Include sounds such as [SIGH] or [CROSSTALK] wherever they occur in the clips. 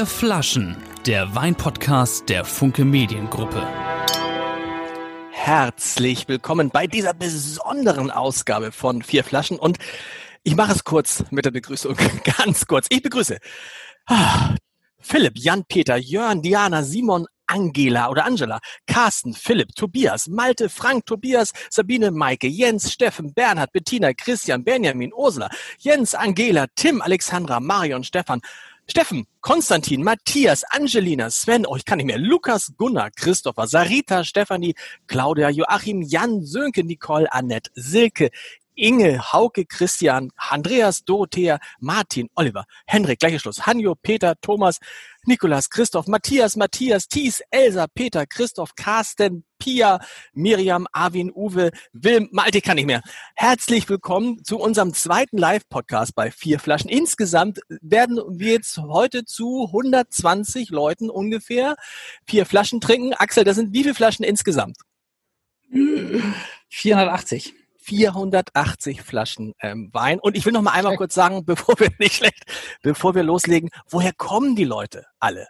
Vier Flaschen, der Weinpodcast der Funke Mediengruppe. Herzlich willkommen bei dieser besonderen Ausgabe von Vier Flaschen und ich mache es kurz mit der Begrüßung, [LAUGHS] ganz kurz. Ich begrüße ah, Philipp, Jan, Peter, Jörn, Diana, Simon, Angela oder Angela, Carsten, Philipp, Tobias, Malte, Frank, Tobias, Sabine, Maike, Jens, Steffen, Bernhard, Bettina, Christian, Benjamin, Ursula, Jens, Angela, Tim, Alexandra, Marion, Stefan, Steffen, Konstantin, Matthias, Angelina, Sven, oh, ich kann nicht mehr, Lukas, Gunnar, Christopher, Sarita, Stefanie, Claudia, Joachim, Jan, Sönke, Nicole, Annette, Silke, Inge, Hauke, Christian, Andreas, Dorothea, Martin, Oliver, Henrik, gleicher Schluss, Hanjo, Peter, Thomas, Nikolas, Christoph, Matthias, Matthias, Thies, Elsa, Peter, Christoph, Carsten, Pia, Miriam, Arvin, Uwe, Wilm, Malte kann nicht mehr. Herzlich willkommen zu unserem zweiten Live-Podcast bei Vier Flaschen. Insgesamt werden wir jetzt heute zu 120 Leuten ungefähr vier Flaschen trinken. Axel, das sind wie viele Flaschen insgesamt? 480. 480 Flaschen ähm, Wein. Und ich will noch mal einmal kurz sagen, [LAUGHS] bevor wir nicht schlecht, bevor wir loslegen, woher kommen die Leute alle?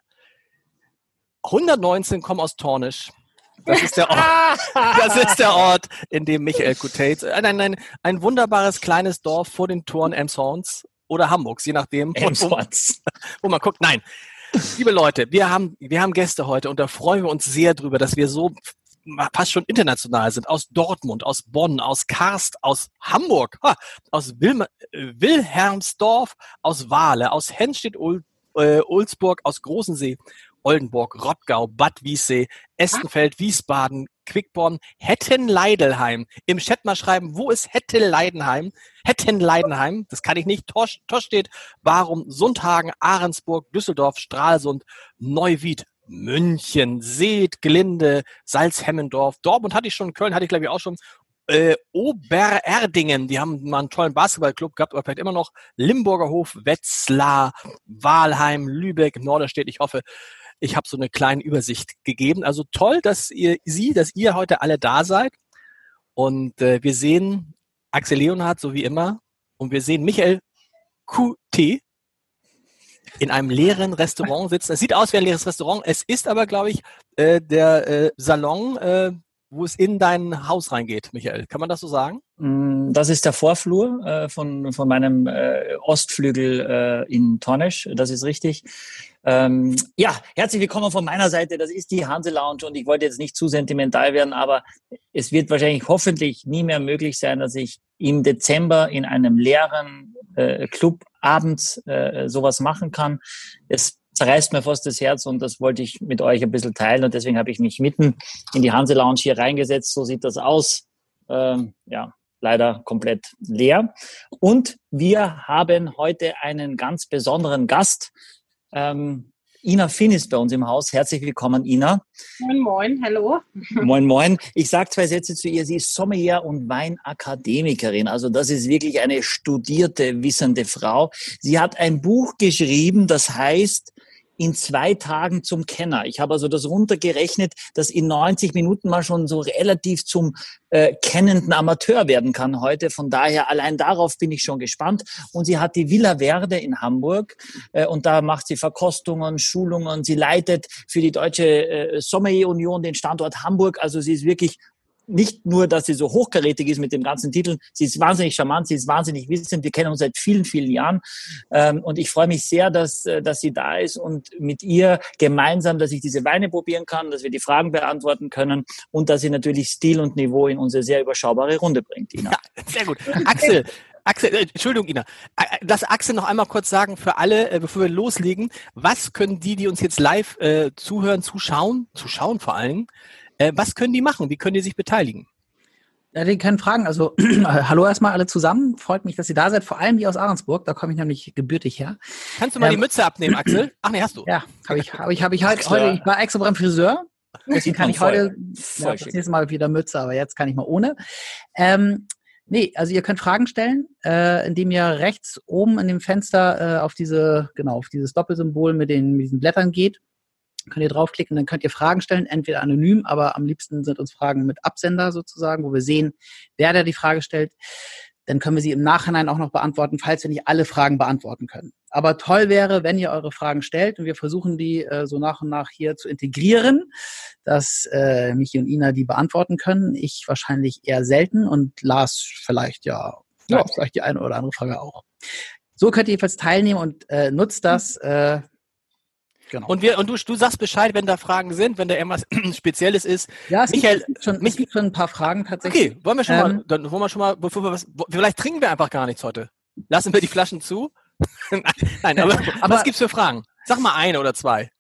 119 kommen aus Tornisch. Das ist der Ort, [LAUGHS] das ist der Ort in dem Michael Kutate, äh, ein, ein, ein wunderbares kleines Dorf vor den Toren Emshorns oder Hamburgs, je nachdem, wo, wo man guckt. Nein, liebe Leute, wir haben, wir haben Gäste heute und da freuen wir uns sehr drüber, dass wir so fast schon international sind, aus Dortmund, aus Bonn, aus Karst, aus Hamburg, ha, aus Wilm äh, Wilhelmsdorf, aus Wahle, aus Henstedt, -Ul äh, aus Großensee, Oldenburg, Rottgau, Bad Wiessee, Estenfeld, Wiesbaden, Quickborn, Hetten-Leidelheim. Im Chat mal schreiben, wo ist Hetten-Leidenheim? Hetten-Leidenheim, das kann ich nicht. Tosch, Tosch steht, Warum, Sundhagen, Ahrensburg, Düsseldorf, Stralsund, Neuwied, München, Seet, Glinde, Salzhemmendorf, Dortmund hatte ich schon, Köln hatte ich glaube ich auch schon, äh, Obererdingen, die haben mal einen tollen Basketballclub gehabt, aber vielleicht immer noch Limburger Hof, Wetzlar, Walheim, Lübeck, Norderstedt. Ich hoffe, ich habe so eine kleine Übersicht gegeben. Also toll, dass ihr Sie, dass ihr heute alle da seid. Und äh, wir sehen Axel Leonhardt, so wie immer, und wir sehen Michael QT, in einem leeren Restaurant sitzen. Es sieht aus wie ein leeres Restaurant. Es ist aber, glaube ich, äh, der äh, Salon, äh, wo es in dein Haus reingeht, Michael. Kann man das so sagen? Mm, das ist der Vorflur äh, von, von meinem äh, Ostflügel äh, in Tornesch. Das ist richtig. Ähm, ja, herzlich willkommen von meiner Seite. Das ist die Hanse Lounge und ich wollte jetzt nicht zu sentimental werden, aber es wird wahrscheinlich hoffentlich nie mehr möglich sein, dass ich im Dezember in einem leeren äh, Club abends äh, sowas machen kann. Es zerreißt mir fast das Herz und das wollte ich mit euch ein bisschen teilen und deswegen habe ich mich mitten in die Hanse Lounge hier reingesetzt. So sieht das aus. Ähm, ja, leider komplett leer. Und wir haben heute einen ganz besonderen Gast. Ähm, Ina Finn ist bei uns im Haus. Herzlich willkommen, Ina. Moin, moin, hallo. [LAUGHS] Moin, moin. Ich sage zwei Sätze zu ihr. Sie ist Sommelier und Weinakademikerin. Also das ist wirklich eine studierte, wissende Frau. Sie hat ein Buch geschrieben, das heißt in zwei Tagen zum Kenner. Ich habe also das runtergerechnet, dass in 90 Minuten man schon so relativ zum äh, kennenden Amateur werden kann heute. Von daher allein darauf bin ich schon gespannt. Und sie hat die Villa Verde in Hamburg äh, und da macht sie Verkostungen, Schulungen. Sie leitet für die Deutsche äh, Sommelier Union den Standort Hamburg. Also sie ist wirklich nicht nur, dass sie so hochkarätig ist mit dem ganzen Titel, sie ist wahnsinnig charmant, sie ist wahnsinnig wissend. Wir kennen uns seit vielen, vielen Jahren. Ähm, und ich freue mich sehr, dass, äh, dass sie da ist und mit ihr gemeinsam, dass ich diese Weine probieren kann, dass wir die Fragen beantworten können und dass sie natürlich Stil und Niveau in unsere sehr überschaubare Runde bringt, Ina. Ja, sehr gut. Axel, Axel, äh, Entschuldigung, Ina. Äh, lass Axel noch einmal kurz sagen für alle, bevor wir loslegen, was können die, die uns jetzt live äh, zuhören, zuschauen, zuschauen vor allem, äh, was können die machen? Wie können die sich beteiligen? Ja, die können fragen. Also, [CLEARS THROAT] hallo erstmal alle zusammen. Freut mich, dass ihr da seid. Vor allem die aus Ahrensburg. Da komme ich nämlich gebürtig her. Kannst du mal ähm, die Mütze abnehmen, Axel? [CLEARS THROAT] Ach nee, hast du. Ja, habe ich, habe ich, habe ich halt heute. Ich war extra beim Friseur. [LAUGHS] Deswegen kann ich heute ja, das nächste Mal wieder Mütze, aber jetzt kann ich mal ohne. Ähm, nee, also ihr könnt Fragen stellen, äh, indem ihr rechts oben in dem Fenster äh, auf diese, genau, auf dieses Doppelsymbol mit den, mit diesen Blättern geht könnt ihr draufklicken, dann könnt ihr Fragen stellen, entweder anonym, aber am liebsten sind uns Fragen mit Absender sozusagen, wo wir sehen, wer da die Frage stellt. dann können wir sie im Nachhinein auch noch beantworten, falls wir nicht alle Fragen beantworten können. Aber toll wäre, wenn ihr eure Fragen stellt und wir versuchen die äh, so nach und nach hier zu integrieren, dass äh, Michi und Ina die beantworten können. Ich wahrscheinlich eher selten und Lars vielleicht ja, ja vielleicht die eine oder andere Frage auch. So könnt ihr jedenfalls teilnehmen und äh, nutzt das. Äh, Genau. Und, wir, und du, du sagst Bescheid, wenn da Fragen sind, wenn da irgendwas [CLEARS THROAT] Spezielles ist. Ja, es, Michael, gibt, schon, mich, es gibt schon ein paar Fragen tatsächlich. Okay, wollen wir schon ähm, mal, dann wollen wir schon mal, bevor wir was, vielleicht trinken wir einfach gar nichts heute. Lassen wir die Flaschen zu? [LAUGHS] Nein, aber, [LAUGHS] aber was gibt's für Fragen? Sag mal eine oder zwei.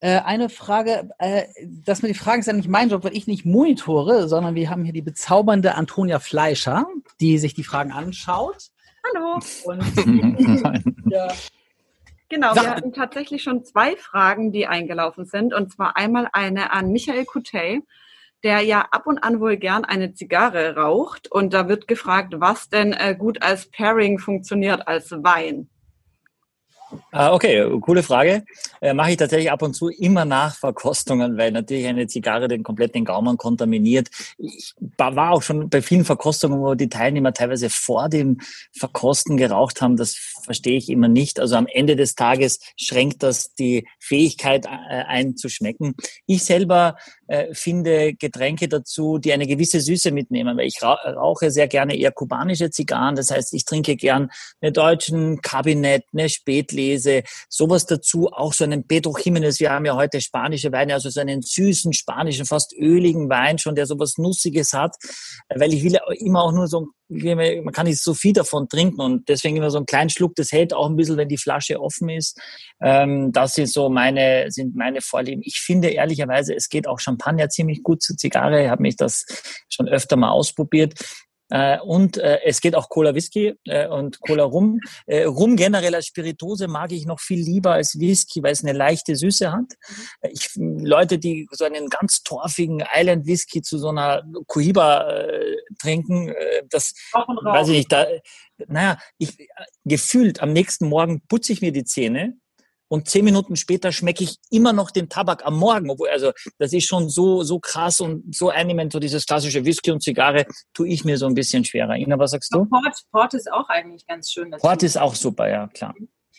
Äh, eine Frage, äh, dass mir die Fragen ist ja nicht mein Job, weil ich nicht monitore, sondern wir haben hier die bezaubernde Antonia Fleischer, die sich die Fragen anschaut. Hallo. Und [LAUGHS] ja, Genau, Sag, wir hatten tatsächlich schon zwei Fragen, die eingelaufen sind. Und zwar einmal eine an Michael Coutet, der ja ab und an wohl gern eine Zigarre raucht. Und da wird gefragt, was denn äh, gut als Pairing funktioniert als Wein. Ah, okay, coole Frage. Äh, Mache ich tatsächlich ab und zu immer nach Verkostungen, weil natürlich eine Zigarre den kompletten Gaumen kontaminiert. Ich war auch schon bei vielen Verkostungen, wo die Teilnehmer teilweise vor dem Verkosten geraucht haben. Das verstehe ich immer nicht. Also am Ende des Tages schränkt das die Fähigkeit äh, ein zu schmecken. Ich selber äh, finde Getränke dazu, die eine gewisse Süße mitnehmen, weil ich rauche sehr gerne eher kubanische Zigarren. Das heißt, ich trinke gern eine deutschen Kabinett, eine Spätlese, sowas dazu, auch so einen Pedro Jimenez. Wir haben ja heute spanische Weine, also so einen süßen spanischen, fast öligen Wein schon, der sowas Nussiges hat, weil ich will immer auch nur so man kann nicht so viel davon trinken und deswegen immer so einen kleinen Schluck, das hält auch ein bisschen, wenn die Flasche offen ist. Ähm, das sind so meine, sind meine Vorlieben. Ich finde ehrlicherweise, es geht auch Champagner ziemlich gut zur Zigarre. Ich habe mich das schon öfter mal ausprobiert. Äh, und äh, es geht auch Cola Whisky äh, und Cola Rum. Äh, Rum generell als Spiritose mag ich noch viel lieber als Whisky, weil es eine leichte Süße hat. Mhm. Ich, Leute, die so einen ganz torfigen Island Whisky zu so einer Cohiba äh, trinken, äh, das weiß ich nicht. Da, naja, ich, gefühlt am nächsten Morgen putze ich mir die Zähne und zehn Minuten später schmecke ich immer noch den Tabak am Morgen. Obwohl, also das ist schon so, so krass und so einnehmend, so dieses klassische Whisky und Zigarre, tue ich mir so ein bisschen schwerer. Ina, was sagst du? Port, Port ist auch eigentlich ganz schön. Port ist auch super, ja, klar.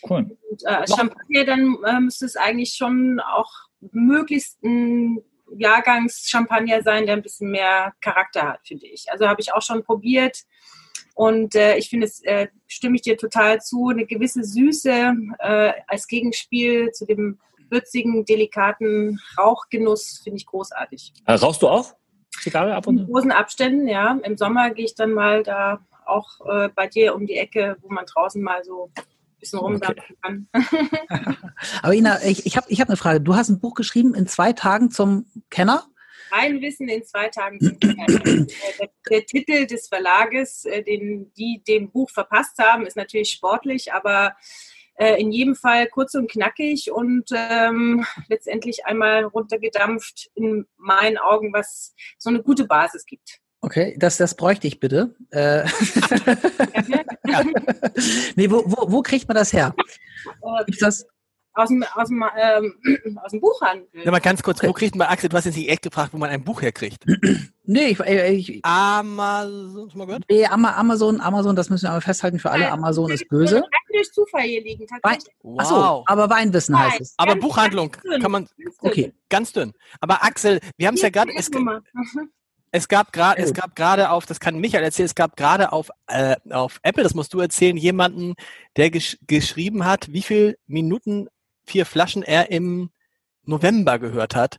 Cool. Und, äh, Champagner, dann äh, müsste es eigentlich schon auch möglichst ein Jahrgangs-Champagner sein, der ein bisschen mehr Charakter hat, finde ich. Also habe ich auch schon probiert. Und äh, ich finde, es äh, stimme ich dir total zu, eine gewisse Süße äh, als Gegenspiel zu dem würzigen, delikaten Rauchgenuss finde ich großartig. Äh, rauchst du auch Zigarre ab und zu? In großen Abständen, ja. Im Sommer gehe ich dann mal da auch äh, bei dir um die Ecke, wo man draußen mal so ein bisschen rumdampfen okay. kann. [LAUGHS] Aber Ina, ich, ich habe ich hab eine Frage. Du hast ein Buch geschrieben in zwei Tagen zum Kenner? Mein Wissen in zwei Tagen der, [CLEARS THROAT] der, Titel des Verlages, äh, den die dem Buch verpasst haben, ist natürlich sportlich, aber äh, in jedem Fall kurz und knackig und ähm, letztendlich einmal runtergedampft in meinen Augen, was so eine gute Basis gibt. Okay, das, das bräuchte ich bitte. Äh [LAUGHS] nee, wo, wo, wo kriegt man das her? Äh, Gibt das? Aus dem, aus dem, ähm, [CLEARS THROAT] aus dem Buchhandel. Ja, mal ganz kurz, wo kriegt man, Axel, du hast jetzt nicht echt gefragt, wo man ein Buch herkriegt. [CLEARS THROAT] nee, ich, äh, ich, Amazon, hast du mal gehört? Nee, Amazon, Amazon, das müssen wir aber festhalten für alle, Amazon ist böse. Kann durch Zufall hier liegen, tatsächlich. Wow. Achso, aber Weinwissen Nein, heißt es. Aber Buchhandlung kann man, okay. Ganz dünn. Aber Axel, wir haben es ja gerade, es, es gab gerade, es gab gerade auf, das kann Michael erzählen, es gab gerade auf, äh, auf Apple, das musst du erzählen, jemanden, der gesch geschrieben hat, wie viele Minuten vier Flaschen er im November gehört hat.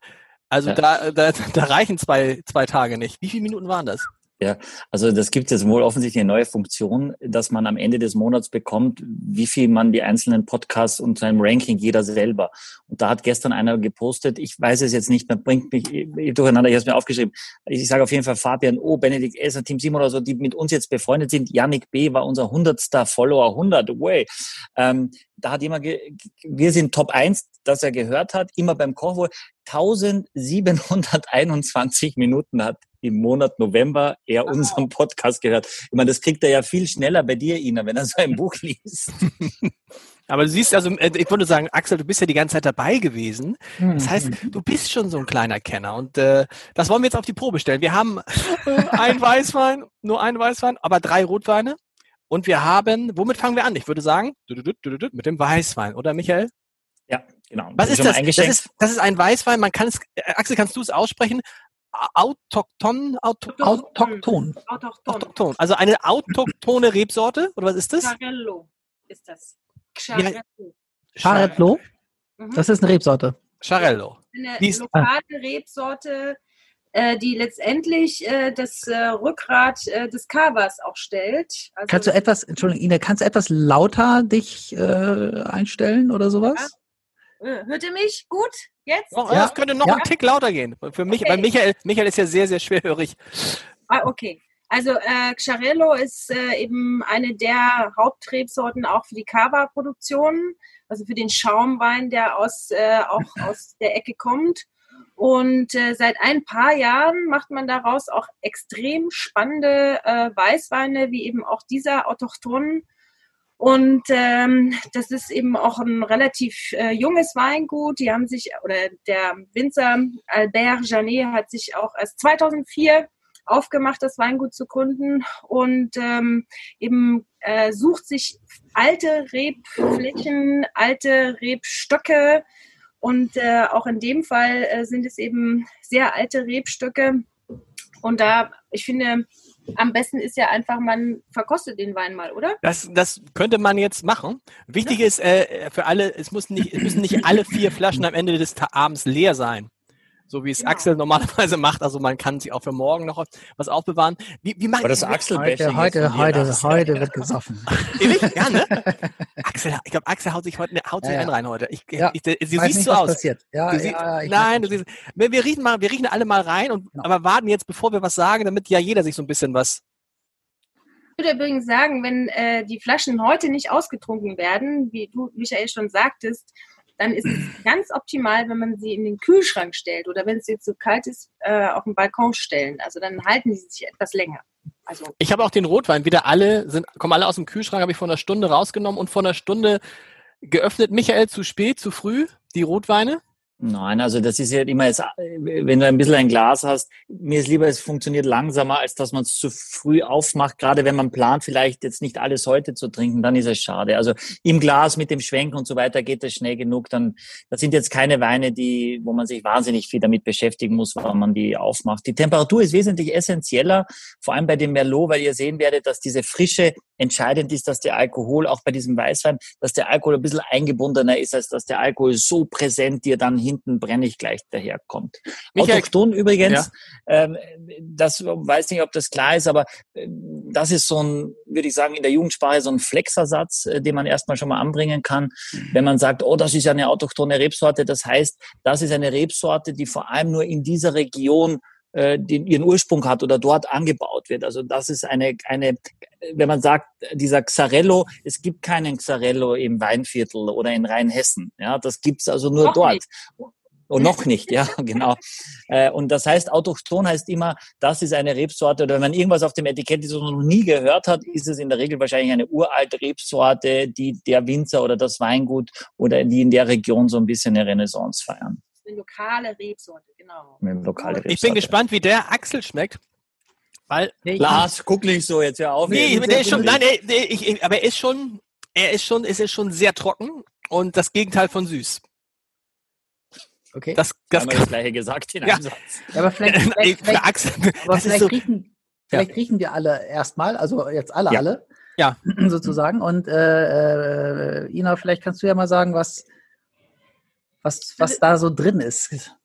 Also ja. da, da, [LAUGHS] da reichen zwei, zwei Tage nicht. Wie viele Minuten waren das? Ja, also das gibt jetzt wohl offensichtlich eine neue Funktion, dass man am Ende des Monats bekommt, wie viel man die einzelnen Podcasts und seinem Ranking jeder selber. Und da hat gestern einer gepostet, ich weiß es jetzt nicht mehr, bringt mich durcheinander, ich habe es mir aufgeschrieben. Ich sage auf jeden Fall Fabian O, Benedikt Esser, Team Simon oder so, die mit uns jetzt befreundet sind. Yannick B. war unser hundertster Follower, 100, way. Ähm, da hat jemand, wir sind Top 1, dass er gehört hat, immer beim Kochwohl. 1721 Minuten hat im Monat November er unseren Podcast gehört. Ich meine, das kriegt er ja viel schneller bei dir, Ina, wenn er so ein [LAUGHS] Buch liest. Aber du siehst also, äh, ich würde sagen, Axel, du bist ja die ganze Zeit dabei gewesen. Das heißt, mhm. du bist schon so ein kleiner Kenner. Und äh, das wollen wir jetzt auf die Probe stellen. Wir haben äh, ein Weißwein, nur ein Weißwein, aber drei Rotweine. Und wir haben, womit fangen wir an? Ich würde sagen, mit dem Weißwein, oder Michael? Ja, genau. Was ist das? Das ist, das ist ein Weißwein, man kann es, äh, Axel, kannst du es aussprechen? Autochton, Auto, Autochton. Autochton. Also eine autochtone Rebsorte, oder was ist das? Charello ist das. Charello. Charello? Mhm. Das ist eine Rebsorte. Charello. Eine lokale Rebsorte, die letztendlich äh, das äh, Rückgrat äh, des Cavas auch stellt. Also kannst du etwas, Entschuldigung, Ina, kannst du etwas lauter dich äh, einstellen oder sowas? Ja. Äh, hört ihr mich gut jetzt? Oh, ja. Das könnte noch ja. einen Tick lauter gehen. Für mich, okay. weil Michael, Michael ist ja sehr, sehr schwerhörig. Ah, okay. Also äh, Xarello ist äh, eben eine der Hauptrebsorten auch für die Cava-Produktion, also für den Schaumwein, der aus, äh, auch aus der Ecke kommt. Und äh, seit ein paar Jahren macht man daraus auch extrem spannende äh, Weißweine, wie eben auch dieser Autochtonen. Und ähm, das ist eben auch ein relativ äh, junges Weingut. Die haben sich, oder der Winzer Albert Janet hat sich auch erst 2004 aufgemacht, das Weingut zu gründen und ähm, eben äh, sucht sich alte Rebflächen, alte Rebstöcke und äh, auch in dem Fall äh, sind es eben sehr alte Rebstöcke und da, ich finde, am besten ist ja einfach, man verkostet den Wein mal, oder? Das, das könnte man jetzt machen. Wichtig ja. ist äh, für alle, es, muss nicht, es müssen nicht alle vier Flaschen am Ende des Abends leer sein so wie es genau. Axel normalerweise macht. Also man kann sich auch für morgen noch was aufbewahren. Wie, wie macht das Axel heute, heute, heute, heute wird gesoffen. [LAUGHS] Ehrlich? Ja, ne? [LAUGHS] Axel, ich glaube, Axel haut sich heute haut sich ja, einen rein heute. Ich, ja. ich, du siehst so aus. Passiert. Ja, sie, ja, nein, du siehst, wir, wir, riechen mal, wir riechen alle mal rein und genau. aber warten jetzt, bevor wir was sagen, damit ja jeder sich so ein bisschen was ich würde übrigens sagen, wenn äh, die Flaschen heute nicht ausgetrunken werden, wie du, Michael, schon sagtest, dann ist es ganz optimal, wenn man sie in den Kühlschrank stellt oder wenn es jetzt so kalt ist, äh, auf den Balkon stellen. Also dann halten sie sich etwas länger. Also ich habe auch den Rotwein wieder alle sind kommen alle aus dem Kühlschrank, habe ich vor einer Stunde rausgenommen und vor einer Stunde geöffnet. Michael zu spät, zu früh die Rotweine? Nein, also das ist ja immer jetzt, wenn du ein bisschen ein Glas hast, mir ist lieber, es funktioniert langsamer, als dass man es zu früh aufmacht. Gerade wenn man plant, vielleicht jetzt nicht alles heute zu trinken, dann ist es schade. Also im Glas mit dem Schwenk und so weiter geht es schnell genug. Dann, das sind jetzt keine Weine, die, wo man sich wahnsinnig viel damit beschäftigen muss, wann man die aufmacht. Die Temperatur ist wesentlich essentieller, vor allem bei dem Merlot, weil ihr sehen werdet, dass diese Frische entscheidend ist, dass der Alkohol, auch bei diesem Weißwein, dass der Alkohol ein bisschen eingebundener ist, als dass der Alkohol so präsent dir dann hinten brennig gleich daherkommt. Michael, Autochton übrigens, ja. ähm, das weiß nicht, ob das klar ist, aber äh, das ist so ein, würde ich sagen, in der Jugendsprache so ein Flexersatz, äh, den man erstmal schon mal anbringen kann. Mhm. Wenn man sagt, oh, das ist ja eine autochtone Rebsorte, das heißt, das ist eine Rebsorte, die vor allem nur in dieser Region äh, den, ihren Ursprung hat oder dort angebaut wird. Also das ist eine, eine, wenn man sagt, dieser Xarello, es gibt keinen Xarello im Weinviertel oder in Rheinhessen. Ja, das gibt's also nur Auch dort. Nicht. Und noch nicht, ja, [LAUGHS] genau. Äh, und das heißt, autochton heißt immer, das ist eine Rebsorte, oder wenn man irgendwas auf dem Etikett ist, noch nie gehört hat, ist es in der Regel wahrscheinlich eine uralte Rebsorte, die der Winzer oder das Weingut oder die in der Region so ein bisschen eine Renaissance feiern. Eine lokale Rebsorte, genau. Eine lokale Rebsorte. Ich bin gespannt, wie der Axel schmeckt. Weil, Lars, guck nicht so, jetzt hör auf. Nee, der ist schon, nein, nee, ich, aber er ist schon, er ist schon, ist schon sehr trocken und das Gegenteil von süß. Okay. Das, das, das gleiche gesagt in einem [LAUGHS] ja. Satz. Ja, aber vielleicht, [LAUGHS] vielleicht, vielleicht, aber vielleicht, so, riechen, vielleicht ja. riechen wir alle erstmal, also jetzt alle, ja. alle. Ja. [CLEARS THROAT] Sozusagen. Und äh, äh, Ina, vielleicht kannst du ja mal sagen, was, was, was da so drin ist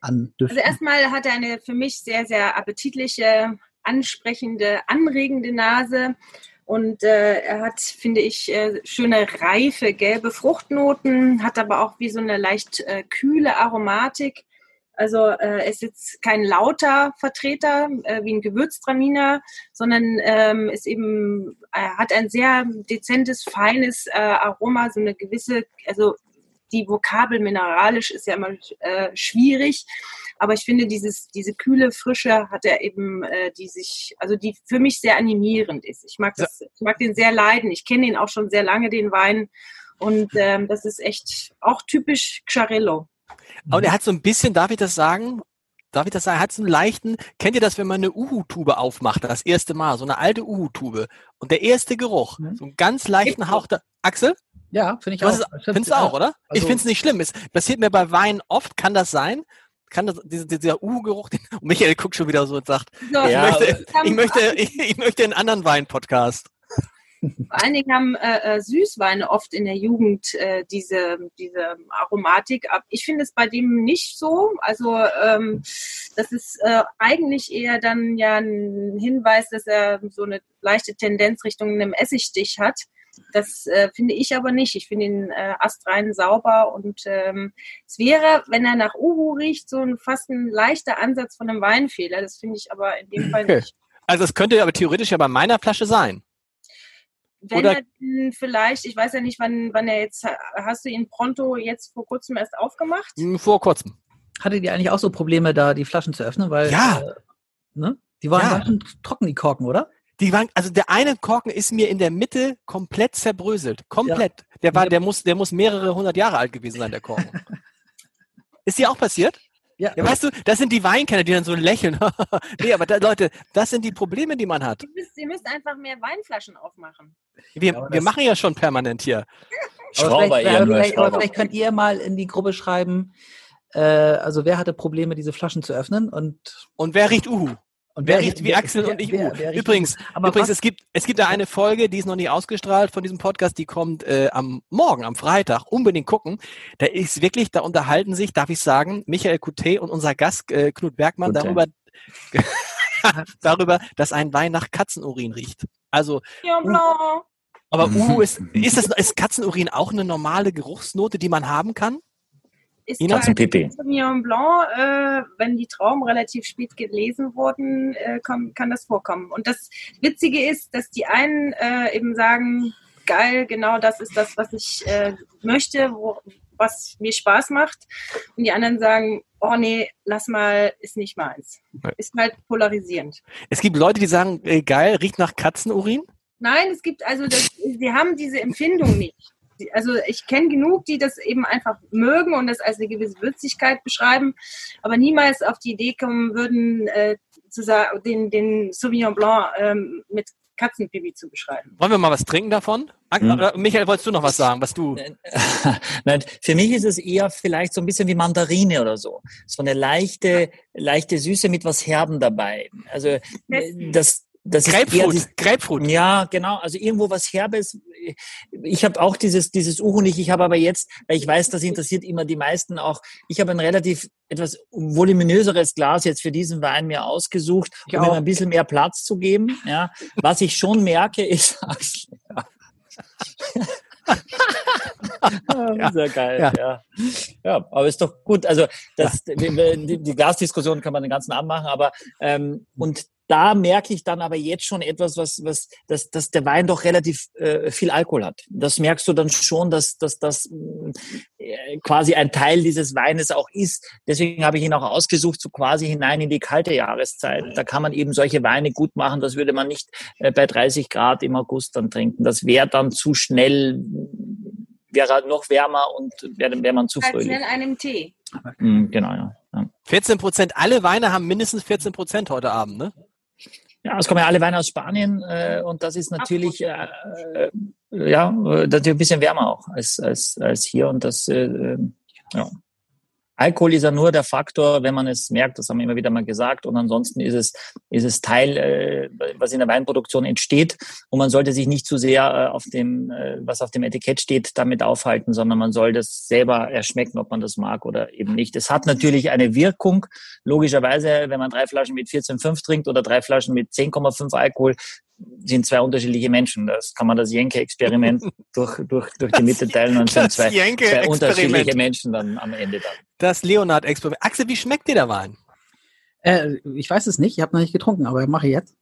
an Düften. Also erstmal hat er eine für mich sehr, sehr appetitliche, ansprechende, anregende Nase. Und äh, er hat, finde ich, äh, schöne reife gelbe Fruchtnoten, hat aber auch wie so eine leicht äh, kühle Aromatik. Also äh, ist jetzt kein lauter Vertreter äh, wie ein Gewürztraminer, sondern ähm, ist eben äh, hat ein sehr dezentes, feines äh, Aroma, so eine gewisse, also die Vokabel mineralisch ist ja immer äh, schwierig, aber ich finde, dieses, diese kühle Frische hat er eben, äh, die sich, also die für mich sehr animierend ist. Ich mag das, ich mag den sehr leiden. Ich kenne ihn auch schon sehr lange, den Wein. Und ähm, das ist echt auch typisch Xarello. Und er hat so ein bisschen, darf ich das sagen, darf ich das sagen, hat so einen leichten, kennt ihr das, wenn man eine Uhu-Tube aufmacht, das erste Mal, so eine alte Uhu-Tube und der erste Geruch, mhm. so einen ganz leichten Hauch da, Axel? Ja, finde ich auch. Findest du auch, oder? Also, ich finde es nicht schlimm. Es passiert mir bei Wein oft, kann das sein, kann das, dieser, dieser Uhu-Geruch, Michael guckt schon wieder so und sagt, so, ich, ja, möchte, ich, möchte, ich, ich möchte einen anderen Wein-Podcast. Vor allen Dingen haben äh, äh, Süßweine oft in der Jugend äh, diese, diese Aromatik. Ich finde es bei dem nicht so. Also ähm, das ist äh, eigentlich eher dann ja ein Hinweis, dass er so eine leichte Tendenz Richtung einem Essigstich hat. Das äh, finde ich aber nicht. Ich finde ihn äh, astrein sauber und ähm, es wäre, wenn er nach Uhu riecht, so ein fast ein leichter Ansatz von einem Weinfehler. Das finde ich aber in dem Fall okay. nicht. Also es könnte aber theoretisch ja bei meiner Flasche sein. Wenn Oder er vielleicht, ich weiß ja nicht, wann, wann er jetzt, hast du ihn pronto jetzt vor kurzem erst aufgemacht? Hm, vor kurzem. Hattet ihr eigentlich auch so Probleme, da die Flaschen zu öffnen? Weil, ja. Äh, ne? Die waren ja. trocken, die Korken, oder? Die waren, also der eine Korken ist mir in der Mitte komplett zerbröselt. Komplett. Ja. Der war, der muss, der muss mehrere hundert Jahre alt gewesen sein, der Korken. [LAUGHS] ist dir auch passiert? Ja. ja, weißt du, das sind die Weinkenner, die dann so lächeln. [LAUGHS] nee, aber da, Leute, das sind die Probleme, die man hat. Ihr müsst, ihr müsst einfach mehr Weinflaschen aufmachen. Wir, ja, wir machen ja schon permanent hier. Schrauber vielleicht, eher nur vielleicht, aber vielleicht könnt ihr mal in die Gruppe schreiben, äh, also wer hatte Probleme, diese Flaschen zu öffnen und und wer riecht Uhu? Und wer, wer riecht wie Axel wer, und ich? Wer, wer übrigens, übrigens es gibt es gibt da eine Folge, die ist noch nicht ausgestrahlt von diesem Podcast, die kommt äh, am Morgen, am Freitag. Unbedingt gucken. Da ist wirklich, da unterhalten sich, darf ich sagen, Michael Coutet und unser Gast äh, Knut Bergmann Gute. darüber [LAUGHS] darüber, dass ein Wein nach Katzenurin riecht. Also ja, uh, aber Uhu [LAUGHS] ist ist das ist Katzenurin auch eine normale Geruchsnote, die man haben kann? Ist Ina zum Pipi. Sauvignon Blanc, äh, wenn die Trauben relativ spät gelesen wurden, äh, kann, kann das vorkommen. Und das Witzige ist, dass die einen äh, eben sagen, geil, genau das ist das, was ich äh, möchte, wo, was mir Spaß macht. Und die anderen sagen, oh nee, lass mal, ist nicht meins. Ist halt polarisierend. Es gibt Leute, die sagen, äh, geil, riecht nach Katzenurin? Nein, es gibt also, das, sie haben diese Empfindung nicht also ich kenne genug, die das eben einfach mögen und das als eine gewisse Würzigkeit beschreiben, aber niemals auf die Idee kommen würden, äh, zu sagen, den, den Sauvignon Blanc ähm, mit Katzenpipi zu beschreiben. Wollen wir mal was trinken davon? Hm. Michael, wolltest du noch was sagen, was du? [LAUGHS] Nein, für mich ist es eher vielleicht so ein bisschen wie Mandarine oder so. So eine leichte, leichte Süße mit was Herben dabei. Also das, das Grapefruit, ist Grapefruit. Ja, genau. Also irgendwo was Herbes. Ich habe auch dieses dieses Uhu nicht. Ich habe aber jetzt, weil ich weiß, das interessiert immer die meisten auch. Ich habe ein relativ etwas voluminöseres Glas jetzt für diesen Wein mir ausgesucht, um ihm ein bisschen mehr Platz zu geben. Ja, was ich schon merke ist. [LAUGHS] ja. Sehr geil, ja. ja. ja. aber ist doch gut. Also das, ja. die, die, Glasdiskussion kann man den ganzen Abend machen, aber ähm, und da merke ich dann aber jetzt schon etwas, was, was, dass, dass der Wein doch relativ äh, viel Alkohol hat. Das merkst du dann schon, dass, dass das äh, quasi ein Teil dieses Weines auch ist. Deswegen habe ich ihn auch ausgesucht, so quasi hinein in die kalte Jahreszeit. Da kann man eben solche Weine gut machen. Das würde man nicht äh, bei 30 Grad im August dann trinken. Das wäre dann zu schnell, wäre noch wärmer und wäre wär man zu früh. Als in einem Tee. Mhm, genau, ja. ja. 14 Prozent, alle Weine haben mindestens 14 Prozent heute Abend, ne? Ja, es kommen ja alle Weine aus Spanien äh, und das ist natürlich äh, äh, ja natürlich ein bisschen wärmer auch als als als hier und das äh, äh ja. Alkohol ist ja nur der Faktor, wenn man es merkt, das haben wir immer wieder mal gesagt. Und ansonsten ist es, ist es Teil, äh, was in der Weinproduktion entsteht. Und man sollte sich nicht zu sehr äh, auf dem, äh, was auf dem Etikett steht, damit aufhalten, sondern man soll das selber erschmecken, ob man das mag oder eben nicht. Es hat natürlich eine Wirkung. Logischerweise, wenn man drei Flaschen mit 14,5 trinkt oder drei Flaschen mit 10,5 Alkohol, sind zwei unterschiedliche Menschen. Das kann man das Jenke-Experiment [LAUGHS] durch, durch, durch die Mitte teilen und sind zwei, zwei unterschiedliche Menschen dann am Ende dann. Das Leonard-Experiment. Axel, wie schmeckt dir der Wein? Äh, ich weiß es nicht, ich habe noch nicht getrunken, aber mache jetzt.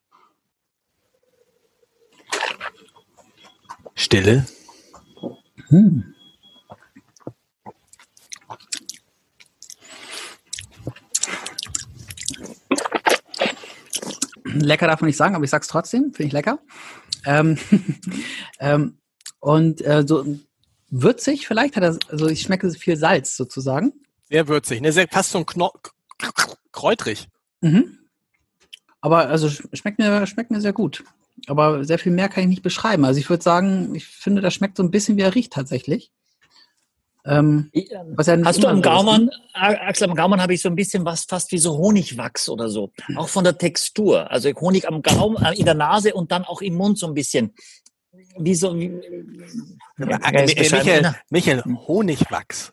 Stille. Hm. Lecker darf man nicht sagen, aber ich sag's trotzdem. Finde ich lecker. Ähm, [LAUGHS] ähm, und äh, so würzig vielleicht hat er, also ich schmecke viel Salz sozusagen. Sehr würzig, ne? Sehr, fast so ein Kno kräutrig. Mhm. Aber also schmeckt mir, schmeckt mir sehr gut. Aber sehr viel mehr kann ich nicht beschreiben. Also ich würde sagen, ich finde, das schmeckt so ein bisschen wie er riecht tatsächlich. Ähm, ja Hast du am Gaumann, Axel, am Gaumann habe ich so ein bisschen was fast wie so Honigwachs oder so. Auch von der Textur. Also Honig am Gaumen, äh, in der Nase und dann auch im Mund so ein bisschen. Wie so. Wie, ja, Michael, Michael, Honigwachs.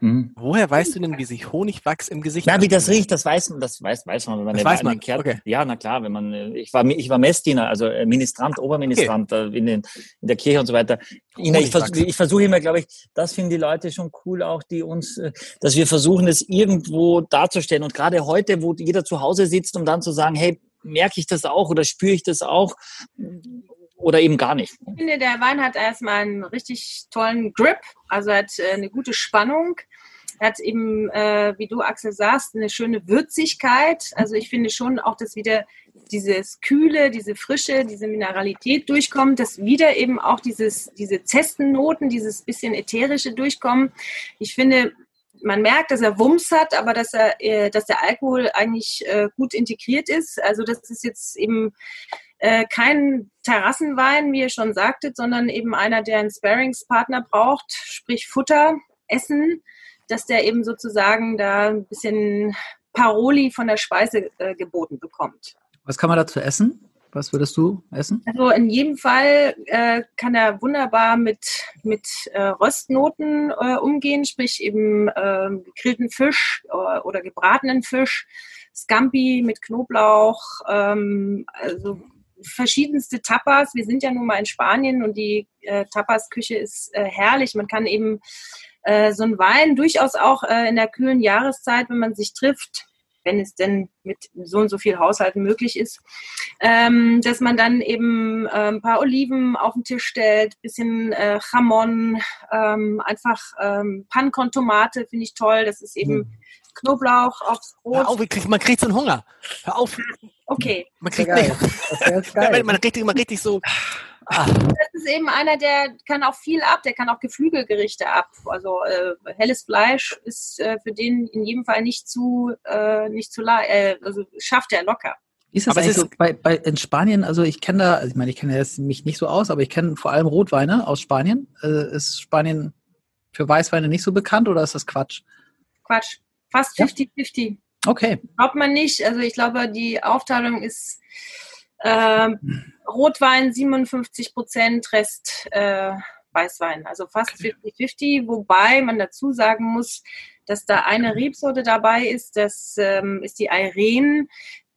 Mhm. Woher weißt du denn, wie sich Honigwachs im Gesicht? Na, wie das riecht, das weiß man, das weiß, weiß man, wenn man das weiß man. Kehrt. Okay. Ja, na klar, wenn man, äh, ich war, ich war Messdiener, also äh, Ministrant, Oberministrant okay. Äh, in, den, in der Kirche und so weiter. Ina, ich, vers ich versuche immer, glaube ich, das finden die Leute schon cool, auch die uns, dass wir versuchen, es irgendwo darzustellen. Und gerade heute, wo jeder zu Hause sitzt, um dann zu sagen, hey, merke ich das auch oder spüre ich das auch? Oder eben gar nicht. Ich finde, der Wein hat erstmal einen richtig tollen Grip, also hat äh, eine gute Spannung. Er hat eben, äh, wie du Axel sagst, eine schöne Würzigkeit. Also ich finde schon auch, dass wieder dieses Kühle, diese Frische, diese Mineralität durchkommt, dass wieder eben auch dieses, diese Zestennoten, dieses bisschen ätherische durchkommen. Ich finde, man merkt, dass er Wumms hat, aber dass er, äh, dass der Alkohol eigentlich äh, gut integriert ist. Also das ist jetzt eben äh, kein Terrassenwein, wie ihr schon sagtet, sondern eben einer, der einen Sparingspartner braucht, sprich Futter, Essen, dass der eben sozusagen da ein bisschen Paroli von der Speise äh, geboten bekommt. Was kann man dazu essen? Was würdest du essen? Also in jedem Fall äh, kann er wunderbar mit, mit äh, Röstnoten äh, umgehen, sprich eben ähm, gegrillten Fisch äh, oder gebratenen Fisch, Scampi mit Knoblauch, ähm, also verschiedenste Tapas. Wir sind ja nun mal in Spanien und die äh, Tapas-Küche ist äh, herrlich. Man kann eben äh, so ein Wein durchaus auch äh, in der kühlen Jahreszeit, wenn man sich trifft, wenn es denn mit so und so viel Haushalten möglich ist, ähm, dass man dann eben äh, ein paar Oliven auf den Tisch stellt, bisschen äh, Jamon, ähm, einfach ähm, Pancon-Tomate finde ich toll. Das ist eben mhm. Knoblauch aufs Brot. Hör auf, man kriegt so einen Hunger. Hör auf. Okay. Man kriegt nicht. [LAUGHS] man, richtig, man richtig so. Ah. Das ist eben einer, der kann auch viel ab, der kann auch Geflügelgerichte ab. Also äh, helles Fleisch ist äh, für den in jedem Fall nicht zu, äh, nicht zu äh, also schafft er locker. Wie ist das aber eigentlich so bei, bei, in Spanien? Also ich kenne da, also ich meine, ich kenne mich nicht so aus, aber ich kenne vor allem Rotweine aus Spanien. Äh, ist Spanien für Weißweine nicht so bekannt oder ist das Quatsch? Quatsch. Fast 50-50. Ja? Okay. Glaubt man nicht. Also ich glaube, die Aufteilung ist äh, Rotwein 57 Prozent, Rest äh, Weißwein. Also fast 50-50, wobei man dazu sagen muss, dass da eine Rebsorte dabei ist, das ähm, ist die Irene,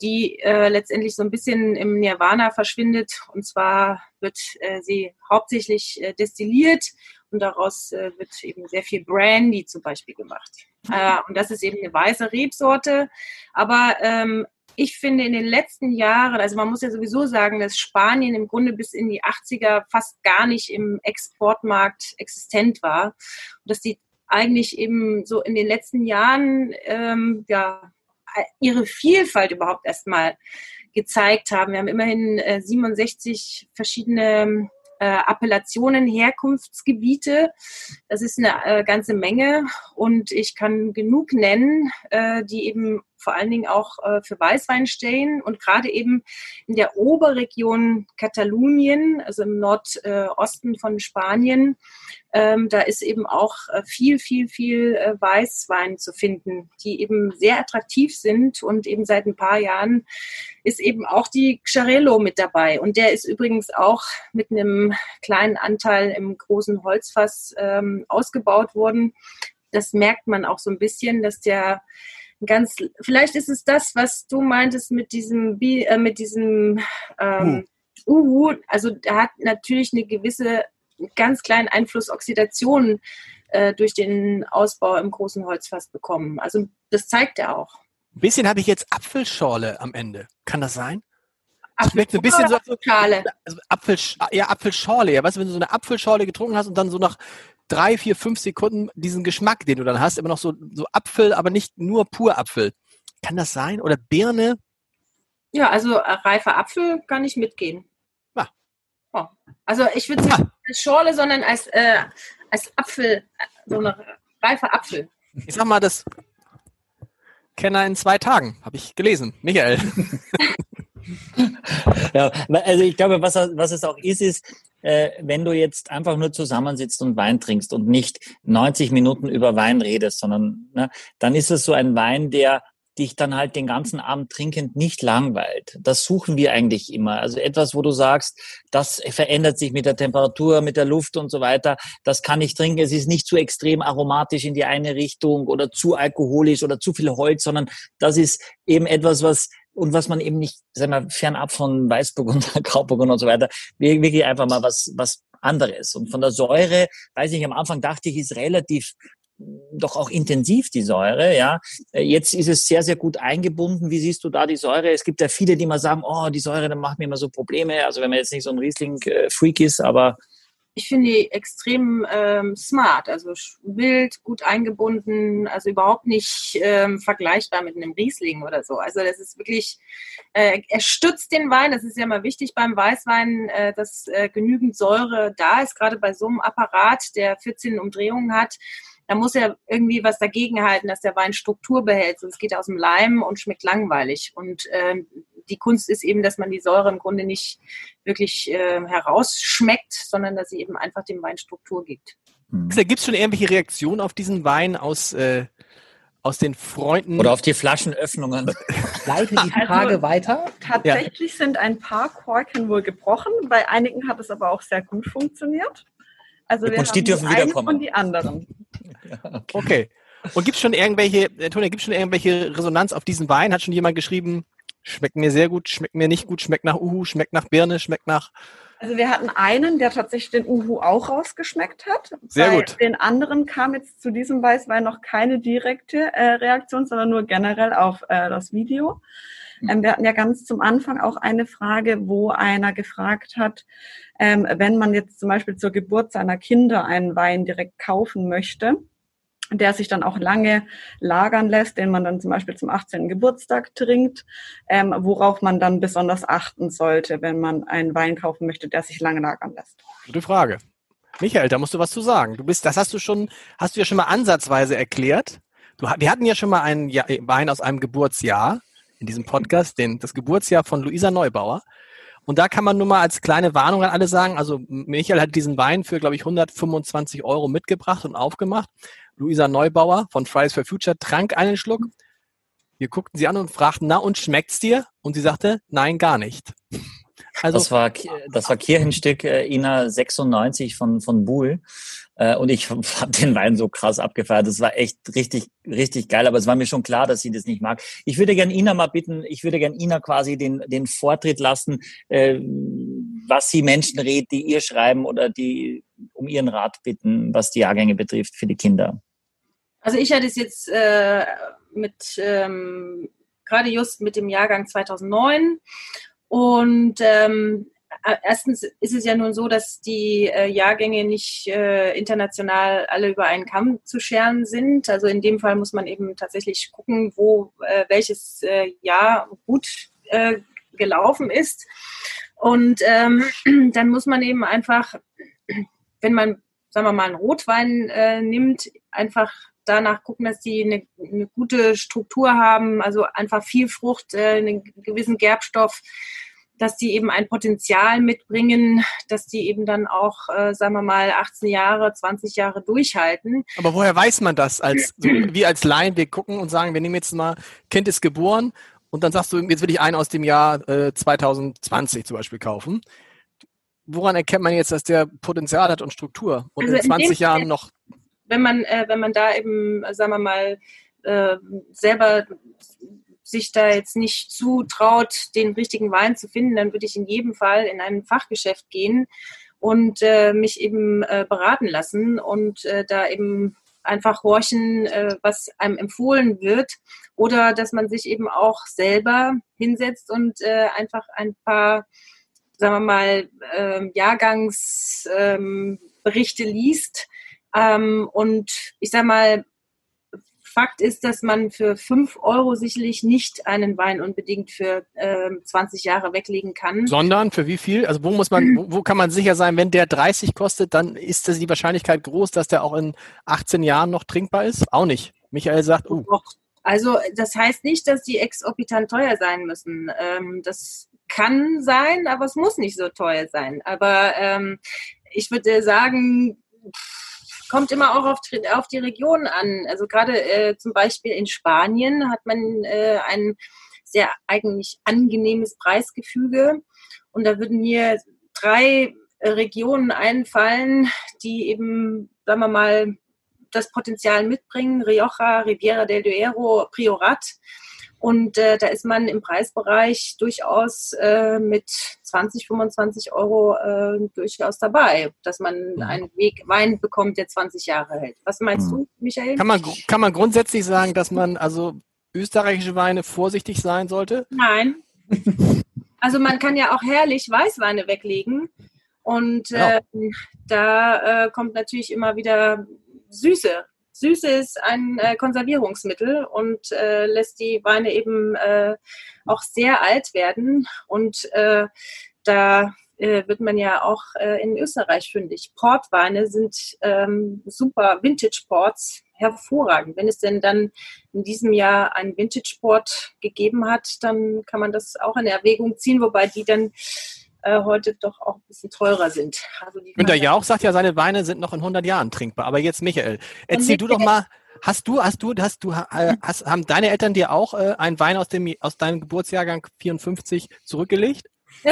die äh, letztendlich so ein bisschen im Nirvana verschwindet. Und zwar wird äh, sie hauptsächlich äh, destilliert und daraus äh, wird eben sehr viel Brandy zum Beispiel gemacht. Äh, und das ist eben eine weiße Rebsorte. Aber ähm, ich finde in den letzten Jahren, also man muss ja sowieso sagen, dass Spanien im Grunde bis in die 80er fast gar nicht im Exportmarkt existent war. Und dass die eigentlich eben so in den letzten Jahren ähm, ja, ihre Vielfalt überhaupt erstmal gezeigt haben. Wir haben immerhin äh, 67 verschiedene äh, Appellationen, Herkunftsgebiete. Das ist eine äh, ganze Menge und ich kann genug nennen, äh, die eben vor allen Dingen auch äh, für Weißwein stehen und gerade eben in der Oberregion Katalonien, also im Nordosten von Spanien, ähm, da ist eben auch äh, viel, viel, viel äh, Weißwein zu finden, die eben sehr attraktiv sind und eben seit ein paar Jahren ist eben auch die Xarello mit dabei und der ist übrigens auch mit einem kleinen Anteil im großen Holzfass ähm, ausgebaut worden. Das merkt man auch so ein bisschen, dass der ganz, vielleicht ist es das, was du meintest mit diesem, äh, mit diesem ähm, Uhu. Also er hat natürlich eine gewisse, ganz kleinen Einfluss Oxidation äh, durch den Ausbau im großen Holzfass bekommen. Also das zeigt er auch. Ein bisschen habe ich jetzt Apfelschorle am Ende. Kann das sein? Schmeckt ein bisschen so, so also Apfel, ja, Apfelschorle. Ja, weißt du, wenn du so eine Apfelschorle getrunken hast und dann so nach drei, vier, fünf Sekunden diesen Geschmack, den du dann hast, immer noch so, so Apfel, aber nicht nur pur Apfel. Kann das sein? Oder Birne? Ja, also äh, reifer Apfel kann ich mitgehen. Ja. Oh. Also ich würde nicht ah. als Schorle, sondern als, äh, als Apfel, so eine reifer Apfel. Ich sag mal, das Kenner in zwei Tagen, habe ich gelesen. Michael. [LAUGHS] ja, also ich glaube, was, was es auch ist, ist, äh, wenn du jetzt einfach nur zusammensitzt und Wein trinkst und nicht 90 Minuten über Wein redest, sondern ne, dann ist es so ein Wein, der dich dann halt den ganzen Abend trinkend nicht langweilt. Das suchen wir eigentlich immer. Also etwas, wo du sagst, das verändert sich mit der Temperatur, mit der Luft und so weiter. Das kann ich trinken. Es ist nicht zu extrem aromatisch in die eine Richtung oder zu alkoholisch oder zu viel Holz, sondern das ist eben etwas, was und was man eben nicht, sagen wir, fernab von Weißburgunder, [LAUGHS] Grauburgunder und so weiter, wirklich einfach mal was, was anderes. Und von der Säure, weiß ich, am Anfang dachte ich, ist relativ doch auch intensiv, die Säure, ja. Äh, jetzt ist es sehr, sehr gut eingebunden. Wie siehst du da die Säure? Es gibt ja viele, die mal sagen, oh, die Säure, dann macht mir immer so Probleme. Also wenn man jetzt nicht so ein Riesling-Freak ist, aber ich finde die extrem ähm, smart, also wild, gut eingebunden, also überhaupt nicht ähm, vergleichbar mit einem Riesling oder so. Also das ist wirklich, äh, er stützt den Wein, das ist ja mal wichtig beim Weißwein, äh, dass äh, genügend Säure da ist, gerade bei so einem Apparat, der 14 Umdrehungen hat da muss er irgendwie was dagegen halten, dass der Wein Struktur behält, sonst geht er aus dem Leim und schmeckt langweilig. Und ähm, die Kunst ist eben, dass man die Säure im Grunde nicht wirklich äh, herausschmeckt, sondern dass sie eben einfach dem Wein Struktur gibt. Mhm. Gibt es schon irgendwelche Reaktionen auf diesen Wein aus, äh, aus den Freunden? Oder auf die Flaschenöffnungen? Leite die [LAUGHS] Frage also, weiter. Tatsächlich ja. sind ein paar Korken wohl gebrochen. Bei einigen hat es aber auch sehr gut funktioniert. Also wir und die dürfen wiederkommen. Und die anderen. okay. [LAUGHS] okay. Und gibt es schon irgendwelche, Antonia, gibt es schon irgendwelche Resonanz auf diesen Wein? Hat schon jemand geschrieben, schmeckt mir sehr gut, schmeckt mir nicht gut, schmeckt nach Uhu, schmeckt nach Birne, schmeckt nach. Also wir hatten einen, der tatsächlich den Uhu auch rausgeschmeckt hat. Sehr Bei gut. Den anderen kam jetzt zu diesem Weißwein noch keine direkte äh, Reaktion, sondern nur generell auf äh, das Video. Ähm, wir hatten ja ganz zum Anfang auch eine Frage, wo einer gefragt hat, ähm, wenn man jetzt zum Beispiel zur Geburt seiner Kinder einen Wein direkt kaufen möchte, der sich dann auch lange lagern lässt, den man dann zum Beispiel zum 18. Geburtstag trinkt, ähm, worauf man dann besonders achten sollte, wenn man einen Wein kaufen möchte, der sich lange lagern lässt. Gute Frage. Michael, da musst du was zu sagen. Du bist, das hast du schon, hast du ja schon mal ansatzweise erklärt. Du, wir hatten ja schon mal einen Wein aus einem Geburtsjahr in diesem Podcast, den, das Geburtsjahr von Luisa Neubauer. Und da kann man nur mal als kleine Warnung an alle sagen, also Michael hat diesen Wein für, glaube ich, 125 Euro mitgebracht und aufgemacht. Luisa Neubauer von Fridays for Future trank einen Schluck. Wir guckten sie an und fragten, na und schmeckt's dir? Und sie sagte, nein, gar nicht. Also, das war, das war Kirchenstück äh, INA 96 von, von Buhl. Äh, und ich [LAUGHS] habe den Wein so krass abgefeiert. Das war echt richtig, richtig geil. Aber es war mir schon klar, dass sie das nicht mag. Ich würde gern Ina mal bitten, ich würde gern Ina quasi den, den Vortritt lassen, äh, was sie Menschen rät, die ihr schreiben oder die um ihren Rat bitten, was die Jahrgänge betrifft für die Kinder. Also ich hatte es jetzt äh, mit ähm, gerade just mit dem Jahrgang 2009 und ähm, äh, erstens ist es ja nun so, dass die äh, Jahrgänge nicht äh, international alle über einen Kamm zu scheren sind. Also in dem Fall muss man eben tatsächlich gucken, wo äh, welches äh, Jahr gut äh, gelaufen ist. Und ähm, [CLEARS THROAT] dann muss man eben einfach, [CLEARS THROAT] wenn man, sagen wir mal, einen Rotwein nimmt, einfach danach gucken, dass die eine, eine, gute Struktur haben, also einfach viel Frucht, einen gewissen Gerbstoff dass die eben ein Potenzial mitbringen, dass die eben dann auch, äh, sagen wir mal, 18 Jahre, 20 Jahre durchhalten. Aber woher weiß man das? Als, so, wie als Laien, wir gucken und sagen, wir nehmen jetzt mal, Kind ist geboren und dann sagst du, jetzt will ich einen aus dem Jahr äh, 2020 zum Beispiel kaufen. Woran erkennt man jetzt, dass der Potenzial hat und Struktur und also in 20 in Jahren noch? Wenn man, äh, wenn man da eben, sagen wir mal, äh, selber sich da jetzt nicht zutraut, den richtigen Wein zu finden, dann würde ich in jedem Fall in ein Fachgeschäft gehen und äh, mich eben äh, beraten lassen und äh, da eben einfach horchen, äh, was einem empfohlen wird oder dass man sich eben auch selber hinsetzt und äh, einfach ein paar, sagen wir mal, äh, Jahrgangsberichte ähm, liest ähm, und ich sag mal, Fakt ist, dass man für 5 Euro sicherlich nicht einen Wein unbedingt für äh, 20 Jahre weglegen kann. Sondern für wie viel? Also wo muss man, wo, wo kann man sicher sein, wenn der 30 kostet, dann ist das die Wahrscheinlichkeit groß, dass der auch in 18 Jahren noch trinkbar ist? Auch nicht. Michael sagt, uh. Doch, Also das heißt nicht, dass die exorbitant teuer sein müssen. Ähm, das kann sein, aber es muss nicht so teuer sein. Aber ähm, ich würde sagen, kommt immer auch auf, auf die Region an. Also gerade äh, zum Beispiel in Spanien hat man äh, ein sehr eigentlich angenehmes Preisgefüge. Und da würden mir drei äh, Regionen einfallen, die eben, sagen wir mal, das Potenzial mitbringen. Rioja, Riviera del Duero, Priorat. Und äh, da ist man im Preisbereich durchaus äh, mit 20, 25 Euro äh, durchaus dabei, dass man mhm. einen Weg Wein bekommt, der 20 Jahre hält. Was meinst mhm. du, Michael? Kann man, kann man grundsätzlich sagen, dass man also österreichische Weine vorsichtig sein sollte? Nein. Also man kann ja auch herrlich Weißweine weglegen. Und äh, da äh, kommt natürlich immer wieder Süße Süße ist ein äh, Konservierungsmittel und äh, lässt die Weine eben äh, auch sehr alt werden. Und äh, da äh, wird man ja auch äh, in Österreich fündig. Portweine sind ähm, super Vintage-Ports, hervorragend. Wenn es denn dann in diesem Jahr einen Vintage-Port gegeben hat, dann kann man das auch in Erwägung ziehen, wobei die dann äh, heute doch auch ein bisschen teurer sind. Also Günter Jauch sagt ja, seine Weine sind noch in 100 Jahren trinkbar. Aber jetzt Michael, erzähl du doch mal, hast du, hast du, hast du, äh, hast, haben deine Eltern dir auch äh, einen Wein aus dem aus deinem Geburtsjahrgang 54 zurückgelegt? [LAUGHS]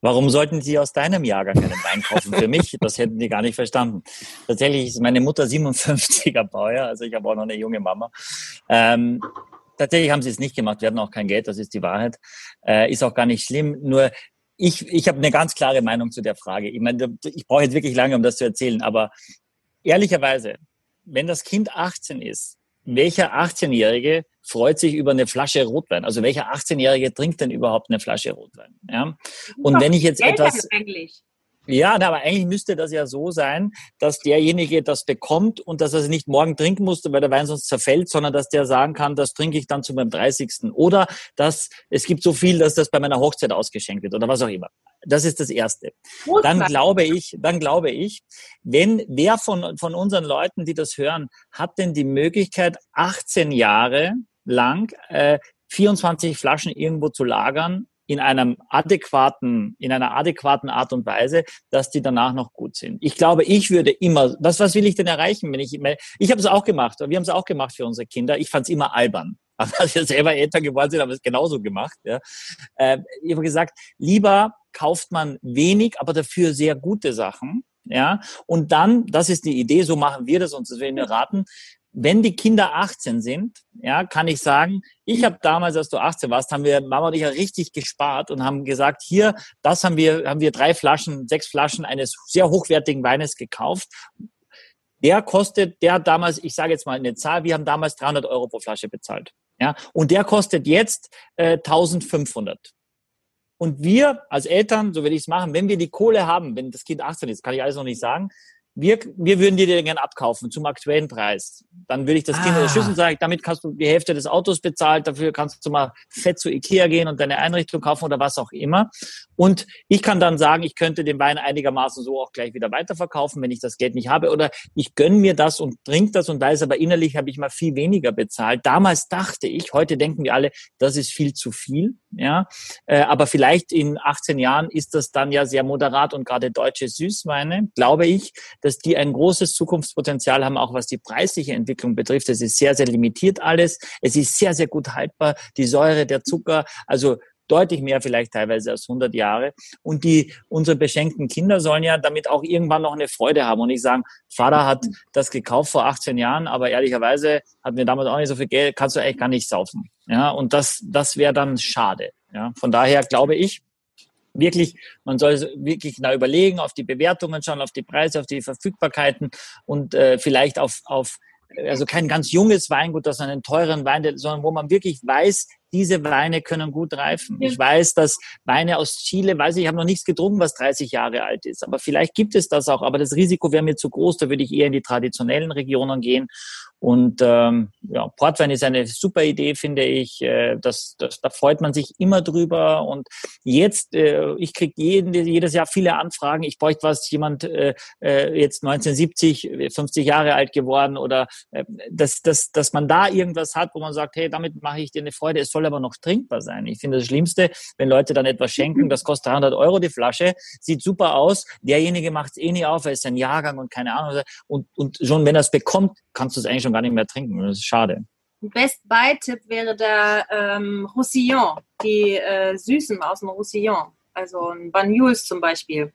Warum sollten Sie aus deinem Jahrgang einen Wein kaufen für mich? Das hätten die gar nicht verstanden. Tatsächlich ist meine Mutter 57er Bauer, also ich habe auch noch eine junge Mama. Ähm, Tatsächlich haben sie es nicht gemacht. Wir hatten auch kein Geld, das ist die Wahrheit. Äh, ist auch gar nicht schlimm. Nur ich, ich habe eine ganz klare Meinung zu der Frage. Ich meine, ich brauche jetzt wirklich lange, um das zu erzählen, aber ehrlicherweise, wenn das Kind 18 ist, welcher 18-Jährige freut sich über eine Flasche Rotwein? Also welcher 18-Jährige trinkt denn überhaupt eine Flasche Rotwein? Ja? Und wenn ich jetzt etwas... Eigentlich. Ja, aber eigentlich müsste das ja so sein, dass derjenige das bekommt und dass er es nicht morgen trinken musste, weil der Wein sonst zerfällt, sondern dass der sagen kann, das trinke ich dann zu meinem 30. Oder dass es gibt so viel, dass das bei meiner Hochzeit ausgeschenkt wird oder was auch immer. Das ist das Erste. Dann glaube ich, dann glaube ich, wenn wer von, von unseren Leuten, die das hören, hat denn die Möglichkeit, 18 Jahre lang äh, 24 Flaschen irgendwo zu lagern in einem adäquaten, in einer adäquaten Art und Weise, dass die danach noch gut sind. Ich glaube, ich würde immer, was, was will ich denn erreichen, wenn ich, ich habe es auch gemacht, wir haben es auch gemacht für unsere Kinder. Ich fand es immer albern. [LAUGHS] Aber als wir selber älter geworden sind, haben wir es genauso gemacht. Ja. Äh, ich habe gesagt, lieber kauft man wenig, aber dafür sehr gute Sachen. Ja, und dann, das ist die Idee, so machen wir das uns, das werden wir raten, wenn die Kinder 18 sind, ja, kann ich sagen, ich habe damals, als du 18 warst, haben wir Mama und ich ja richtig gespart und haben gesagt, hier, das haben wir, haben wir drei Flaschen, sechs Flaschen eines sehr hochwertigen Weines gekauft. Der kostet, der hat damals, ich sage jetzt mal eine Zahl, wir haben damals 300 Euro pro Flasche bezahlt. Ja, und der kostet jetzt äh, 1500. Und wir als Eltern, so werde ich es machen, wenn wir die Kohle haben, wenn das Kind 18 ist, kann ich alles noch nicht sagen, wir, wir würden dir den gerne abkaufen zum aktuellen Preis. Dann würde ich das ah. Kind unterstützen, sage ich, damit kannst du die Hälfte des Autos bezahlen, dafür kannst du mal fett zu Ikea gehen und deine Einrichtung kaufen oder was auch immer. Und ich kann dann sagen, ich könnte den Wein einigermaßen so auch gleich wieder weiterverkaufen, wenn ich das Geld nicht habe. Oder ich gönne mir das und trinke das und weiß aber innerlich habe ich mal viel weniger bezahlt. Damals dachte ich, heute denken wir alle, das ist viel zu viel. Ja, äh, aber vielleicht in 18 Jahren ist das dann ja sehr moderat und gerade deutsche Süßweine, glaube ich, dass die ein großes Zukunftspotenzial haben, auch was die preisliche Entwicklung betrifft. Es ist sehr, sehr limitiert alles. Es ist sehr, sehr gut haltbar. Die Säure, der Zucker, also deutlich mehr vielleicht teilweise als 100 Jahre. Und die, unsere beschenkten Kinder sollen ja damit auch irgendwann noch eine Freude haben und nicht sagen, Vater hat das gekauft vor 18 Jahren, aber ehrlicherweise hatten wir damals auch nicht so viel Geld, kannst du eigentlich gar nicht saufen. Ja, und das, das wäre dann schade. Ja, von daher glaube ich, wirklich, man soll wirklich genau überlegen, auf die Bewertungen schauen, auf die Preise, auf die Verfügbarkeiten und äh, vielleicht auf, auf also kein ganz junges Weingut, das einen teuren Wein, sondern wo man wirklich weiß, diese Weine können gut reifen. Ich weiß, dass Weine aus Chile, weiß ich, ich habe noch nichts getrunken, was 30 Jahre alt ist. Aber vielleicht gibt es das auch. Aber das Risiko wäre mir zu groß. Da würde ich eher in die traditionellen Regionen gehen. Und ähm, ja, Portwein ist eine super Idee, finde ich. Äh, das, das, da freut man sich immer drüber. Und jetzt, äh, ich kriege jedes Jahr viele Anfragen. Ich bräuchte was, jemand äh, äh jetzt 1970, 50 Jahre alt geworden oder äh, dass, dass, dass man da irgendwas hat, wo man sagt, hey, damit mache ich dir eine Freude. Es soll aber noch trinkbar sein. Ich finde das Schlimmste, wenn Leute dann etwas schenken, das kostet 300 Euro die Flasche, sieht super aus. Derjenige macht es eh nie auf, er ist ein Jahrgang und keine Ahnung. Und, und schon wenn er es bekommt, kannst du es eigentlich schon gar nicht mehr trinken. Das ist schade. Best Buy-Tipp wäre der ähm, Roussillon, die äh, Süßen aus dem Roussillon. Also ein Banyuls zum Beispiel.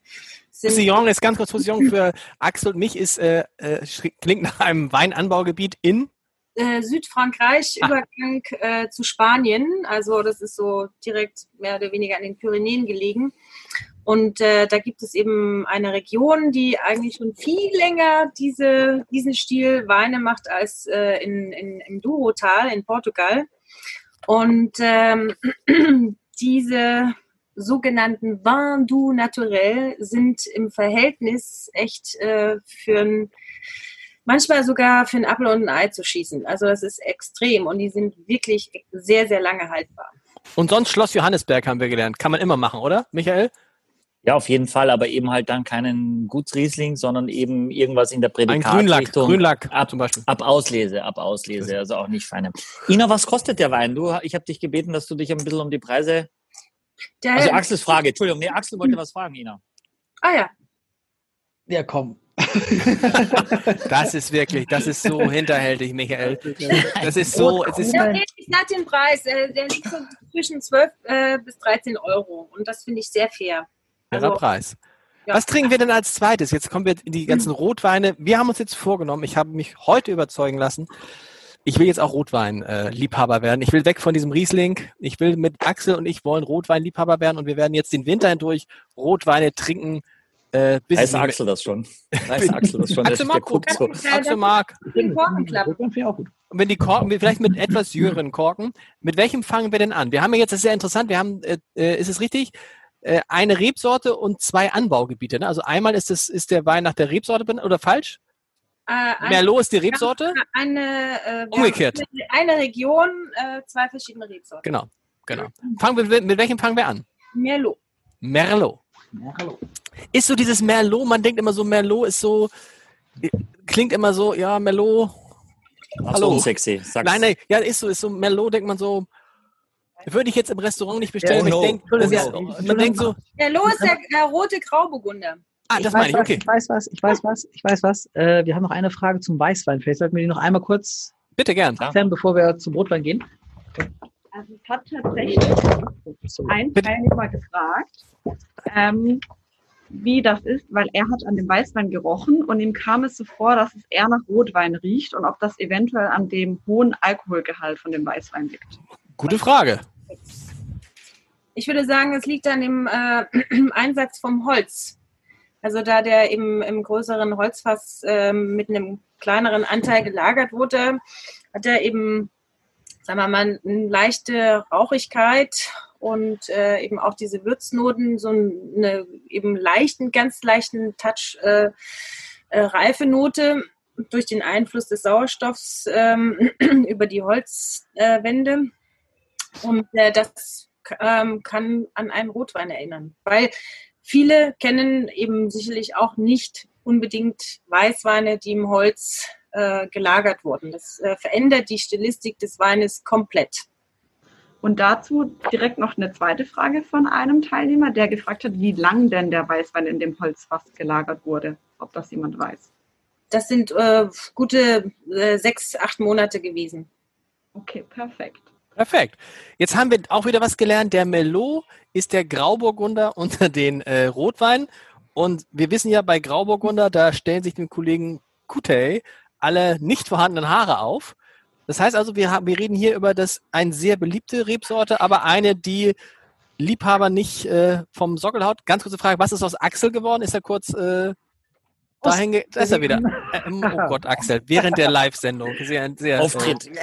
Roussillon ist ganz kurz Roussillon für Axel und mich ist äh, äh, klingt nach einem Weinanbaugebiet in äh, Südfrankreich, ah. Übergang äh, zu Spanien. Also das ist so direkt mehr oder weniger an den Pyrenäen gelegen. Und äh, da gibt es eben eine Region, die eigentlich schon viel länger diese, diesen Stil Weine macht als äh, in, in, im Douro-Tal in Portugal. Und ähm, [CLEARS THROAT] diese sogenannten Vin du naturel sind im Verhältnis echt äh, für ein, manchmal sogar für ein Apfel und ein Ei zu schießen. Also das ist extrem und die sind wirklich sehr, sehr lange haltbar. Und sonst Schloss Johannesberg haben wir gelernt. Kann man immer machen, oder, Michael? Ja, auf jeden Fall, aber eben halt dann keinen Gutsriesling, sondern eben irgendwas in der Prädikat. Ein Grünlack, Grünlack ab, zum Beispiel. Ab Auslese, ab Auslese, also auch nicht feine. Ina, was kostet der Wein? Du, ich habe dich gebeten, dass du dich ein bisschen um die Preise. Der also Axels Frage, Entschuldigung, nee, Axel wollte was fragen, Ina. Ah ja. Ja, komm. [LAUGHS] das ist wirklich, das ist so hinterhältig, Michael. Das ist so. Es ist ja, ich sag den Preis. Äh, der liegt so zwischen 12 äh, bis 13 Euro. Und das finde ich sehr fair. Fairer also, Preis. Ja. Was trinken wir denn als zweites? Jetzt kommen wir in die ganzen mhm. Rotweine. Wir haben uns jetzt vorgenommen, ich habe mich heute überzeugen lassen, ich will jetzt auch Rotwein-Liebhaber werden. Ich will weg von diesem Riesling. Ich will mit Axel und ich wollen Rotwein-Liebhaber werden und wir werden jetzt den Winter hindurch Rotweine trinken. Äh, bis Weiß [LAUGHS] Axel das schon? Weiß Axel das schon? Axel mag guckt so. Axel mag. Den Korkenklapp. Und wenn die Korken, vielleicht mit etwas jüngeren Korken, mit welchem fangen wir denn an? Wir haben ja jetzt, das ist sehr interessant, wir haben, äh, äh ist es richtig, äh, eine Rebsorte und zwei Anbaugebiete. Ne? Also einmal ist, es, ist der Wein nach der Rebsorte oder falsch? Äh, Merlot ist die Rebsorte? Eine, äh, Umgekehrt. Eine Region, äh, zwei verschiedene Rebsorten. Genau, genau. Fangen wir, mit welchem fangen wir an? Merlot. Merlot. Merlot. Ist so dieses Merlot, man denkt immer so, Merlot ist so, klingt immer so, ja, Merlot. Hallo. So sexy. Sag's. Nein, nein, ja, ist so, ist so, Merlot denkt man so, würde ich jetzt im Restaurant nicht bestellen. Oh, no. ich denk, oh, no. Man denkt so. Der Lo ist der äh, rote Grauburgunder. Ah, das meine ich, okay. Ich weiß was, ich weiß was, ich weiß was. Äh, wir haben noch eine Frage zum Weißwein. Vielleicht sollten wir die noch einmal kurz Bitte gern. klären, bevor wir zum Rotwein gehen. Also es hat tatsächlich ein Teilnehmer gefragt, ähm, wie das ist, weil er hat an dem Weißwein gerochen und ihm kam es so vor, dass es eher nach Rotwein riecht und ob das eventuell an dem hohen Alkoholgehalt von dem Weißwein liegt. Gute Frage. Ich würde sagen, es liegt an dem äh, [CLEARS THROAT] Einsatz vom Holz. Also da der eben im größeren Holzfass äh, mit einem kleineren Anteil gelagert wurde, hat er eben, sagen wir mal, eine leichte Rauchigkeit und äh, eben auch diese Würznoten, so eine eben leichten, ganz leichten Touch äh, äh, reife Note durch den Einfluss des Sauerstoffs ähm, [CLEARS THROAT] über die Holzwände. und äh, das ähm, kann an einen Rotwein erinnern. Weil viele kennen eben sicherlich auch nicht unbedingt Weißweine, die im Holz äh, gelagert wurden. Das äh, verändert die Stilistik des Weines komplett. Und dazu direkt noch eine zweite Frage von einem Teilnehmer, der gefragt hat, wie lang denn der Weißwein in dem Holzfass gelagert wurde, ob das jemand weiß. Das sind äh, gute äh, sechs, acht Monate gewesen. Okay, perfekt. Perfekt. Jetzt haben wir auch wieder was gelernt. Der Merlot ist der Grauburgunder [LAUGHS] unter den äh, Rotweinen. Und wir wissen ja, bei Grauburgunder, da stellen sich dem Kollegen Kutey alle nicht vorhandenen Haare auf. Das heißt also, wir, haben, wir reden hier über das eine sehr beliebte Rebsorte, aber eine, die Liebhaber nicht äh, vom Sockel haut. Ganz kurze Frage, was ist aus Axel geworden? Ist er kurz äh, dahin da ist er wieder. Ähm, oh Gott, Axel, während der Live-Sendung. Sehr, sehr, Auftritt. [LAUGHS]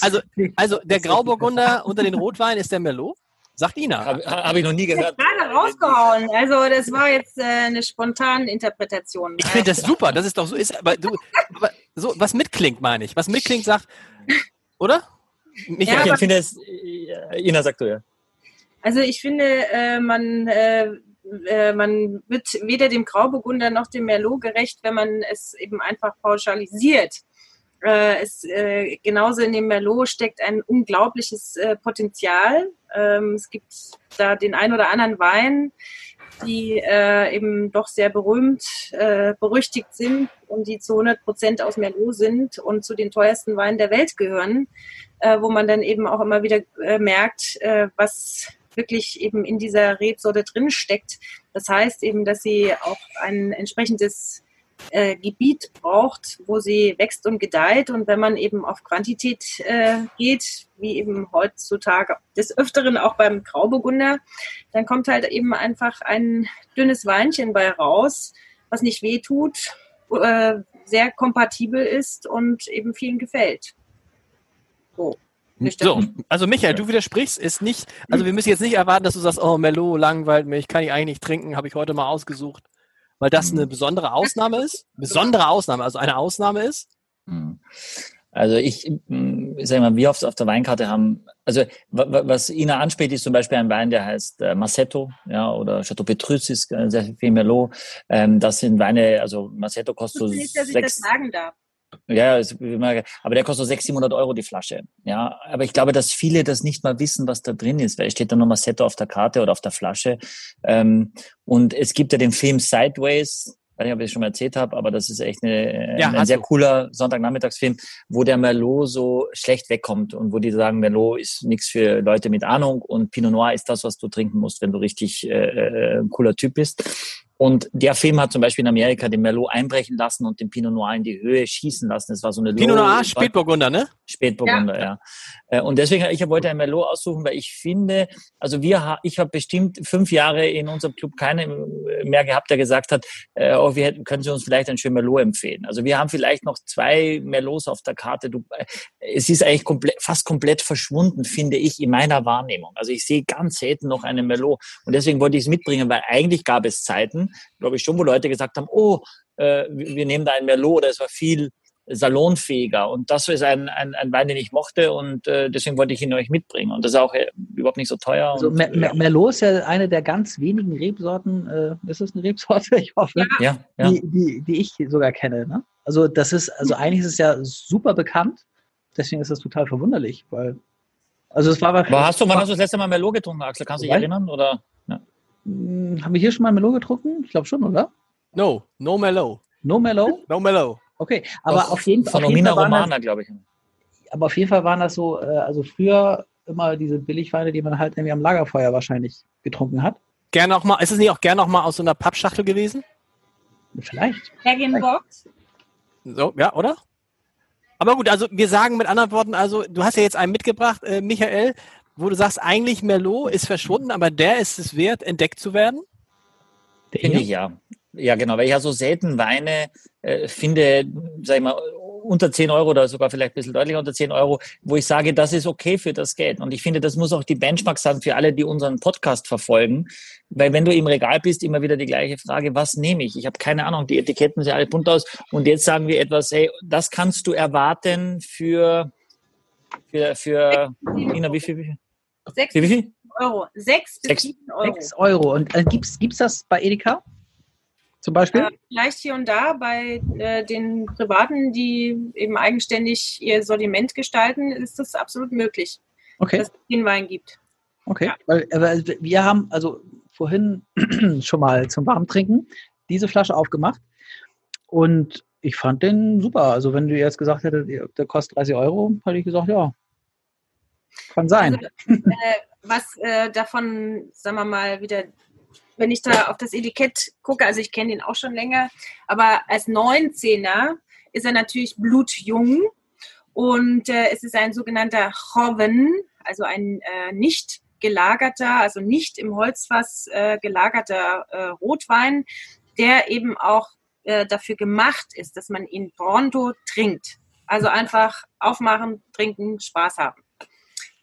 Also, also der Grauburgunder unter den Rotwein ist der Merlot? Sagt Ina. Habe hab ich noch nie gehört. Gerade rausgehauen. Also das war jetzt äh, eine spontane Interpretation. Ich finde das super. Das ist doch so. Ist, aber du, aber so was mitklingt, meine ich. Was mitklingt, sagt, oder? Michael. Ja, ich finde es. Äh, Ina sagt du ja. Also ich finde, äh, man äh, äh, man wird weder dem Grauburgunder noch dem Merlot gerecht, wenn man es eben einfach pauschalisiert. Äh, es, äh, genauso in dem Merlot steckt ein unglaubliches äh, Potenzial. Ähm, es gibt da den ein oder anderen Wein, die äh, eben doch sehr berühmt, äh, berüchtigt sind und die zu 100 Prozent aus Merlot sind und zu den teuersten Weinen der Welt gehören, äh, wo man dann eben auch immer wieder äh, merkt, äh, was wirklich eben in dieser Rebsorte drin steckt. Das heißt eben, dass sie auch ein entsprechendes äh, Gebiet braucht, wo sie wächst und gedeiht. Und wenn man eben auf Quantität äh, geht, wie eben heutzutage des Öfteren auch beim Grauburgunder, dann kommt halt eben einfach ein dünnes Weinchen bei raus, was nicht weh tut, äh, sehr kompatibel ist und eben vielen gefällt. So. So, also Michael, du widersprichst, ist nicht, also wir müssen jetzt nicht erwarten, dass du sagst, oh, Merlot langweilt mich, kann ich eigentlich nicht trinken, habe ich heute mal ausgesucht weil das eine besondere Ausnahme ist? Besondere Ausnahme, also eine Ausnahme ist? Hm. Also ich, hm, ich sag mal, wir oft auf der Weinkarte haben, also was Ina anspricht, ist zum Beispiel ein Wein, der heißt äh, Massetto, ja, oder Chateau Petrus ist äh, sehr viel Merlot. Ähm, das sind Weine, also Massetto kostet so nicht, dass sechs, ich das sagen darf. Ja, aber der kostet 600, 700 Euro die Flasche. Ja, aber ich glaube, dass viele das nicht mal wissen, was da drin ist, weil es steht da nochmal Setto auf der Karte oder auf der Flasche. Ähm, und es gibt ja den Film Sideways, ich weiß nicht, ob ich es schon mal erzählt habe, aber das ist echt eine, ja, ein sehr du. cooler Sonntagnachmittagsfilm, wo der Merlot so schlecht wegkommt und wo die sagen, Merlot ist nichts für Leute mit Ahnung und Pinot Noir ist das, was du trinken musst, wenn du richtig äh, äh ein cooler Typ bist. Und der Film hat zum Beispiel in Amerika den Merlot einbrechen lassen und den Pinot Noir in die Höhe schießen lassen. Das war so eine Pinot Noir, Spätburgunder, ne? Spätburgunder, ja. ja. Äh, und deswegen, ich wollte ein Merlot aussuchen, weil ich finde, also wir, ich habe bestimmt fünf Jahre in unserem Club keine mehr gehabt, der gesagt hat, äh, oh, wir hätten, können Sie uns vielleicht ein schönes Merlot empfehlen. Also wir haben vielleicht noch zwei Merlots auf der Karte. Du, äh, es ist eigentlich komplett, fast komplett verschwunden, finde ich, in meiner Wahrnehmung. Also ich sehe ganz selten noch einen Merlot. Und deswegen wollte ich es mitbringen, weil eigentlich gab es Zeiten, glaube ich schon, wo Leute gesagt haben, oh, äh, wir nehmen da ein Merlot, das war viel salonfähiger. Und das ist ein, ein, ein Wein, den ich mochte und äh, deswegen wollte ich ihn euch mitbringen. Und das ist auch äh, überhaupt nicht so teuer. Also und, Mer ja. Merlot ist ja eine der ganz wenigen Rebsorten, äh, ist das eine Rebsorte? [LAUGHS] Ich hoffe, ja, ja. Die, die, die ich sogar kenne. Ne? Also das ist, also eigentlich ist es ja super bekannt, deswegen ist das total verwunderlich, weil also es war Aber hast du, wann hast du das letzte Mal Merlot getrunken, Axel? Kannst du dich erinnern? Oder? Hm, haben wir hier schon mal Melo getrunken? Ich glaube schon, oder? No, no Melo. No Melo? No Melo. Okay, aber Doch, auf jeden, Fall. Von Romana, glaube ich. Aber auf jeden Fall waren das so, äh, also früher immer diese Billigweine, die man halt irgendwie am Lagerfeuer wahrscheinlich getrunken hat. Gerne auch mal, ist es nicht auch gerne noch mal aus so einer Pappschachtel gewesen? Vielleicht. Bag-in-Box. So, ja, oder? Aber gut, also wir sagen mit anderen Worten, also du hast ja jetzt einen mitgebracht, äh, Michael wo du sagst, eigentlich Merlot ist verschwunden, aber der ist es wert, entdeckt zu werden? Finde ich ja. Ja, genau, weil ich ja so selten Weine äh, finde, sag ich mal, unter 10 Euro oder sogar vielleicht ein bisschen deutlicher unter 10 Euro, wo ich sage, das ist okay für das Geld. Und ich finde, das muss auch die Benchmark sein für alle, die unseren Podcast verfolgen. Weil wenn du im Regal bist, immer wieder die gleiche Frage, was nehme ich? Ich habe keine Ahnung, die Etiketten sehen alle bunt aus. Und jetzt sagen wir etwas, hey, das kannst du erwarten für, für, für, Ina, wie viel? Sechs wie viel? Euro. Sechs bis sechs, sieben Euro. Sechs Euro. Und äh, gibt es das bei Edeka? Zum Beispiel? Äh, vielleicht hier und da bei äh, den Privaten, die eben eigenständig ihr Sortiment gestalten, ist das absolut möglich, okay. dass es den Wein gibt. Okay, ja. weil, weil wir haben also vorhin [CLEARS THROAT] schon mal zum Warmtrinken diese Flasche aufgemacht und ich fand den super. Also wenn du jetzt gesagt hättest, der kostet 30 Euro, hätte ich gesagt, ja, kann sein. Also, äh, was äh, davon, sagen wir mal, wieder, wenn ich da auf das Etikett gucke, also ich kenne den auch schon länger, aber als 19er ist er natürlich blutjung und äh, es ist ein sogenannter Choven, also ein äh, nicht gelagerter, also nicht im Holzfass äh, gelagerter äh, Rotwein, der eben auch dafür gemacht ist, dass man ihn pronto trinkt. Also einfach aufmachen, trinken, Spaß haben.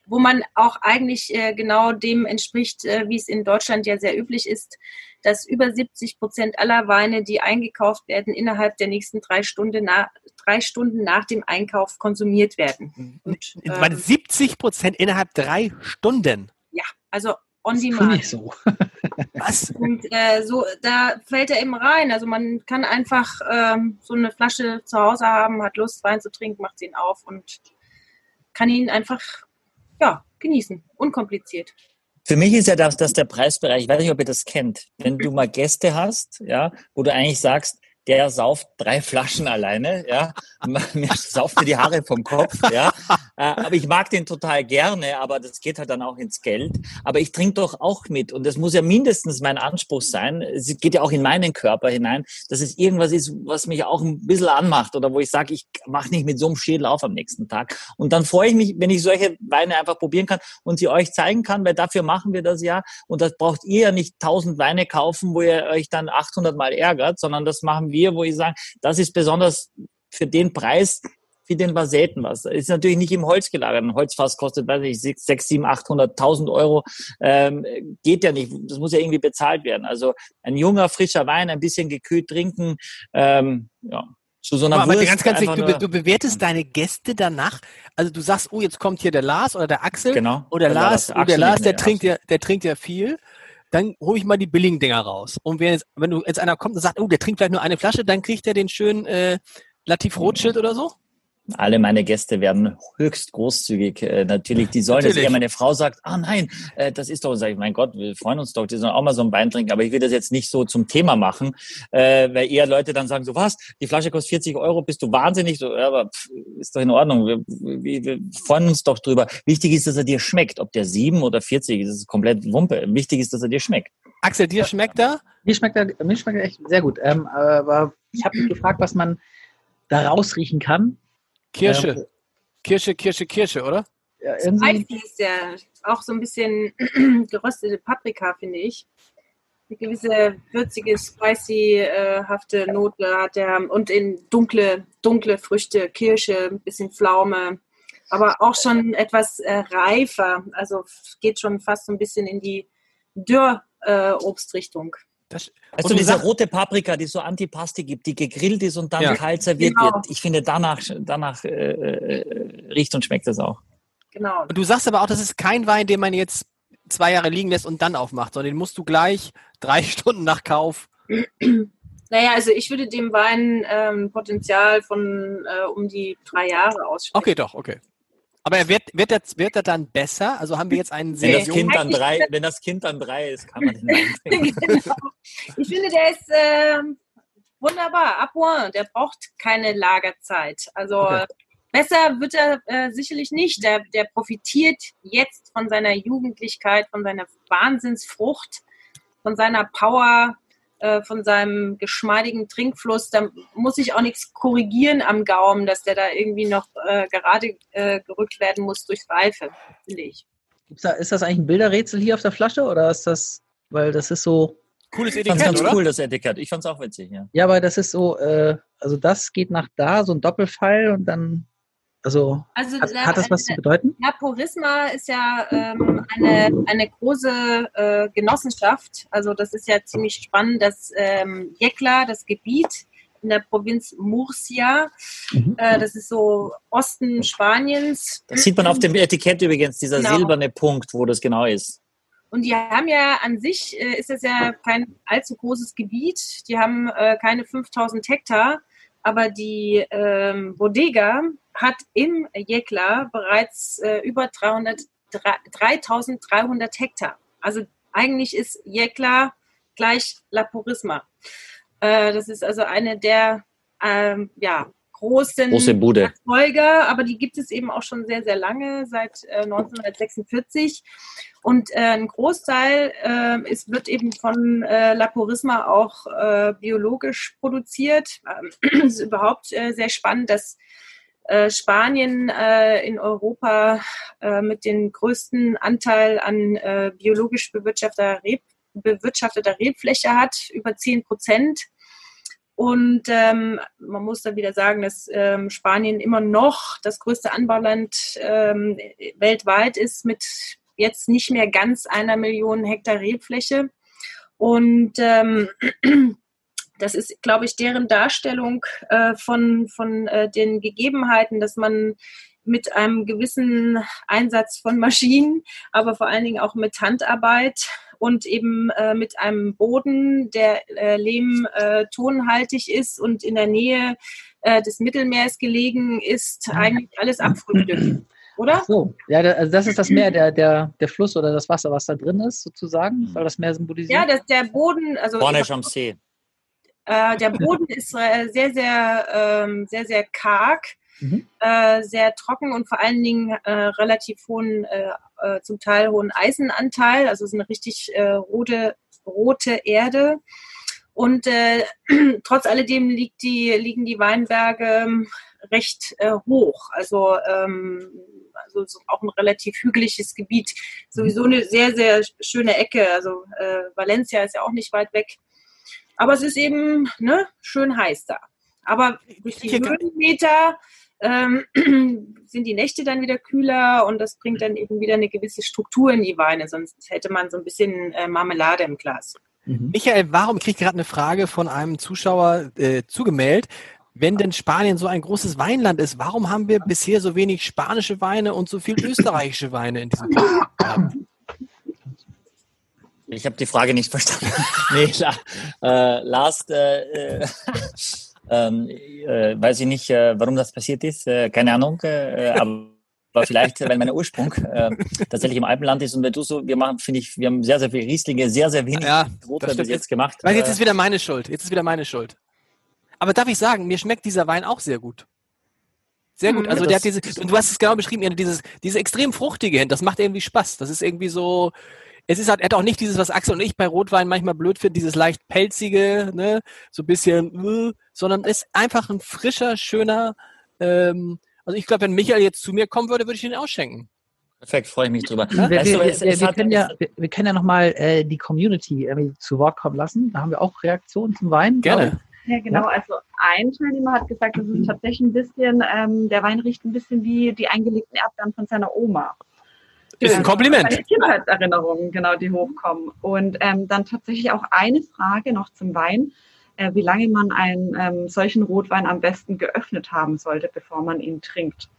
Wo man auch eigentlich äh, genau dem entspricht, äh, wie es in Deutschland ja sehr üblich ist, dass über 70 Prozent aller Weine, die eingekauft werden, innerhalb der nächsten drei Stunden, na, drei Stunden nach dem Einkauf konsumiert werden. Und, ähm, 70 Prozent innerhalb drei Stunden? Ja, also on demand. Nicht so. [LAUGHS] Was? Und äh, so, da fällt er eben rein. Also man kann einfach ähm, so eine Flasche zu Hause haben, hat Lust, Wein zu trinken, macht ihn auf und kann ihn einfach ja, genießen. Unkompliziert. Für mich ist ja das, das der Preisbereich, ich weiß nicht, ob ihr das kennt, wenn du mal Gäste hast, ja, wo du eigentlich sagst, der sauft drei Flaschen alleine, ja. [LAUGHS] Mir sauft mir die Haare vom Kopf, ja. Äh, aber ich mag den total gerne, aber das geht halt dann auch ins Geld. Aber ich trinke doch auch mit und das muss ja mindestens mein Anspruch sein. Es geht ja auch in meinen Körper hinein, dass es irgendwas ist, was mich auch ein bisschen anmacht oder wo ich sage, ich mache nicht mit so einem Schädel auf am nächsten Tag. Und dann freue ich mich, wenn ich solche Weine einfach probieren kann und sie euch zeigen kann, weil dafür machen wir das ja. Und das braucht ihr ja nicht tausend Weine kaufen, wo ihr euch dann 800 Mal ärgert, sondern das machen wir wir, wo ich sage, das ist besonders für den Preis, für den selten was. Das ist natürlich nicht im Holz gelagert. Ein Holzfass kostet, weiß ich, 6, 6 7, 800.000 Euro. Ähm, geht ja nicht. Das muss ja irgendwie bezahlt werden. Also ein junger, frischer Wein, ein bisschen gekühlt trinken, ähm, ja, zu so einer aber, aber ganz, ganz du, du, bewertest deine Gäste danach. Also du sagst, oh, jetzt kommt hier der Lars oder der Axel. Genau. Oder Lars, oh, der Lars, der trinkt ja, der trinkt ja viel dann hole ich mal die billigen Dinger raus. Und wenn, jetzt, wenn du jetzt einer kommt und sagt, oh, der trinkt vielleicht nur eine Flasche, dann kriegt er den schönen äh, Latif Rothschild oder so? Alle meine Gäste werden höchst großzügig. Äh, natürlich, die sollen natürlich. das eher. Meine Frau sagt, ah nein, äh, das ist doch, sag ich, mein Gott, wir freuen uns doch, die sollen auch mal so ein Wein trinken. Aber ich will das jetzt nicht so zum Thema machen, äh, weil eher Leute dann sagen, so was, die Flasche kostet 40 Euro, bist du wahnsinnig? So, ja, aber pff, ist doch in Ordnung. Wir, wir, wir freuen uns doch drüber. Wichtig ist, dass er dir schmeckt. Ob der 7 oder 40 ist, ist komplett Wumpe. Wichtig ist, dass er dir schmeckt. Axel, dir schmeckt er? Mir schmeckt er, mir schmeckt er echt sehr gut. Ähm, aber ich habe mich gefragt, was man da rausriechen kann. Kirsche. Ähm, Kirsche, Kirsche, Kirsche, oder? Ja, Spicy ist ja auch so ein bisschen [CLEARS THROAT] geröstete Paprika, finde ich. Eine gewisse würzige, spicy-hafte Note hat er und in dunkle, dunkle Früchte, Kirsche, ein bisschen Pflaume, aber auch schon etwas äh, reifer. Also geht schon fast so ein bisschen in die Dürr-Obstrichtung. Äh, das, also diese sag, rote Paprika, die so Antipasti gibt, die gegrillt ist und dann ja. kalt serviert genau. wird. Ich finde, danach, danach äh, äh, riecht und schmeckt das auch. Genau. Und du sagst aber auch, das ist kein Wein, den man jetzt zwei Jahre liegen lässt und dann aufmacht, sondern den musst du gleich [LAUGHS] drei Stunden nach Kauf. Naja, also ich würde dem Wein ähm, Potenzial von äh, um die drei Jahre aussprechen. Okay, doch, okay. Aber er wird, wird, er, wird er dann besser? Also haben wir jetzt einen sehr wenn das Kind dann drei, Wenn das Kind dann drei ist, kann man den [LAUGHS] genau. Ich finde, der ist äh, wunderbar. Ab Der braucht keine Lagerzeit. Also okay. besser wird er äh, sicherlich nicht. Der, der profitiert jetzt von seiner Jugendlichkeit, von seiner Wahnsinnsfrucht, von seiner Power äh, von seinem geschmeidigen Trinkfluss. Da muss ich auch nichts korrigieren am Gaumen, dass der da irgendwie noch äh, gerade äh, gerückt werden muss durch Reife, finde ich. Da, ist das eigentlich ein Bilderrätsel hier auf der Flasche oder ist das, weil das ist so. Cooles Etikett, ich ganz oder? cool, das Etikett. Ich fand's auch witzig, ja. Ja, aber das ist so, äh, also das geht nach da, so ein Doppelpfeil und dann also, also hat, hat, das was zu bedeuten? Ja, Purisma ist ja ähm, eine, eine große äh, Genossenschaft. Also das ist ja ziemlich spannend, dass ähm, Jekla, das Gebiet in der Provinz Murcia, mhm. äh, das ist so Osten Spaniens. Das sieht man auf dem Etikett übrigens, dieser genau. silberne Punkt, wo das genau ist. Und die haben ja an sich, äh, ist das ja kein allzu großes Gebiet. Die haben äh, keine 5000 Hektar, aber die ähm, Bodega hat im Jekla bereits äh, über 300, 3300 Hektar. Also eigentlich ist Jekla gleich La Purisma. Äh, das ist also eine der ähm, ja, großen Große Bude. Erzeuger, aber die gibt es eben auch schon sehr, sehr lange, seit äh, 1946. Und äh, ein Großteil äh, ist, wird eben von äh, La Purisma auch äh, biologisch produziert. Ähm, [CLEARS THROAT] ist überhaupt äh, sehr spannend, dass äh, Spanien in Europa mit dem größten Anteil an biologisch bewirtschafteter, Reb, bewirtschafteter Rebfläche hat, über 10 Prozent. Und ähm, man muss dann wieder sagen, dass ähm, Spanien immer noch das größte Anbauland ähm, weltweit ist mit jetzt nicht mehr ganz einer Million Hektar Rebfläche. Und ähm, das ist, glaube ich, deren Darstellung äh, von, von äh, den Gegebenheiten, dass man mit einem gewissen Einsatz von Maschinen, aber vor allen Dingen auch mit Handarbeit und eben äh, mit einem Boden, der äh, lehmtonhaltig äh, ist und in der Nähe äh, des Mittelmeers gelegen ist, mhm. eigentlich alles abfrühstückt. [CLEARS THROAT] Oder? Ach so, ja, also das ist das Meer, der, der, der Fluss oder das Wasser, was da drin ist, sozusagen, soll das Meer symbolisieren? Ja, das, der Boden, also. Bornisch am See. Äh, der Boden ist äh, sehr, sehr, ähm, sehr, sehr karg, mhm. äh, sehr trocken und vor allen Dingen äh, relativ hohen, äh, äh, zum Teil hohen Eisenanteil. Also es ist eine richtig rote, rote Erde. Und [CLEARS THROAT] trotz alledem liegt die, liegen die Weinberge ähm, recht hoch. Also, ähm, also auch ein relativ hügeliges Gebiet. Sowieso eine sehr, sehr schöne Ecke. Also Valencia ist ja auch nicht weit weg. Aber es ist eben ne, schön heiß da. Aber durch die Höhenmeter ähm, [CLEARS THROAT] sind die Nächte dann wieder kühler und das bringt dann eben wieder eine gewisse Struktur in die Weine, sonst hätte man so ein bisschen äh, Marmelade im Glas. Mhm. Michael, warum kriege ich gerade eine Frage von einem Zuschauer äh, zugemeldet? Wenn denn Spanien so ein großes Weinland ist, warum haben wir bisher so wenig spanische Weine und so viel österreichische Weine in diesem Land? Ich habe die Frage nicht verstanden. [LAUGHS] nee, äh, Lars, äh, äh, [LAUGHS] ähm, äh, weiß ich nicht, äh, warum das passiert ist, äh, keine Ahnung, äh, aber aber vielleicht, weil mein Ursprung äh, tatsächlich im Alpenland ist und wenn du so, wir machen, finde ich, wir haben sehr, sehr viele Rieslinge, sehr, sehr wenig ja, Rotwein bis jetzt gemacht. Weil jetzt ist wieder meine Schuld. Jetzt ist wieder meine Schuld. Aber darf ich sagen, mir schmeckt dieser Wein auch sehr gut. Sehr gut. Mhm. Also ja, der hat diese, du hast es genau beschrieben, dieses, diese extrem fruchtige hin, das macht irgendwie Spaß. Das ist irgendwie so, es ist halt, er hat auch nicht dieses, was Axel und ich bei Rotwein manchmal blöd finden, dieses leicht pelzige, ne, so ein bisschen, äh, sondern ist einfach ein frischer, schöner, ähm, also ich glaube, wenn Michael jetzt zu mir kommen würde, würde ich ihn ausschenken. Perfekt, freue ich mich drüber. Wir, wir, wir, wir können, ja, wir, können ja nochmal äh, die Community äh, zu Wort kommen lassen. Da haben wir auch Reaktionen zum Wein. Gerne. Ja, genau. Also ein Teilnehmer hat gesagt, das ist tatsächlich ein bisschen, ähm, der Wein riecht ein bisschen wie die eingelegten Erdbeeren von seiner Oma. Ist ein Kompliment. Kindheitserinnerungen, genau, die hochkommen. Und ähm, dann tatsächlich auch eine Frage noch zum Wein, äh, wie lange man einen ähm, solchen Rotwein am besten geöffnet haben sollte, bevor man ihn trinkt.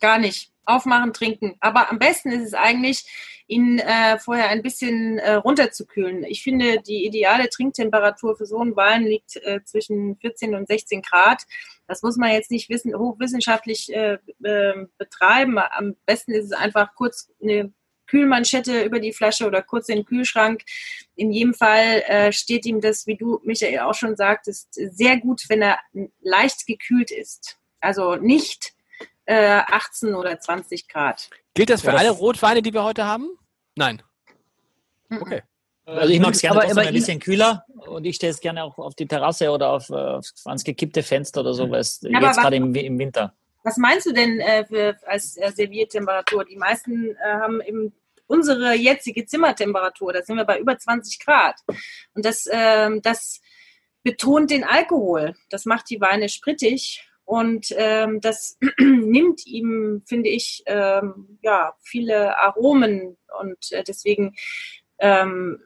Gar nicht aufmachen, trinken. Aber am besten ist es eigentlich, ihn äh, vorher ein bisschen äh, runterzukühlen. Ich finde, die ideale Trinktemperatur für so einen Wein liegt äh, zwischen 14 und 16 Grad. Das muss man jetzt nicht wissen, hochwissenschaftlich äh, äh, betreiben. Am besten ist es einfach kurz eine Kühlmanschette über die Flasche oder kurz in den Kühlschrank. In jedem Fall äh, steht ihm das, wie du, Michael, auch schon sagtest, sehr gut, wenn er leicht gekühlt ist. Also nicht 18 äh, oder 20 Grad. Gilt das für ja, alle Rotweine, die wir heute haben? Nein. Mhm. Okay. Also ich mag es gerne aber, aber ein bisschen kühler und ich stehe es gerne auch auf die Terrasse oder auf, auf ans gekippte Fenster oder so, weil es ja, jetzt gerade im, im, Winter. Was meinst du denn äh, für, als äh, Serviertemperatur? Die meisten äh, haben eben unsere jetzige Zimmertemperatur, da sind wir bei über 20 Grad. Und das, ähm, das betont den Alkohol. Das macht die Weine sprittig und ähm, das [CLEARS THROAT] nimmt ihm, finde ich, ähm, ja, viele Aromen. Und äh, deswegen ähm,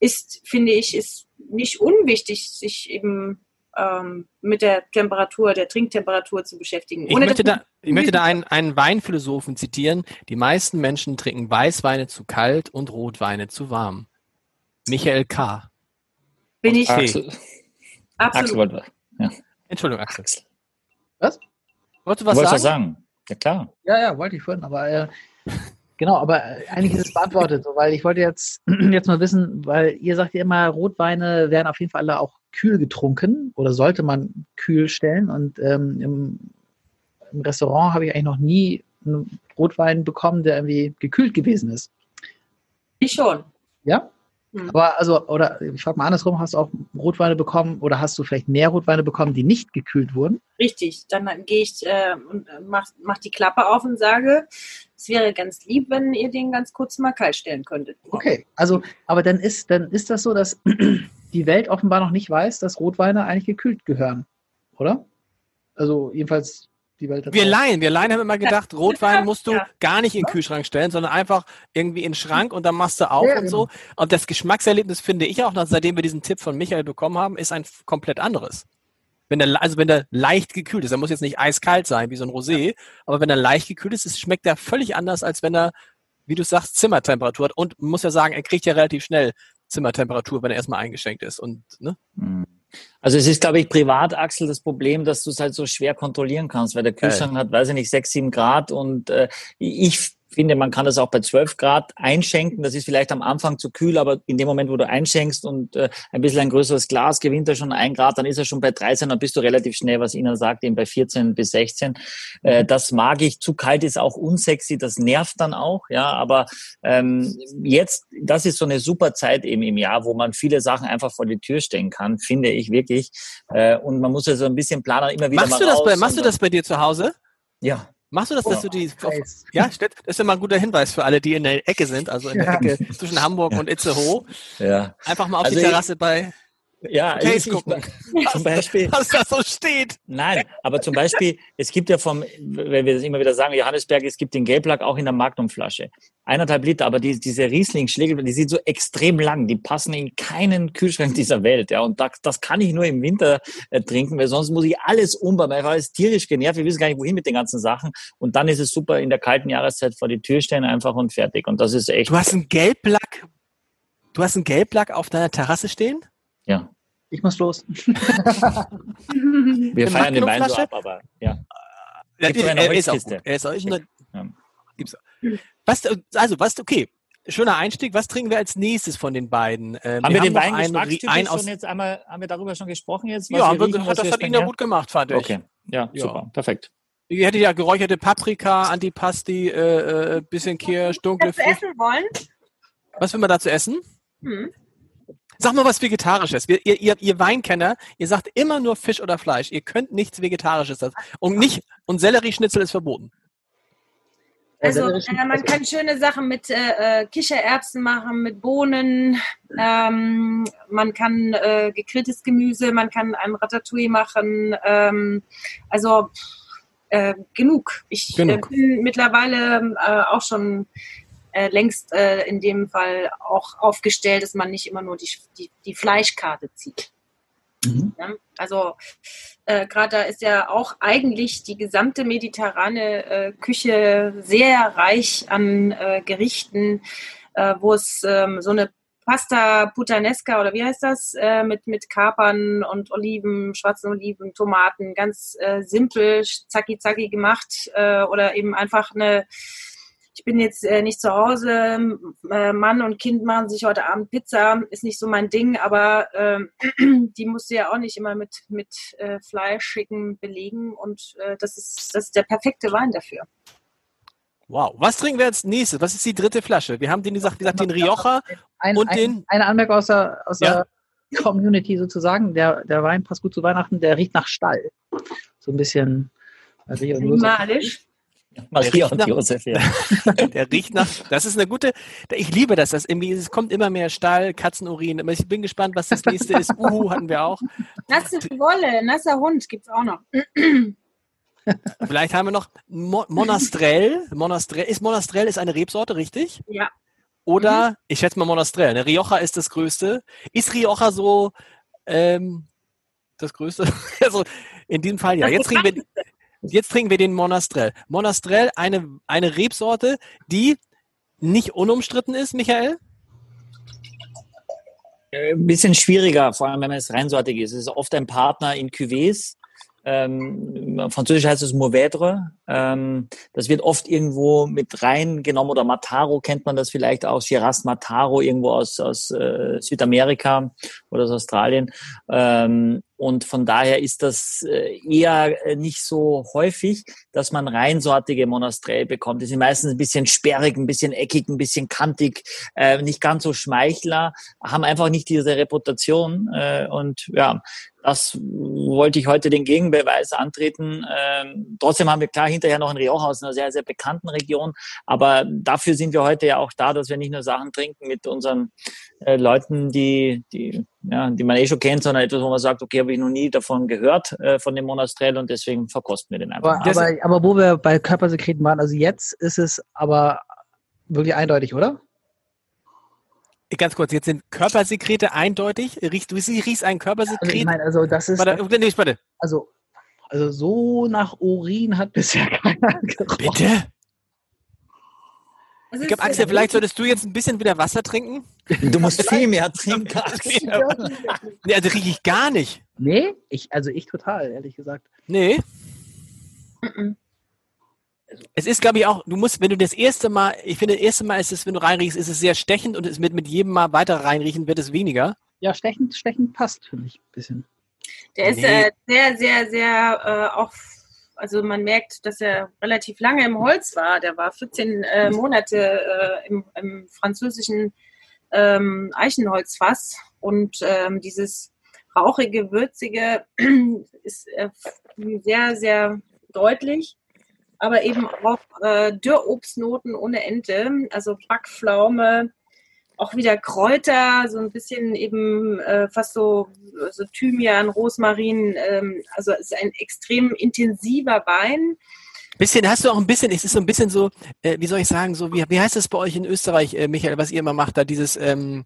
ist, finde ich, ist nicht unwichtig, sich eben ähm, mit der Temperatur, der Trinktemperatur zu beschäftigen. Ich möchte da, ich möchte da einen, einen Weinphilosophen zitieren. Die meisten Menschen trinken Weißweine zu kalt und Rotweine zu warm. Michael K. Bin ich. Axel. Absolut. Axel, ja. Entschuldigung, Axel. Was? Wolltest du was sagen? sagen? Ja, klar. Ja, ja, wollte ich vorhin, aber äh, genau, aber eigentlich ist es beantwortet, so, weil ich wollte jetzt, [CLEARS THROAT] jetzt mal wissen, weil ihr sagt ja immer, Rotweine werden auf jeden Fall alle auch kühl getrunken oder sollte man kühl stellen und ähm, im, im Restaurant habe ich eigentlich noch nie einen Rotwein bekommen, der irgendwie gekühlt gewesen ist. Ich schon. Ja? Mhm. Aber also, oder ich frage mal andersrum, hast du auch Rotweine bekommen oder hast du vielleicht mehr Rotweine bekommen, die nicht gekühlt wurden? Richtig, dann gehe ich äh, und mach, mach die Klappe auf und sage, es wäre ganz lieb, wenn ihr den ganz kurz mal kalt stellen könntet. Okay, also, aber dann ist, dann ist das so, dass [CLEARS THROAT] die Welt offenbar noch nicht weiß, dass Rotweine eigentlich gekühlt gehören, oder? Also jedenfalls die Welt. Wir Laien, wir Laien haben immer gedacht, [LAUGHS] Rotwein musst du ja. gar nicht in den Kühlschrank stellen, sondern einfach irgendwie in den Schrank und dann machst du auf ja, und so. Genau. Und das Geschmackserlebnis finde ich auch, seitdem wir diesen Tipp von Michael bekommen haben, ist ein komplett anderes. Wenn der, also wenn der leicht gekühlt ist, er muss jetzt nicht eiskalt sein wie so ein Rosé, aber wenn er leicht gekühlt ist, schmeckt er völlig anders, als wenn er, wie du sagst, Zimmertemperatur hat. Und muss ja sagen, er kriegt ja relativ schnell Zimmertemperatur, wenn er erstmal eingeschenkt ist. Und, ne? Mhm. Also es ist, glaube ich, privat, Axel, das Problem, dass du es halt so schwer kontrollieren kannst, weil der Kühlschrank ja. hat, weiß ich nicht, sechs, sieben Grad und äh, ich finde, man kann das auch bei 12 Grad einschenken. Das ist vielleicht am Anfang zu kühl, aber in dem Moment, wo du einschenkst und äh, ein bisschen ein größeres Glas gewinnt er schon ein Grad, dann ist er schon bei 13, dann bist du relativ schnell, was Ihnen sagt, eben bei 14 bis 16. Äh, mhm. das mag ich. Zu kalt ist auch unsexy, das nervt dann auch, ja. Aber ähm, jetzt, das ist so eine super Zeit eben im Jahr, wo man viele Sachen einfach vor die Tür stellen kann, finde ich wirklich. Äh, und man muss ja so ein bisschen planen, immer wieder machst mal du das bei, Machst du das bei dir zu Hause? Ja. Machst du das, dass oh, du die. Auf, ja, das ist immer ein guter Hinweis für alle, die in der Ecke sind, also in der ja. Ecke zwischen Hamburg ja. und Itzehoe. Ja. Einfach mal auf also die Terrasse ich, bei ja, [LAUGHS] ich, gucken. Ich, [LAUGHS] zum Beispiel. Was da so steht. Nein, aber zum Beispiel, es gibt ja vom, wenn wir das immer wieder sagen, Johannesberg, es gibt den Gelblack auch in der Magnumflasche. Eineinhalb Liter, aber die, diese Riesling-Schlägel, die sind so extrem lang, die passen in keinen Kühlschrank dieser Welt. Ja, und das, das kann ich nur im Winter äh, trinken, weil sonst muss ich alles umbauen. Ich war alles tierisch genervt, wir wissen gar nicht, wohin mit den ganzen Sachen. Und dann ist es super, in der kalten Jahreszeit vor die Tür stellen einfach und fertig. Und das ist echt. Du hast einen Gelblack, du hast einen Gelblack auf deiner Terrasse stehen? Ja. Ich muss los. [LAUGHS] Wir feiern den Wein so ab, aber ja. ja er, ist auch gut. Er ist auch, ja. Gibt's was, also, was, okay. Schöner Einstieg. Was trinken wir als nächstes von den beiden? Ähm, haben wir, wir den Wein ein, ein schon jetzt einmal, haben wir darüber schon gesprochen jetzt? ja, wir riechen, hat, das hat Ihnen ja gut gemacht, fand ich. Okay, ja, ja. super, perfekt. Ich hätte ja geräucherte Paprika, Antipasti, äh, äh, bisschen Kirsch, dunkle Frucht. essen wollen? Was will man dazu essen? Hm. Sag mal was Vegetarisches. ihr, ihr, ihr Weinkenner, ihr sagt immer nur Fisch oder Fleisch. Ihr könnt nichts Vegetarisches. Und nicht, und Sellerieschnitzel ist verboten. Also äh, man kann schöne Sachen mit äh, äh, Kichererbsen machen, mit Bohnen. Ähm, man kann äh, gegrilltes Gemüse, man kann ein Ratatouille machen. Ähm, also äh, genug. Ich äh, genug. bin mittlerweile auch schon äh, längst äh, in dem Fall auch aufgestellt, dass man nicht immer nur die, die, die Fleischkarte zieht. Mhm. Ja? Also äh, gerade da ist ja auch eigentlich die gesamte mediterrane äh, Küche sehr reich an äh, Gerichten, äh, wo es ähm, so eine Pasta Putanesca oder wie heißt das? Äh, mit, mit Kapern und Oliven, schwarzen Oliven, Tomaten, ganz äh, simpel, zacki zacki gemacht äh, oder eben einfach eine ich bin jetzt äh, nicht zu Hause, äh, Mann und Kind machen sich heute Abend Pizza, ist nicht so mein Ding, aber äh, [CLEARS THROAT] die musst du ja auch nicht immer mit, mit äh, Fleischigen belegen und äh, das, ist, das ist der perfekte Wein dafür. Wow, was trinken wir als nächstes? Was ist die dritte Flasche? Wir haben den gesagt, gesagt den Rioja ein, und ein, den. Eine Anmerkung aus der, aus ja. der Community sozusagen. Der, der Wein passt gut zu Weihnachten, der riecht nach Stall. So ein bisschen. Also Animalisch. Maria und nach, Josef, ja. [LAUGHS] Der riecht nach, das ist eine gute, ich liebe das, das irgendwie, es kommt immer mehr Stall, Katzenurin, ich bin gespannt, was das nächste ist. [LAUGHS] Uhu hatten wir auch. Nasse Wolle, nasser Hund gibt es auch noch. [CLEARS THROAT] Vielleicht haben wir noch Mo Monastrell. Monastrell ist Monastrell ist eine Rebsorte, richtig? Ja. Oder, mhm. ich schätze mal Monastrell, ne? Rioja ist das Größte. Ist Rioja so ähm, das Größte? [LAUGHS] also in diesem Fall ja. Jetzt trinken wir, Jetzt trinken wir den Monastrell. Monastrell, eine, eine Rebsorte, die nicht unumstritten ist, Michael? Äh, ein bisschen schwieriger, vor allem wenn man es reinsortig ist. Es ist oft ein Partner in Cuvées. Ähm, Französisch heißt es Mouvedre. Ähm, das wird oft irgendwo mit reingenommen oder Mataro kennt man das vielleicht auch. Shiraz Mataro irgendwo aus, aus äh, Südamerika oder aus Australien. Ähm, und von daher ist das äh, eher äh, nicht so häufig, dass man reinsortige Monastrell bekommt. Die sind meistens ein bisschen sperrig, ein bisschen eckig, ein bisschen kantig, äh, nicht ganz so Schmeichler, haben einfach nicht diese Reputation. Äh, und ja, Das wollte ich heute den Gegenbeweis antreten. Ähm, trotzdem haben wir klar hinterher noch in Rioja aus einer sehr, sehr bekannten Region. Aber dafür sind wir heute ja auch da, dass wir nicht nur Sachen trinken mit unseren äh, Leuten, die, die, ja, die man eh schon kennt, sondern etwas, wo man sagt, okay, habe ich noch nie davon gehört, äh, von dem Monastrell und deswegen verkosten wir den einfach. Aber, aber, aber wo wir bei Körpersekreten waren, also jetzt ist es aber wirklich eindeutig, oder? Ganz kurz, jetzt sind Körpersekrete eindeutig. Riechst du riechst ein Körpersekret? Also ich meine, also das ist. Warte, nee, warte. Also, also so nach Urin hat bisher [LAUGHS] keiner gerochen. Bitte? Ich glaube, Axel, vielleicht solltest du jetzt ein bisschen wieder Wasser trinken. Du musst viel mehr [LAUGHS] trinken. nee, also rieche ich gar nicht. Nee, ich, also ich total, ehrlich gesagt. Nee. Es ist, glaube ich, auch, du musst, wenn du das erste Mal, ich finde, das erste Mal ist es, wenn du reinriechst, ist es sehr stechend und es mit, mit jedem Mal weiter reinriechen wird es weniger. Ja, stechend, stechend passt, finde ich, ein bisschen. Der ist nee. äh, sehr, sehr, sehr äh, auch, also man merkt, dass er relativ lange im Holz war. Der war 14 äh, Monate äh, im, im, französischen ähm, Eichenholzfass und ähm, dieses rauchige, würzige [CLEARS THROAT] ist äh, sehr, sehr deutlich aber eben auch äh, Dürrobstnoten ohne Ente, also Backpflaume, auch wieder Kräuter, so ein bisschen eben äh, fast so, so Thymian, Rosmarin, ähm, also es ist ein extrem intensiver Wein. Bisschen, hast du auch ein bisschen, es ist so ein bisschen so, äh, wie soll ich sagen, so, wie, wie heißt es bei euch in Österreich, äh, Michael, was ihr immer macht, da dieses ähm,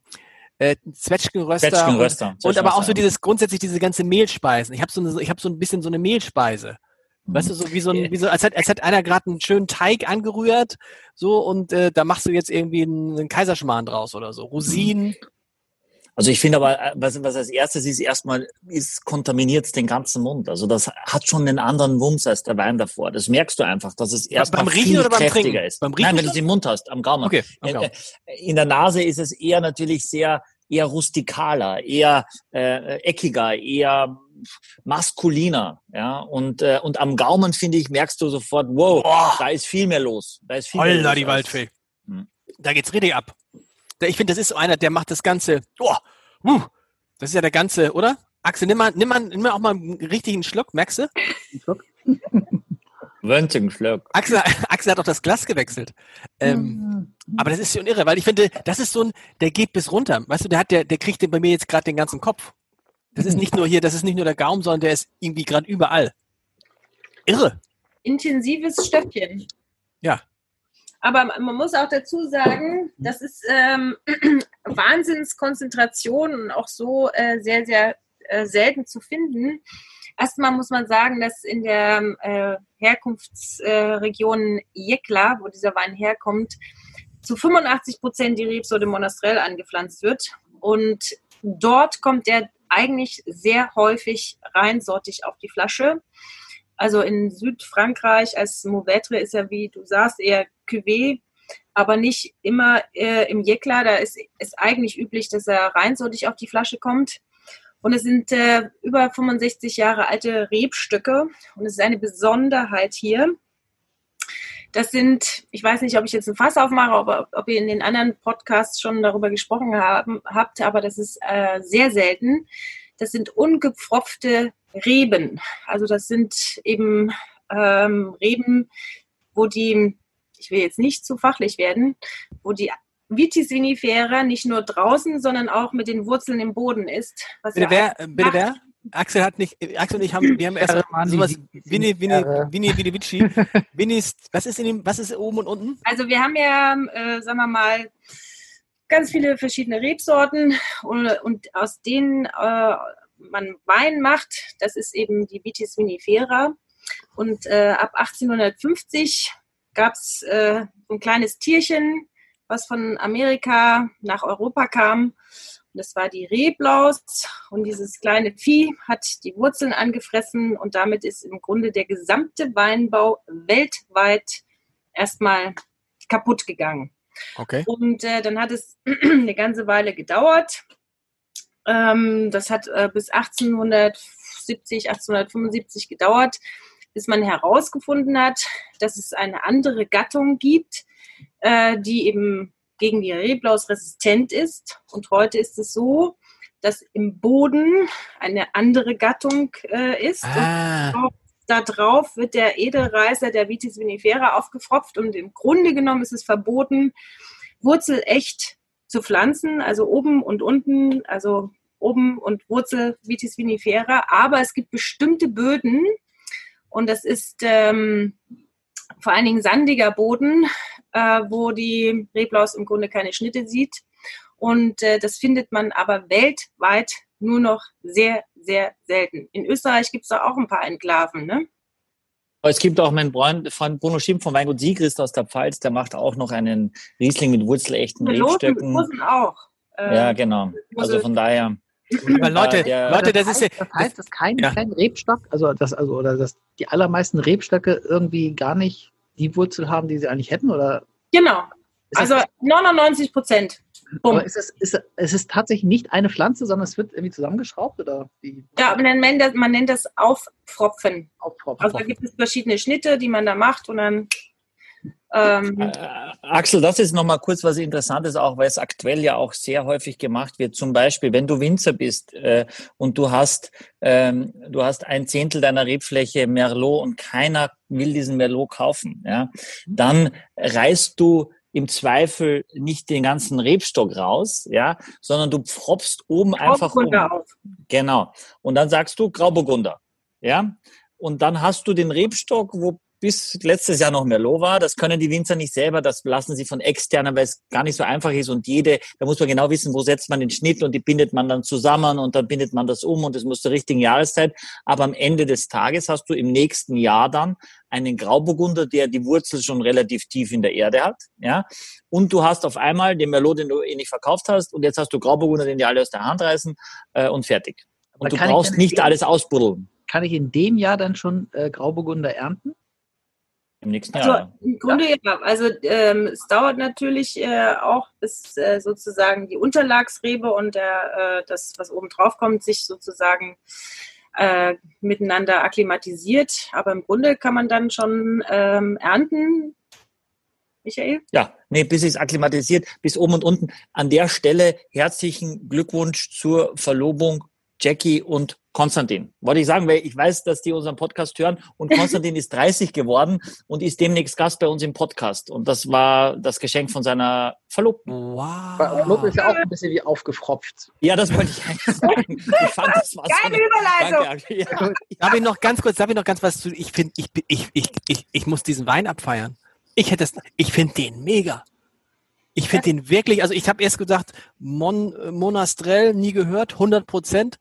äh, Zwetschgenröster, Zwetschgenröster. Und, und aber auch so dieses grundsätzlich diese ganze Mehlspeisen. Ich habe so eine, ich habe so ein bisschen so eine Mehlspeise. Weißt du, so wie so ein, wie so, als, hat, als hat einer gerade einen schönen Teig angerührt, so und äh, da machst du jetzt irgendwie einen, einen Kaiserschmarrn draus oder so. Rosinen. Also ich finde aber, äh, was, was als erstes ist, erstmal ist kontaminiert den ganzen Mund. Also das hat schon einen anderen Wumms als der Wein davor. Das merkst du einfach, dass es erstmal beim Riechen viel oder beim kräftiger Trinken? ist. Beim Riechen Nein, wenn du es im Mund hast, am Gaumen. Okay, am Gaumen. Äh, in der Nase ist es eher natürlich sehr eher rustikaler, eher äh, eckiger, eher maskuliner, ja, und, äh, und am Gaumen, finde ich, merkst du sofort, wow, oh. da ist viel mehr los. Da ist viel Holla, mehr los die Waldfee. Hm. Da geht's richtig ab. Ich finde, das ist so einer, der macht das Ganze, oh, uh, das ist ja der ganze, oder? Axel, nimm mal, nimm mal, nimm mal auch mal einen richtigen Schluck, merkst du? Einen Schluck? Schluck. Axel, Axel hat auch das Glas gewechselt. Ähm, mhm. Aber das ist schon irre, weil ich finde, das ist so ein, der geht bis runter. Weißt du, der hat, der, der kriegt bei mir jetzt gerade den ganzen Kopf. Das ist nicht nur hier, das ist nicht nur der Gaumen, sondern der ist irgendwie gerade überall. Irre. Intensives Stöckchen. Ja. Aber man muss auch dazu sagen, das ist ähm, [CLEARS THROAT] Wahnsinnskonzentration und auch so äh, sehr, sehr äh, selten zu finden. Erstmal muss man sagen, dass in der äh, Herkunftsregion Jekla, wo dieser Wein herkommt, zu 85 Prozent die Rebsorte Monastrell angepflanzt wird. Und dort kommt er eigentlich sehr häufig reinsortig auf die Flasche. Also in Südfrankreich als Mauvetre ist er, wie du sagst, eher Cuvée, aber nicht immer äh, im Jekla. Da ist es eigentlich üblich, dass er reinsortig auf die Flasche kommt. Und es sind äh, über 65 Jahre alte Rebstücke. Und es ist eine Besonderheit hier. Das sind, ich weiß nicht, ob ich jetzt ein Fass aufmache, ob, ob ihr in den anderen Podcasts schon darüber gesprochen haben, habt, aber das ist äh, sehr selten. Das sind ungepfropfte Reben. Also das sind eben ähm, Reben, wo die, ich will jetzt nicht zu fachlich werden, wo die Vitis vinifera nicht nur draußen, sondern auch mit den Wurzeln im Boden ist. bitte ja wer? Bitte wer? Axel hat nicht, Axel und ich haben, wir haben erst sowas, Winnie, Winnie, Winnie, Winnie, Vici. [LAUGHS] Winnie ist, was ist in dem, was ist oben und unten? Also wir haben ja, äh, sagen wir mal, ganz viele verschiedeneRebsorten und, und aus denen äh, man Wein macht, das ist eben die Vitis vinifera. Und äh, ab 1850 gab es äh, ein kleines Tierchen, was von Amerika nach Europa kam das war die Reblaus und dieses kleine Vieh hat die Wurzeln angefressen und damit ist im Grunde der gesamte Weinbau weltweit erstmal kaputt gegangen. Okay. Und äh, dann hat es [CLEARS THROAT] eine ganze Weile gedauert. Ähm, das hat äh, bis 1870, 1875 gedauert, bis man herausgefunden hat, dass es eine andere Gattung gibt, äh, die eben gegen die Reblaus resistent ist. Und heute ist es so, das im Boden eine andere Gattung äh, ist. Ah. Und da drauf wird der Edelreiser der Vitis vinifera aufgefropft und im Grunde genommen ist es verboten, Wurzel echt zu pflanzen, also oben und unten, also oben und Wurzel Vitis vinifera. Aber es gibt bestimmte Böden und das ist ähm, vor allen Dingen sandiger Boden, äh, wo die Reblaus im Grunde keine Schnitte sieht. Und äh, das findet man aber weltweit nur noch sehr, sehr selten. In Österreich gibt es da auch ein paar Enklaven, ne? Es gibt auch meinen Freund, Freund Bruno Schimpf von Weingut Siegrist aus der Pfalz, der macht auch noch einen Riesling mit wurzelechten Rebstöcken. Rosen auch. Äh, ja, genau. Also von daher. Aber Leute, der- Leute, das heißt, ist ja, das heißt, dass kein, Ja. kein Rebstock, also das, also oder dass die allermeisten Rebstöcke irgendwie gar nicht die Wurzel haben, die sie eigentlich hätten, oder? Genau. Also 99 Prozent. aber ist es, ist, es ist tatsächlich nicht eine Pflanze, sondern es wird irgendwie zusammengeschraubt oder wie? Ja, aber man nennt das, man nennt das Aufpfropfen. Aufpropfen. Also da gibt es verschiedene Schnitte, die man da macht und dann ähm, Äh, Axel, das ist nochmal kurz was Interessantes, auch weil es aktuell ja auch sehr häufig gemacht wird. Zum Beispiel, wenn du Winzer bist äh, und du hast, ähm, du hast ein Zehntel deiner Rebfläche Merlot und keiner will diesen Merlot kaufen, ja, dann reißt du im Zweifel nicht den ganzen Rebstock raus, ja, sondern du pfropfst oben einfach um. Auf. Genau. Und dann sagst du Grauburgunder. Ja. Und dann hast du den Rebstock, wo bis letztes Jahr noch Merlot war. Das können die Winzer nicht selber. Das lassen sie von externen, weil es gar nicht so einfach ist. Und jede, da muss man genau wissen, wo setzt man den Schnitt und die bindet man dann zusammen und dann bindet man das um und es muss zur richtigen Jahreszeit. Aber am Ende des Tages hast du im nächsten Jahr dann einen Grauburgunder, der die Wurzel schon relativ tief in der Erde hat. Ja. Und du hast auf einmal den Merlot, den du eh nicht verkauft hast. Und jetzt hast du Grauburgunder, den die alle aus der Hand reißen äh, und fertig. Und du brauchst nicht alles ausbuddeln Kann ich in dem Jahr dann schon äh, Grauburgunder ernten? Im nächsten Also Jahr. im Grunde ja. Also ähm, es dauert natürlich äh, auch, bis äh, sozusagen die Unterlagsrebe und der, äh, das, was oben drauf kommt, sich sozusagen äh, miteinander akklimatisiert. Aber im Grunde kann man dann schon ähm, ernten. Michael? Ja, nee, bis es akklimatisiert, bis oben und unten. An der Stelle herzlichen Glückwunsch zur Verlobung Jackie und Konstantin. Wollte ich sagen, weil ich weiß, dass die unseren Podcast hören und Konstantin [LAUGHS] ist 30 geworden und ist demnächst Gast bei uns im Podcast. Und das war das Geschenk von seiner Verlobten. wow. Lob ist ja auch ein bisschen wie aufgefropft. Ja, das wollte ich eigentlich [LAUGHS] sagen. Ich fand, das war so Geile eine, Überleitung! danke, ja. Darf ich noch ganz kurz, darf ich noch ganz was zu, ich finde, ich, ich, ich, ich, ich muss diesen Wein abfeiern. Ich hätte es, ich finde den mega. Ich finde den wirklich, also ich habe erst gedacht, Mon, äh, Monastrell, nie gehört, 100 Prozent.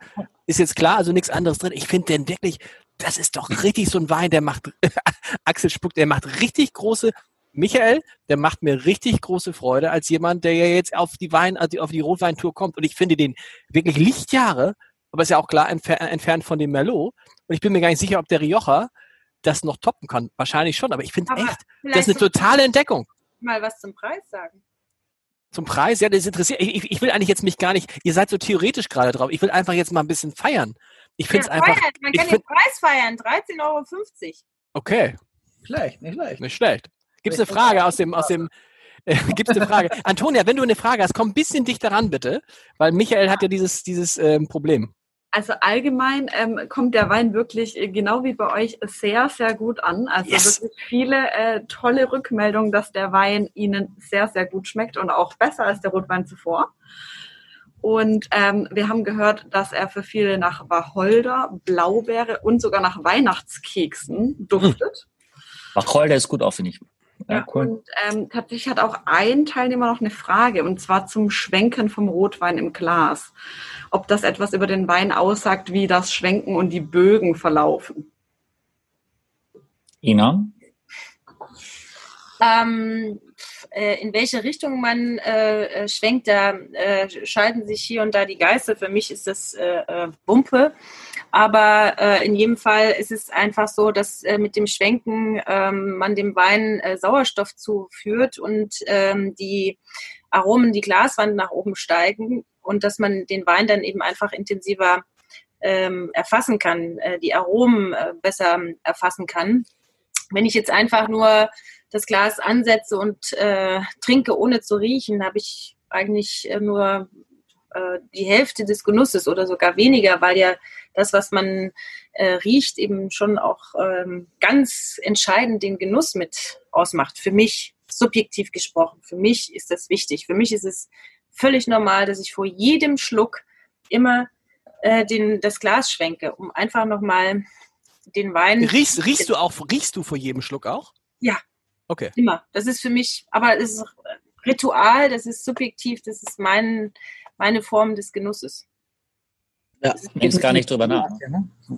Ist jetzt klar, also nichts anderes drin. Ich finde den wirklich, das ist doch richtig so ein Wein, der macht, [LAUGHS] Axel spuckt, der macht richtig große, Michael, der macht mir richtig große Freude als jemand, der ja jetzt auf die Wein, also auf die Rotweintour kommt. Und ich finde den wirklich Lichtjahre, aber ist ja auch klar entfer entfernt von dem Merlot. Und ich bin mir gar nicht sicher, ob der Rioja das noch toppen kann. Wahrscheinlich schon, aber ich finde echt, das ist eine totale Entdeckung. mal was zum Preis sagen. Zum Preis, ja, das interessiert. Ich, ich- will eigentlich jetzt mich gar nicht, ihr seid so theoretisch gerade drauf. Ich will einfach jetzt mal ein bisschen feiern. Ich finde es Ja, einfach, feiern. Man kann find- den Preis feiern, 13,50 Euro. okay, Schlecht, nicht schlecht. nicht schlecht. Gibt es eine Frage aus dem, aus dem, [LAUGHS] äh, gibt es eine Frage? Antonia, wenn du eine Frage hast, komm ein bisschen dichter ran, bitte, weil Michael hat ja dieses, dieses ähm, Problem. Also allgemein ähm, kommt der Wein wirklich äh, genau wie bei euch sehr, sehr gut an. Also Yes. wirklich viele äh, tolle Rückmeldungen, dass der Wein Ihnen sehr, sehr gut schmeckt und auch besser als der Rotwein zuvor. Und ähm, wir haben gehört, dass er für viele nach Wacholder, Blaubeere und sogar nach Weihnachtskeksen duftet. Wacholder ist gut auch, finde ich. Ja, cool. Und ähm, tatsächlich hat auch ein Teilnehmer noch eine Frage, und zwar zum Schwenken vom Rotwein im Glas. Ob das etwas über den Wein aussagt, wie das Schwenken und die Bögen verlaufen. Ina? Ähm, äh, in welche Richtung man äh, äh, schwenkt, da äh, scheiden sich hier und da die Geister. Für mich ist das äh, äh, Wumpe. Aber äh, in jedem Fall ist es einfach so, dass äh, mit dem Schwenken ähm, man dem Wein äh, Sauerstoff zuführt und ähm, die Aromen, die Glaswand nach oben steigen und dass man den Wein dann eben einfach intensiver ähm, erfassen kann, äh, die Aromen äh, besser erfassen kann. Wenn ich jetzt einfach nur das Glas ansetze und äh, trinke, ohne zu riechen, habe ich eigentlich nur die Hälfte des Genusses oder sogar weniger, weil ja das, was man äh, riecht, eben schon auch ähm, ganz entscheidend den Genuss mit ausmacht. Für mich, subjektiv gesprochen, für mich ist das wichtig. Für mich ist es völlig normal, dass ich vor jedem Schluck immer äh, den, das Glas schwenke, um einfach nochmal den Wein. Riechst, riechst du auch, riechst du vor jedem Schluck auch? Ja. Okay. Immer. Das ist für mich, aber es ist Ritual, das ist subjektiv, das ist mein, meine Form des Genusses. Ja, denkst gar nicht drüber nach.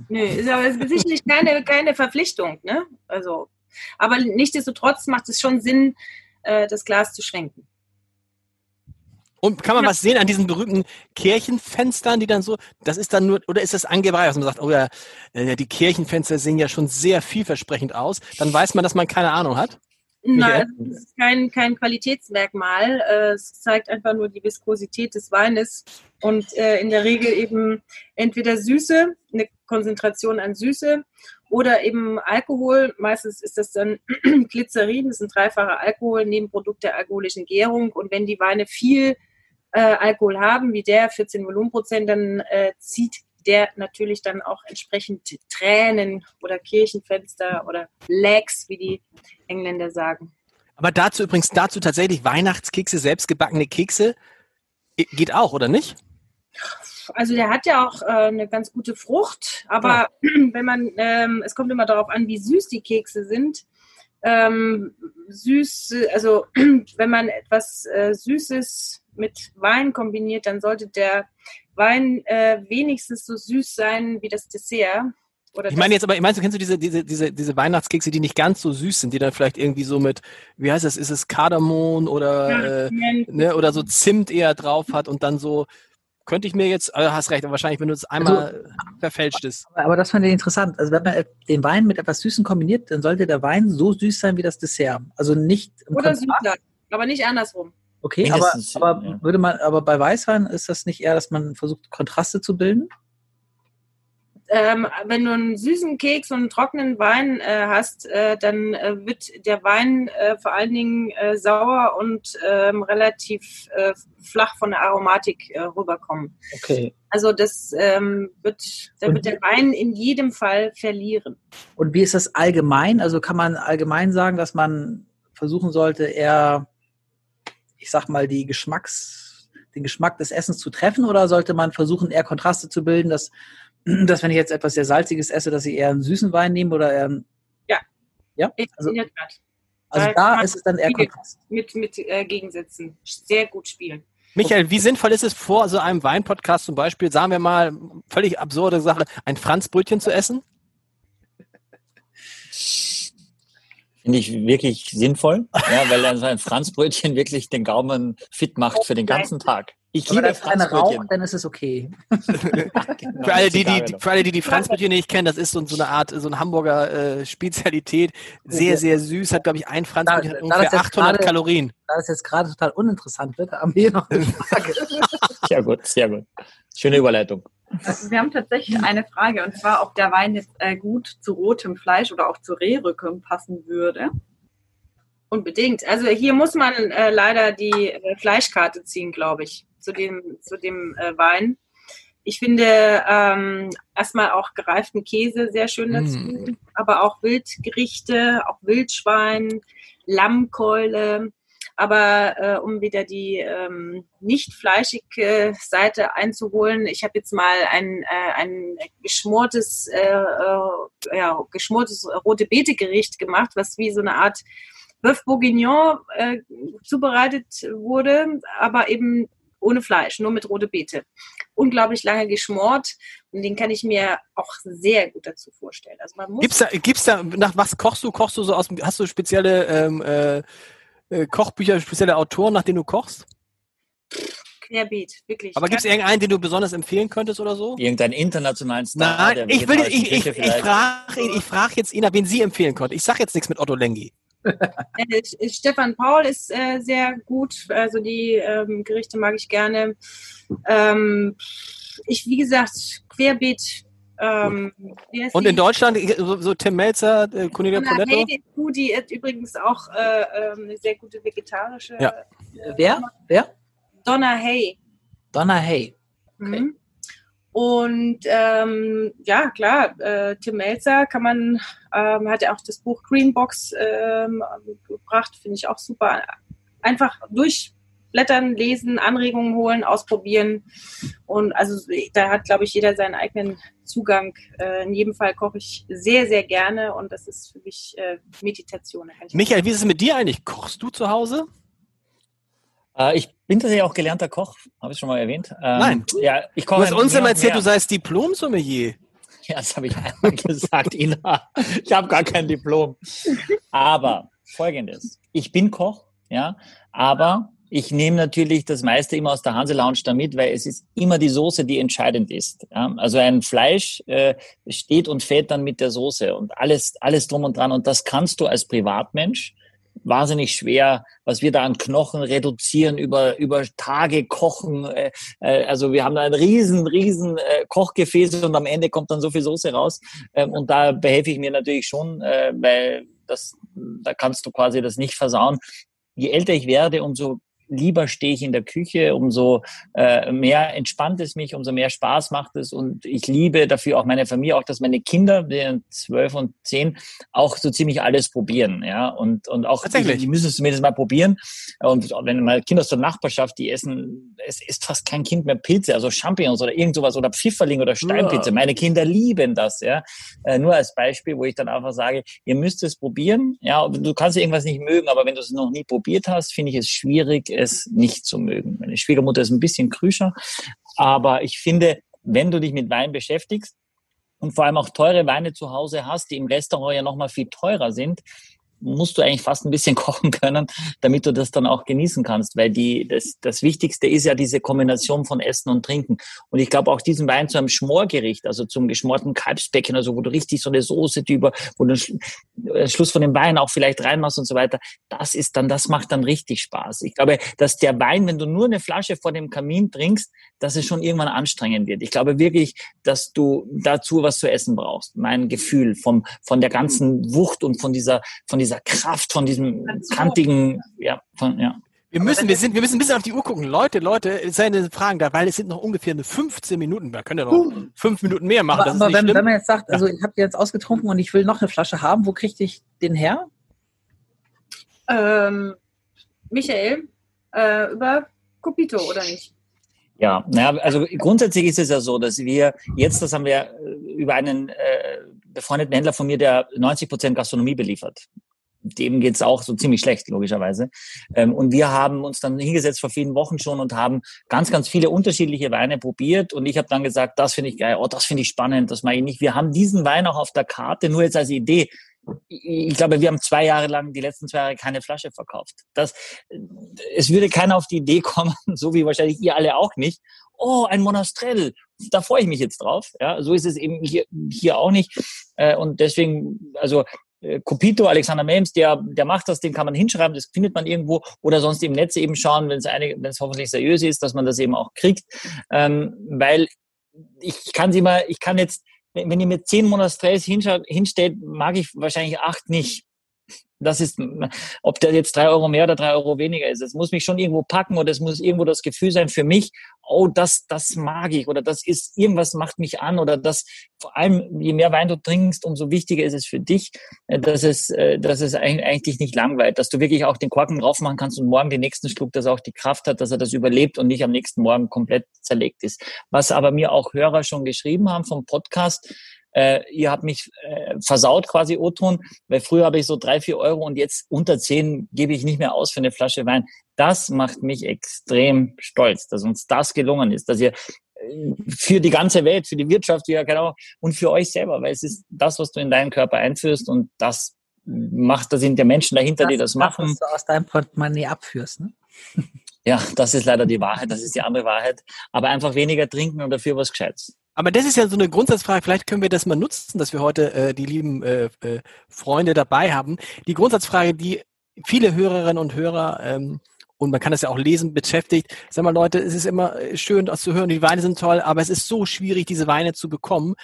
Nö, ist aber sicherlich keine, keine Verpflichtung, ne? Also, aber nichtsdestotrotz macht es schon Sinn, äh, das Glas zu schwenken. Und kann man ja. was sehen an diesen berühmten Kirchenfenstern, die dann so, das ist dann nur, oder ist das angebracht, dass man sagt, oh ja, äh, die Kirchenfenster sehen ja schon sehr vielversprechend aus, dann weiß man, dass man keine Ahnung hat? Nein, es ist kein, kein Qualitätsmerkmal. Äh, es zeigt einfach nur die Viskosität des Weines und äh, in der Regel eben entweder Süße, eine Konzentration an Süße oder eben Alkohol. Meistens ist das dann [CLEARS THROAT] Glycerin, das ist ein dreifacher Alkohol, Nebenprodukt der alkoholischen Gärung. Und wenn die Weine viel äh, Alkohol haben, wie der 14 Volumenprozent, dann äh, zieht der natürlich dann auch entsprechend Tränen oder Kirchenfenster oder Legs, wie die Engländer sagen. Aber dazu übrigens, dazu tatsächlich Weihnachtskekse, selbstgebackene Kekse, geht auch, oder nicht? Also der hat ja auch äh, eine ganz gute Frucht, aber ja. [CLEARS THROAT] wenn man, ähm, es kommt immer darauf an, wie süß die Kekse sind. Ähm, süß, also [CLEARS THROAT] wenn man etwas äh, Süßes mit Wein kombiniert, dann sollte der Wein äh, wenigstens so süß sein wie das Dessert. Oder ich meine jetzt aber, meinst du, kennst du diese, diese, diese, diese Weihnachtskekse, die nicht ganz so süß sind, die dann vielleicht irgendwie so mit, wie heißt das, ist es Kardamom oder, ja, äh, ne, oder so Zimt eher drauf hat und dann so, könnte ich mir jetzt, äh, hast recht, wahrscheinlich, wenn du es einmal also, verfälscht ist. Aber, aber das fand ich interessant. Also wenn man den Wein mit etwas Süßen kombiniert, dann sollte der Wein so süß sein wie das Dessert. Also nicht Oder süßer, aber nicht andersrum. Okay, aber, aber ja. würde man, aber bei Weißwein ist das nicht eher, dass man versucht, Kontraste zu bilden? Ähm, wenn du einen süßen Keks und einen trockenen Wein äh, hast, äh, dann äh, wird der Wein äh, vor allen Dingen äh, sauer und ähm, relativ äh, flach von der Aromatik rüberkommen. Okay. Also das ähm, wird, da wird der Wein in jedem Fall verlieren. Und wie ist das allgemein? Also kann man allgemein sagen, dass man versuchen sollte, eher ich sag mal, die Geschmacks, den Geschmack des Essens zu treffen oder sollte man versuchen, eher Kontraste zu bilden, dass, dass wenn ich jetzt etwas sehr Salziges esse, dass ich eher einen süßen Wein nehme oder eher einen, Ja. Ja? Also, also da ist es dann eher Kontrast. Mit, mit äh, Gegensätzen sehr gut spielen. Michael, wie sinnvoll ist es vor so einem Weinpodcast zum Beispiel, sagen wir mal, völlig absurde Sache, ein Franzbrötchen zu essen? [LAUGHS] Finde ich wirklich sinnvoll, ja, weil dann so ein Franzbrötchen wirklich den Gaumen fit macht für den ganzen Tag. Ich liebe Franzbrötchen. dann ist es okay. genau, für, alle, die, die, die, für alle, die die Franzbrötchen nicht kennen, das ist so, so eine Art, so eine Hamburger äh, Spezialität. Sehr, sehr süß. Hat, glaube ich, ein Franzbrötchen da, ungefähr 800 grade, Kalorien. Da das jetzt gerade total uninteressant wird, haben wir hier noch eine [LAUGHS] Frage. sehr gut, sehr gut. Schöne Überleitung. Also wir haben tatsächlich eine Frage und zwar, ob der Wein jetzt äh, gut zu rotem Fleisch oder auch zu Rehrücken passen würde. Unbedingt. Also hier muss man äh, leider die äh, Fleischkarte ziehen, glaube ich, zu dem, zu dem äh, Wein. Ich finde ähm, erstmal auch gereiften Käse sehr schön dazu, mm. aber auch Wildgerichte, auch Wildschwein, Lammkeule. Aber äh, um wieder die ähm, nicht fleischige Seite einzuholen, ich habe jetzt mal ein, äh, ein geschmortes, äh, äh, ja, geschmortes rote Beete Gericht gemacht, was wie so eine Art Bœuf Bourguignon äh, zubereitet wurde, aber eben ohne Fleisch, nur mit rote Beete. Unglaublich lange geschmort und den kann ich mir auch sehr gut dazu vorstellen. Also man muss gibt's da, gibt's da, nach was kochst du? Kochst du so aus, hast du spezielle ähm, äh, äh, Kochbücher, spezielle Autoren, nach denen du kochst? Querbeet, wirklich. Aber gibt es irgendeinen, den du besonders empfehlen könntest oder so? Irgendeinen internationalen Star? Nein, ich, will, ich, ich, ich frage ich frag jetzt Ina, wen sie empfehlen konnte. Ich sage jetzt nichts mit Otto Lengi. [LAUGHS] äh, Stefan Paul ist äh, sehr gut. Also die ähm, Gerichte mag ich gerne. Ähm, ich, wie gesagt, Querbeet ähm, und in Deutschland, so, so Tim Melzer, äh, Cornelia Poletto? Hey, die ist übrigens auch äh, ähm, eine sehr gute vegetarische. Ja. Wer? Wer? Donna Hay. Donna Hay. Okay. Mhm. Und ähm, ja, klar, äh, Tim Melzer kann man, ähm, hat ja auch das Buch Greenbox ähm, gebracht, finde ich auch super. Einfach durchblättern, lesen, Anregungen holen, ausprobieren. Und also da hat, glaube ich, jeder seinen eigenen Zugang. Äh, in jedem Fall koche ich sehr, sehr gerne und das ist für mich äh, Meditation. Michael, wie ist es mit dir eigentlich? Kochst du zu Hause? Äh, ich bin tatsächlich auch gelernter Koch, habe ich schon mal erwähnt. Ähm, Nein. Ja, ich koche. Du hast uns immer erzählt, du seist Diplom-Sommelier. Ja, das habe ich einmal [LAUGHS] gesagt, Ina. Ich habe gar kein Diplom. Aber folgendes. Ich bin Koch, ja, aber ich nehme natürlich das meiste immer aus der Hanse Lounge da mit, weil es ist immer die Soße, die entscheidend ist. Ja? Also ein Fleisch äh, steht und fällt dann mit der Soße und alles, alles drum und dran. Und das kannst du als Privatmensch wahnsinnig schwer, was wir da an Knochen reduzieren, über, über Tage kochen. Äh, äh, also wir haben da ein riesen, riesen äh, Kochgefäß und am Ende kommt dann so viel Soße raus. Ähm, und da behelfe ich mir natürlich schon, äh, weil das, da kannst du quasi das nicht versauen. Je älter ich werde, umso lieber stehe ich in der Küche, umso äh, mehr entspannt es mich, umso mehr Spaß macht es und ich liebe dafür auch meine Familie, auch dass meine Kinder, die zwölf und zehn, auch so ziemlich alles probieren, ja und und auch die, die müssen es zumindest mal probieren und wenn mal Kinder aus der Nachbarschaft, die essen, es isst fast kein Kind mehr Pilze, also Champignons oder irgend sowas oder Pfifferling oder Steinpilze. Ja. Meine Kinder lieben das, ja. Äh, nur als Beispiel, wo ich dann einfach sage, ihr müsst es probieren, ja. Du kannst irgendwas nicht mögen, aber wenn du es noch nie probiert hast, finde ich es schwierig, es nicht zu mögen. Meine Schwiegermutter ist ein bisschen krüscher, aber ich finde, wenn du dich mit Wein beschäftigst und vor allem auch teure Weine zu Hause hast, die im Restaurant ja nochmal viel teurer sind, musst du eigentlich fast ein bisschen [LAUGHS] kochen können, damit du das dann auch genießen kannst, weil die, das, das Wichtigste ist ja diese Kombination von Essen und Trinken. Und ich glaube auch diesen Wein zu einem Schmorgericht, also zum geschmorten Kalbsbecken, also wo du richtig so eine Soße drüber, wo du den Schluss von dem Wein auch vielleicht reinmachst und so weiter, das ist dann, das macht dann richtig Spaß. Ich glaube, dass der Wein, wenn du nur eine Flasche vor dem Kamin trinkst, dass es schon irgendwann anstrengend wird. Ich glaube wirklich, dass du dazu was zu essen brauchst. Mein Gefühl vom, von der ganzen Wucht und von dieser, von dieser dieser Kraft, von diesem kantigen, ja, von, ja. Wir müssen, wir sind, wir müssen ein bisschen auf die Uhr gucken. Leute, Leute, seine Fragen da, weil es sind noch ungefähr eine 15 Minuten. Wir können ja noch uh. fünf Minuten mehr machen. Aber, aber wenn, wenn, man jetzt sagt, also ich habe jetzt ausgetrunken und ich will noch eine Flasche haben, wo kriege ich den her? Ähm, Michael, äh, über Copito oder nicht? Ja, naja, also grundsätzlich ist es ja so, dass wir jetzt, das haben wir äh, über einen äh, befreundeten Händler von mir, der 90 Prozent Gastronomie beliefert dem geht's auch so ziemlich schlecht, logischerweise. Ähm, und wir haben uns dann hingesetzt vor vielen Wochen schon und haben ganz, ganz viele unterschiedliche Weine probiert. Und ich habe dann gesagt, das finde ich geil, oh, das finde ich spannend, das mache ich nicht. Wir haben diesen Wein auch auf der Karte, nur jetzt als Idee. Ich glaube, wir haben zwei Jahre lang, die letzten zwei Jahre, keine Flasche verkauft. Das, es würde keiner auf die Idee kommen, [LAUGHS] so wie wahrscheinlich ihr alle auch nicht. Oh, ein Monastrell, da freue ich mich jetzt drauf. Ja, so ist es eben hier, hier auch nicht. Äh, und deswegen, also Copito, Alexander Melms, der, der macht das, den kann man hinschreiben, das findet man irgendwo. Oder sonst im Netz eben schauen, wenn es eine, wenn es hoffentlich seriös ist, dass man das eben auch kriegt, ähm, weil ich kann sie mal, ich kann jetzt, wenn ihr mir zehn Monastrells hinstellt, mag ich wahrscheinlich acht nicht das ist, ob der jetzt drei Euro mehr oder drei Euro weniger ist. Es muss mich schon irgendwo packen oder es muss irgendwo das Gefühl sein für mich, oh, das, das mag ich oder das ist, irgendwas macht mich an oder das, vor allem, je mehr Wein du trinkst, umso wichtiger ist es für dich, äh, dass es, äh, dass es eigentlich nicht langweilt, dass du wirklich auch den Korken drauf machen kannst und morgen den nächsten Schluck, dass er auch die Kraft hat, dass er das überlebt und nicht am nächsten Morgen komplett zerlegt ist. Was aber mir auch Hörer schon geschrieben haben vom Podcast, äh, ihr habt mich äh, versaut quasi O-Ton, weil früher habe ich so drei, vier Euro und jetzt unter zehn gebe ich nicht mehr aus für eine Flasche Wein. Das macht mich extrem stolz, dass uns das gelungen ist, dass ihr äh, für die ganze Welt, für die Wirtschaft, ja genau, und für euch selber, weil es ist das, was du in deinen Körper einführst und das macht, da sind ja Menschen dahinter, das, die das machen. Das, was du aus deinem Portemonnaie abführst, ne? Ja, das ist leider die Wahrheit, das ist die andere Wahrheit. Aber einfach weniger trinken und dafür was Gescheites. Aber das ist ja so eine Grundsatzfrage. Vielleicht können wir das mal nutzen, dass wir heute äh, die lieben äh, äh, Freunde dabei haben. Die Grundsatzfrage, die viele Hörerinnen und Hörer ähm, und man kann das ja auch lesen, beschäftigt. Sag mal, Leute, es ist immer schön, das zu hören, die Weine sind toll, aber es ist so schwierig, diese Weine zu bekommen.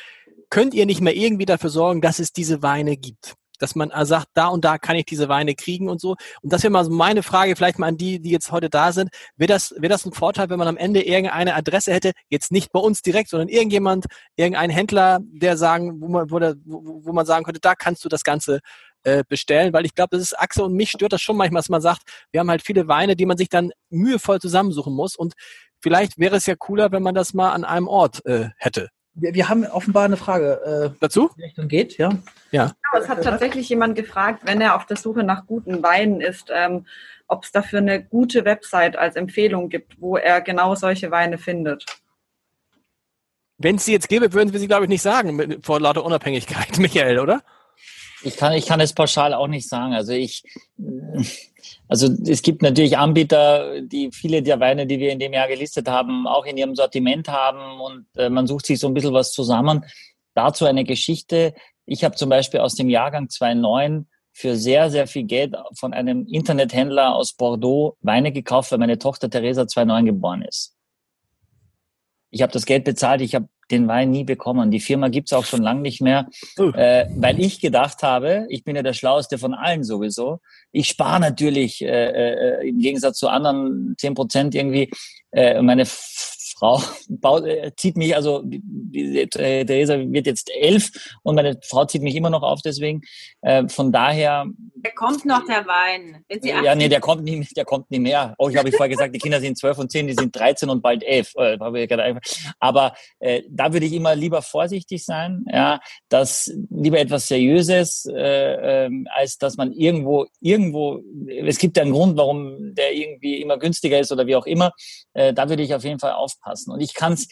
Könnt ihr nicht mehr irgendwie dafür sorgen, dass es diese Weine gibt? Dass man äh, sagt, da und da kann ich diese Weine kriegen und so. Und das wäre mal so meine Frage, vielleicht mal an die, die jetzt heute da sind. Wäre das, wäre das ein Vorteil, wenn man am Ende irgendeine Adresse hätte, jetzt nicht bei uns direkt, sondern irgendjemand, irgendein Händler, der sagen, wo man, wo, wo man sagen könnte, da kannst du das Ganze äh, bestellen, weil ich glaube, das ist Axel und mich stört das schon manchmal, dass man sagt, wir haben halt viele Weine, die man sich dann mühevoll zusammensuchen muss und vielleicht wäre es ja cooler, wenn man das mal an einem Ort äh, hätte. Wir, wir haben offenbar eine Frage. Äh, Dazu? Richtung geht, ja. Ja. ja es hat tatsächlich jemand gefragt, wenn er auf der Suche nach guten Weinen ist, ähm, ob es dafür eine gute Website als Empfehlung gibt, wo er genau solche Weine findet. Wenn es sie jetzt gäbe, würden wir sie, glaube ich, nicht sagen, vor lauter Unabhängigkeit, [LAUGHS] Michael, oder? Ich kann, ich kann es pauschal auch nicht sagen. Also ich, also es gibt natürlich Anbieter, die viele der Weine, die wir in dem Jahr gelistet haben, auch in ihrem Sortiment haben und äh, man sucht sich so ein bisschen was zusammen. Dazu eine Geschichte. Ich habe zum Beispiel aus dem Jahrgang 2009 für sehr, sehr viel Geld von einem Internethändler aus Bordeaux Weine gekauft, weil meine Tochter Theresa 2009 geboren ist. Ich habe das Geld bezahlt, ich habe den Wein nie bekommen. Die Firma gibt's auch schon lange nicht mehr, uh. äh, weil ich gedacht habe, ich bin ja der Schlaueste von allen sowieso. Ich spare natürlich äh, äh, im Gegensatz zu anderen zehn Prozent irgendwie. Äh, meine Frau baut, äh, zieht mich, also die, die, äh, Theresa wird jetzt elf und meine Frau zieht mich immer noch auf, deswegen. Äh, von daher. Der kommt noch, der Wein. Wenn Sie ja, nee, der kommt nicht, der kommt nicht mehr. Oh, ich habe ich vorher gesagt, die Kinder sind zwölf und zehn, die sind 13 und bald elf. Äh, aber äh, da würde ich immer lieber vorsichtig sein, ja, dass lieber etwas Seriöses, äh, äh, als dass man irgendwo, irgendwo, es gibt ja einen Grund, warum der irgendwie immer günstiger ist oder wie auch immer. Äh, da würde ich auf jeden Fall aufpassen passen. Und ich kann es,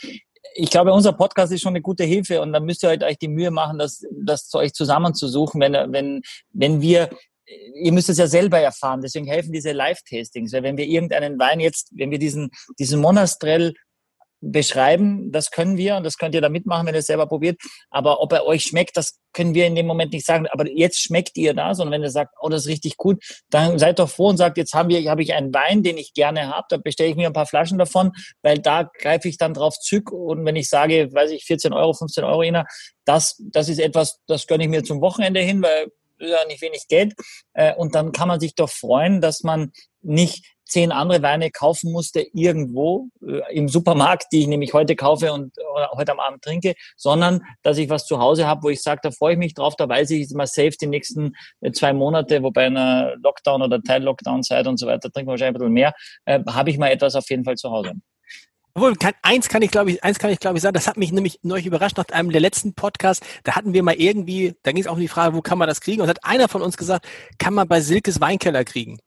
ich glaube, unser Podcast ist schon eine gute Hilfe. Und da müsst ihr halt euch die Mühe machen, das, das zu euch zusammenzusuchen, wenn, wenn, wenn wir ihr müsst es ja selber erfahren, deswegen helfen diese Live-Tastings, weil wenn wir irgendeinen Wein jetzt, wenn wir diesen, diesen Monastrell beschreiben, das können wir und das könnt ihr da mitmachen, wenn ihr es selber probiert. Aber ob er euch schmeckt, das können wir in dem Moment nicht sagen. Aber jetzt schmeckt ihr das und wenn ihr sagt, oh, das ist richtig gut, dann seid doch froh und sagt, jetzt haben wir, habe ich einen Wein, den ich gerne habe, da bestelle ich mir ein paar Flaschen davon, weil da greife ich dann drauf zück und wenn ich sage, weiß ich, 14 Euro, 15 Euro, Ina, das, das ist etwas, das gönne ich mir zum Wochenende hin, weil ja nicht wenig Geld. Äh, und dann kann man sich doch freuen, dass man nicht zehn andere Weine kaufen musste irgendwo äh, im Supermarkt, die ich nämlich heute kaufe und heute am Abend trinke, sondern dass ich was zu Hause habe, wo ich sage, da freue ich mich drauf, da weiß ich, immer safe die nächsten äh, zwei Monate, wobei einer Lockdown oder Teil-Lockdown-Zeit und so weiter, trinken wir wahrscheinlich ein bisschen mehr, äh, habe ich mal etwas auf jeden Fall zu Hause. Obwohl, kann, eins kann ich glaube ich, eins kann ich glaube ich sagen, das hat mich nämlich neulich überrascht nach einem der letzten Podcasts, da hatten wir mal irgendwie, da ging es auch um die Frage, wo kann man das kriegen? Und hat einer von uns gesagt, kann man bei Silkes Weinkeller kriegen.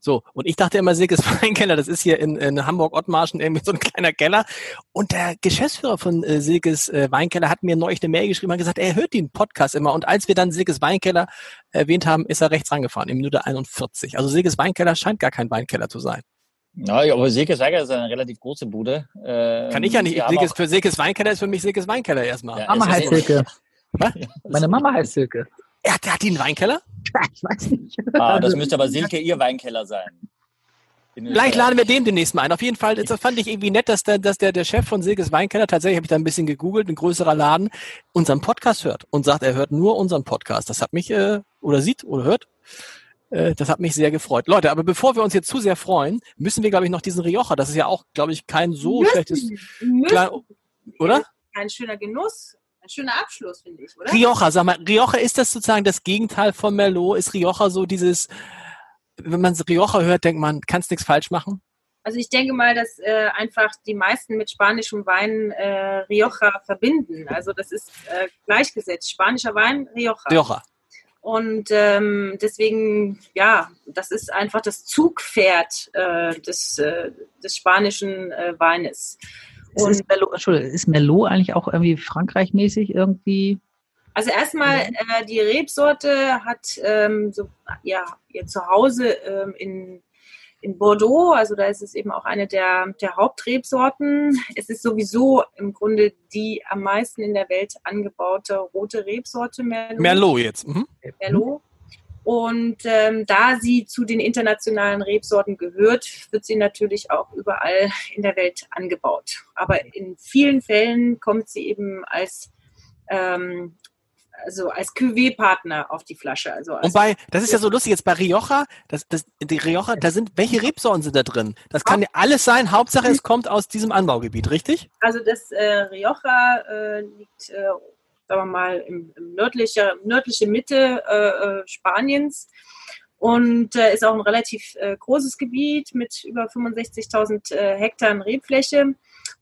So, und ich dachte immer, Silkes [LAUGHS] Weinkeller, das ist hier in, in Hamburg-Ottmarschen irgendwie so ein kleiner Keller. Und der Geschäftsführer von äh, Silkes äh, Weinkeller hat mir neulich eine Mail geschrieben und gesagt, er hört den Podcast immer. Und als wir dann Silkes Weinkeller erwähnt haben, ist er rechts rangefahren, im Minute 41. Also Silkes Weinkeller scheint gar kein Weinkeller zu sein. Ja, aber Silkes Weinkeller ist eine relativ große Bude. Ähm, Kann ich ja nicht. Silkes, für Silkes Weinkeller ist für mich Silkes Weinkeller erstmal. Ja, Mama heißt Silke. Was? Meine Mama heißt Silke. Er hat, hat die einen Weinkeller? Ja, ich weiß nicht. Ah, das müsste aber Silke ihr Weinkeller sein. Vielleicht laden wir den demnächst mal ein. Auf jeden Fall, das fand ich irgendwie nett, dass der, dass der, der Chef von Silkes Weinkeller, tatsächlich habe ich da ein bisschen gegoogelt, ein größerer Laden, unseren Podcast hört und sagt, er hört nur unseren Podcast. Das hat mich, äh, oder sieht oder hört, äh, das hat mich sehr gefreut. Leute, aber bevor wir uns jetzt zu sehr freuen, müssen wir, glaube ich, noch diesen Rioja, das ist ja auch, glaube ich, kein so müssen, schlechtes, müssen. Klein, oder? Ein schöner Genuss. Schöner Abschluss, finde ich, oder? Rioja, sag mal, Rioja, ist das sozusagen das Gegenteil von Merlot? Ist Rioja so dieses, wenn man Rioja hört, denkt man, kannst nichts falsch machen? Also ich denke mal, dass äh, einfach die meisten mit spanischem Wein äh, Rioja verbinden. Also das ist äh, gleichgesetzt. Spanischer Wein, Rioja. Rioja. Und ähm, deswegen, ja, das ist einfach das Zugpferd äh, des, äh, des spanischen äh, Weines. Und ist, Merlot, Entschuldigung, ist Merlot eigentlich auch irgendwie Frankreich-mäßig irgendwie? Also erstmal, äh, die Rebsorte hat ähm, so, ja, ihr Zuhause ähm, in, in Bordeaux, also da ist es eben auch eine der, der Hauptrebsorten. Es ist sowieso im Grunde die am meisten in der Welt angebaute rote Rebsorte Merlot. Merlot jetzt. Mhm. Merlot. Und ähm, da sie zu den internationalen Rebsorten gehört, wird sie natürlich auch überall in der Welt angebaut. Aber in vielen Fällen kommt sie eben als ähm, also als Cuvée-Partner auf die Flasche. Also und bei, das ist ja so lustig, jetzt bei Rioja, das, das, die Rioja, da sind, welche Rebsorten sind da drin? Das kann ja alles sein, Hauptsache es kommt aus diesem Anbaugebiet, richtig? Also das äh, Rioja äh, liegt, äh, sagen wir mal, im, im nördliche, nördliche Mitte äh, äh Spaniens und äh, ist auch ein relativ äh, großes Gebiet mit über 65.000 äh, Hektar Rebfläche.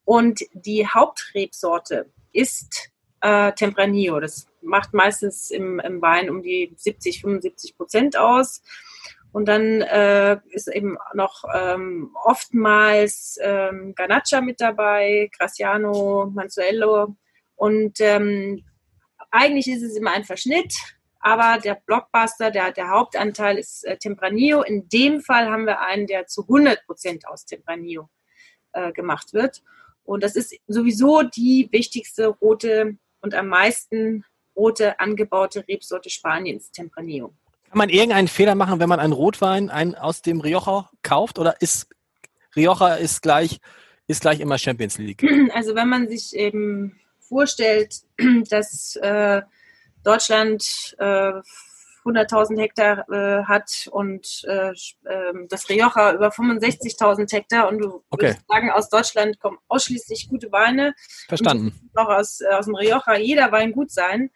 Und die Hauptrebsorte ist äh, Tempranillo. Das macht meistens im, im Wein um die 70, 75 Prozent aus. Und dann äh, ist eben noch ähm, oftmals ähm, Ganacha mit dabei, Graciano, Manzuello. Und ähm, eigentlich ist es immer ein Verschnitt, aber der Blockbuster, der, der Hauptanteil ist äh, Tempranillo. In dem Fall haben wir einen, der zu 100 Prozent aus Tempranillo äh, gemacht wird. Und das ist sowieso die wichtigste rote und am meisten rote angebaute Rebsorte Spaniens, Tempranillo. Kann man irgendeinen Fehler machen, wenn man einen Rotwein einen aus dem Rioja kauft? Oder ist Rioja ist gleich, ist gleich immer Champions League? Also wenn man sich eben vorstellt, [CLEARS THROAT] dass äh, Deutschland äh, 100.000 Hektar äh, hat und äh, ähm, das Rioja über 65.000 Hektar und du okay. würdest sagen, aus Deutschland kommen ausschließlich gute Weine. Verstanden. auch aus, äh, aus dem Rioja jeder Wein gut sein.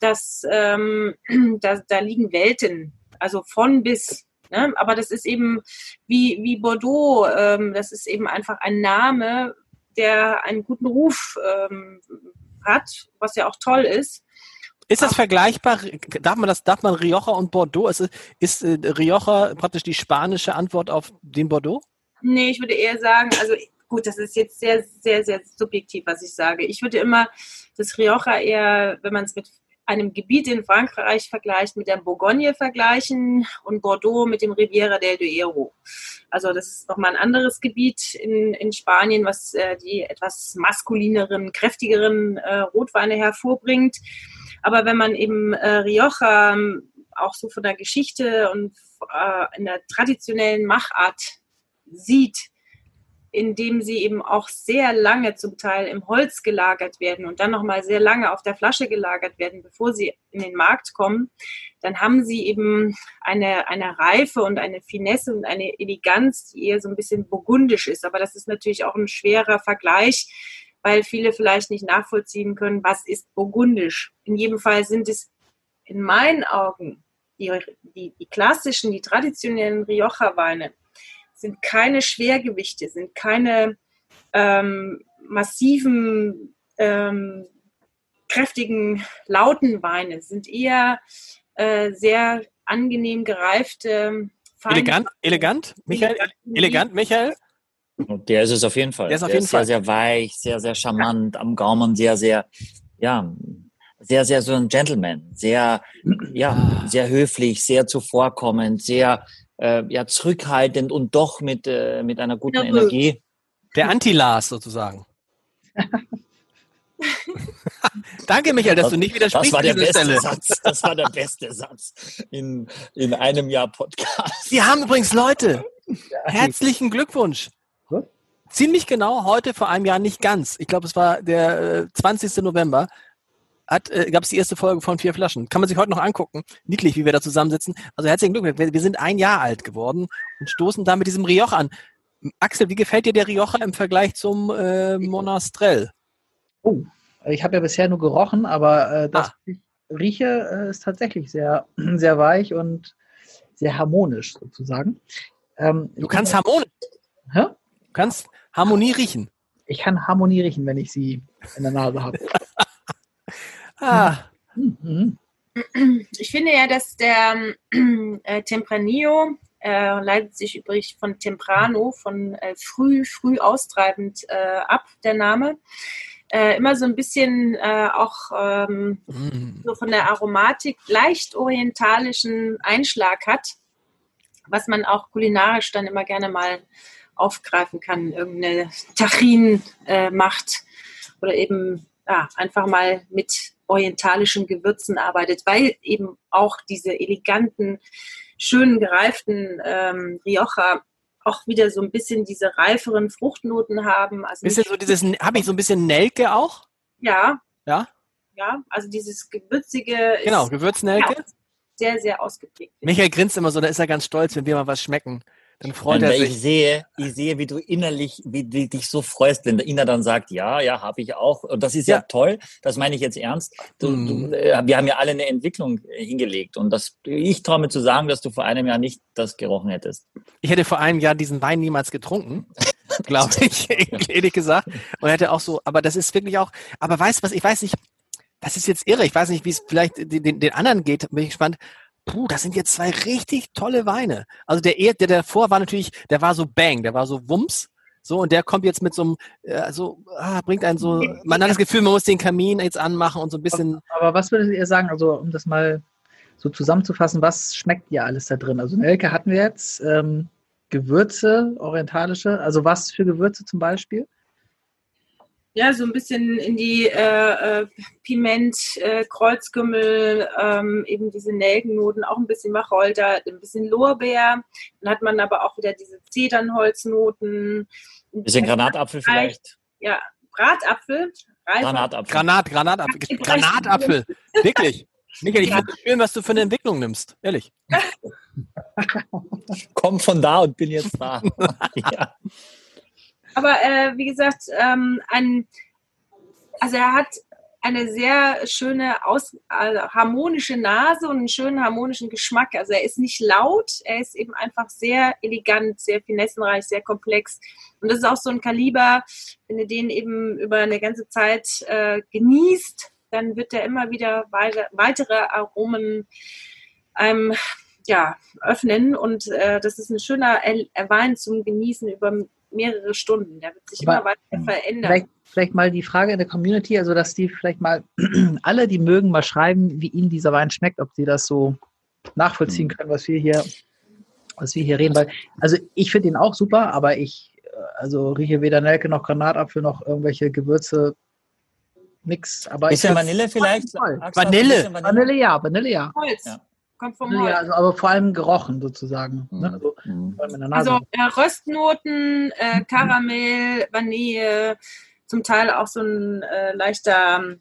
Das, ähm, [CLEARS THROAT] da, da liegen Welten, also von bis. Ne? Aber das ist eben wie, wie Bordeaux, ähm, das ist eben einfach ein Name, der einen guten Ruf ähm, hat, was ja auch toll ist. Ist das vergleichbar? Darf man das, darf man Rioja und Bordeaux? Ist, ist äh, Rioja praktisch die spanische Antwort auf den Bordeaux? Nee, ich würde eher sagen, also gut, das ist jetzt sehr, sehr, sehr subjektiv, was ich sage. Ich würde immer das Rioja eher, wenn man es mit einem Gebiet in Frankreich vergleicht, mit der Bourgogne vergleichen und Bordeaux mit dem Riviera del Duero. Also das ist nochmal ein anderes Gebiet in, in Spanien, was äh, die etwas maskulineren, kräftigeren äh, Rotweine hervorbringt. Aber wenn man eben äh, Rioja ähm, auch so von der Geschichte und äh, in der traditionellen Machart sieht, indem sie eben auch sehr lange zum Teil im Holz gelagert werden und dann nochmal sehr lange auf der Flasche gelagert werden, bevor sie in den Markt kommen, dann haben sie eben eine, eine Reife und eine Finesse und eine Eleganz, die eher so ein bisschen burgundisch ist. Aber das ist natürlich auch ein schwerer Vergleich, weil viele vielleicht nicht nachvollziehen können, was ist burgundisch. In jedem Fall sind es in meinen Augen die, die, die klassischen, die traditionellen Rioja-Weine sind keine Schwergewichte, sind keine ähm, massiven, ähm, kräftigen, lauten Weine, sind eher äh, sehr angenehm gereifte. Elegant, elegant, Michael, elegant, Michael. Der ist es auf jeden Fall. Der ist auf der jeden ist Fall. sehr, sehr weich, sehr, sehr charmant, am Gaumen sehr, sehr, ja, sehr, sehr so ein Gentleman, sehr, ja, sehr höflich, sehr zuvorkommend, sehr, äh, ja, zurückhaltend und doch mit, äh, mit einer guten Energie. Der Anti-Lars sozusagen. [LAUGHS] Danke, Michael, dass das, du nicht widersprichst. Das war der beste Stelle. Satz. Das war der beste Satz in, in einem Jahr Podcast. Wir haben übrigens Leute. Herzlichen Glückwunsch. Ziemlich genau heute vor einem Jahr, nicht ganz. Ich glaube, es war der äh, 20. November. Äh, gab es die erste Folge von Vier Flaschen. Kann man sich heute noch angucken. Niedlich, wie wir da zusammensitzen. Also herzlichen Glückwunsch. Wir, wir sind ein Jahr alt geworden und stoßen da mit diesem Rioja an. Axel, wie gefällt dir der Rioja im Vergleich zum äh, Monastrell? Oh, ich habe ja bisher nur gerochen, aber äh, das ah. ich rieche äh, ist tatsächlich sehr, [CLEARS THROAT] sehr weich und sehr harmonisch sozusagen. Ähm, du kannst harmonisch. Hä? Du kannst Harmonie riechen. Ich kann Harmonie riechen, wenn ich sie in der Nase habe. [LAUGHS] ah. Mhm. Ich finde ja, dass der äh, Tempranillo äh, leitet sich übrigens von Temprano, von äh, früh, früh austreibend äh, ab, der Name. Äh, immer so ein bisschen äh, auch ähm, mm. so von der Aromatik leicht orientalischen Einschlag hat, was man auch kulinarisch dann immer gerne mal aufgreifen kann, irgendeine Tachin äh, macht oder eben ja, einfach mal mit orientalischen Gewürzen arbeitet, weil eben auch diese eleganten, schönen, gereiften ähm, Rioja auch wieder so ein bisschen diese reiferen Fruchtnoten haben. Also bisschen so dieses, habe ich so ein bisschen Nelke auch? Ja. Ja? ja, also dieses gewürzige. Genau, Gewürznelke. Sehr, sehr ausgeprägt. Michael grinst immer so, da ist er ganz stolz, wenn wir mal was schmecken. Dann freut er sich. Ich sehe, ich sehe, wie du innerlich, wie du dich so freust, wenn der Ina dann sagt, ja, ja, habe ich auch. Und das ist ja, ja toll. Das meine ich jetzt ernst. Du, mhm. du, äh, wir haben ja alle eine Entwicklung äh, hingelegt. Und das, ich traue mir zu sagen, dass du vor einem Jahr nicht das gerochen hättest. Ich hätte vor einem Jahr diesen Wein niemals getrunken. [LAUGHS] glaube ich, [LAUGHS] ehrlich gesagt. Und hätte auch so, aber das ist wirklich auch, aber weißt du was, ich weiß nicht, das ist jetzt irre. Ich weiß nicht, wie es vielleicht den, den anderen geht. Bin ich gespannt puh, das sind jetzt zwei richtig tolle Weine. Also der, der davor war natürlich, der war so bang, der war so wumms. So, und der kommt jetzt mit so einem, äh, so, ah, bringt einen so, man hat das Gefühl, man muss den Kamin jetzt anmachen und so ein bisschen. Aber was würdet ihr sagen, also um das mal so zusammenzufassen, was schmeckt ihr alles da drin? Also Nelke hatten wir jetzt, ähm, Gewürze, orientalische, also was für Gewürze zum Beispiel? Ja, so ein bisschen in die äh, äh, Piment, äh, Kreuzkümmel, ähm, eben diese Nelkennoten, auch ein bisschen Wacholder, ein bisschen Lorbeer. Dann hat man aber auch wieder diese Zedernholznoten. Ein bisschen Granatapfel vielleicht. Ja, Bratapfel. Granatapfel. Granat, Granatapfel. Granatapfel. Wirklich. Michael, ich ja. finde schön, was du für eine Entwicklung nimmst. Ehrlich. [LAUGHS] Komm von da und bin jetzt da. [LAUGHS] ja. Aber äh, wie gesagt, ähm, ein, also er hat eine sehr schöne, aus, also harmonische Nase und einen schönen harmonischen Geschmack. Also er ist nicht laut, er ist eben einfach sehr elegant, sehr finessenreich, sehr komplex. Und das ist auch so ein Kaliber, wenn du den eben über eine ganze Zeit äh, genießt, dann wird er immer wieder weiter, weitere Aromen einem ja, öffnen. Und äh, das ist ein schöner Wein zum Genießen über mehrere Stunden. Der wird sich Aber immer weiter verändern. Vielleicht, vielleicht mal die Frage in der Community, also dass die vielleicht mal [CLEARS THROAT] alle, die mögen, mal schreiben, wie ihnen dieser Wein schmeckt, ob sie das so nachvollziehen können, was wir hier, was wir hier reden. Weil, also ich finde ihn auch super, aber ich also rieche weder Nelke noch Granatapfel noch irgendwelche Gewürze. Nix. Aber bisschen Vanille vielleicht? Vanille. Vanille, ja, Vanille ja. Holz. Ja kommt vom Holz. Ja, also, aber vor allem gerochen sozusagen. Ne? Mhm. Also, mhm. also äh, Röstnoten, äh, Karamell, Vanille, zum Teil auch so ein äh, leichter,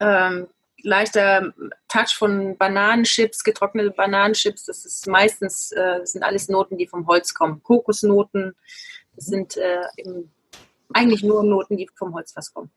ähm, leichter Touch von Bananenchips, getrocknete Bananenchips. Das ist meistens, äh, das sind alles Noten, die vom Holz kommen. Kokosnoten, das sind äh, eben eigentlich nur Noten, die vom Holzfass kommen.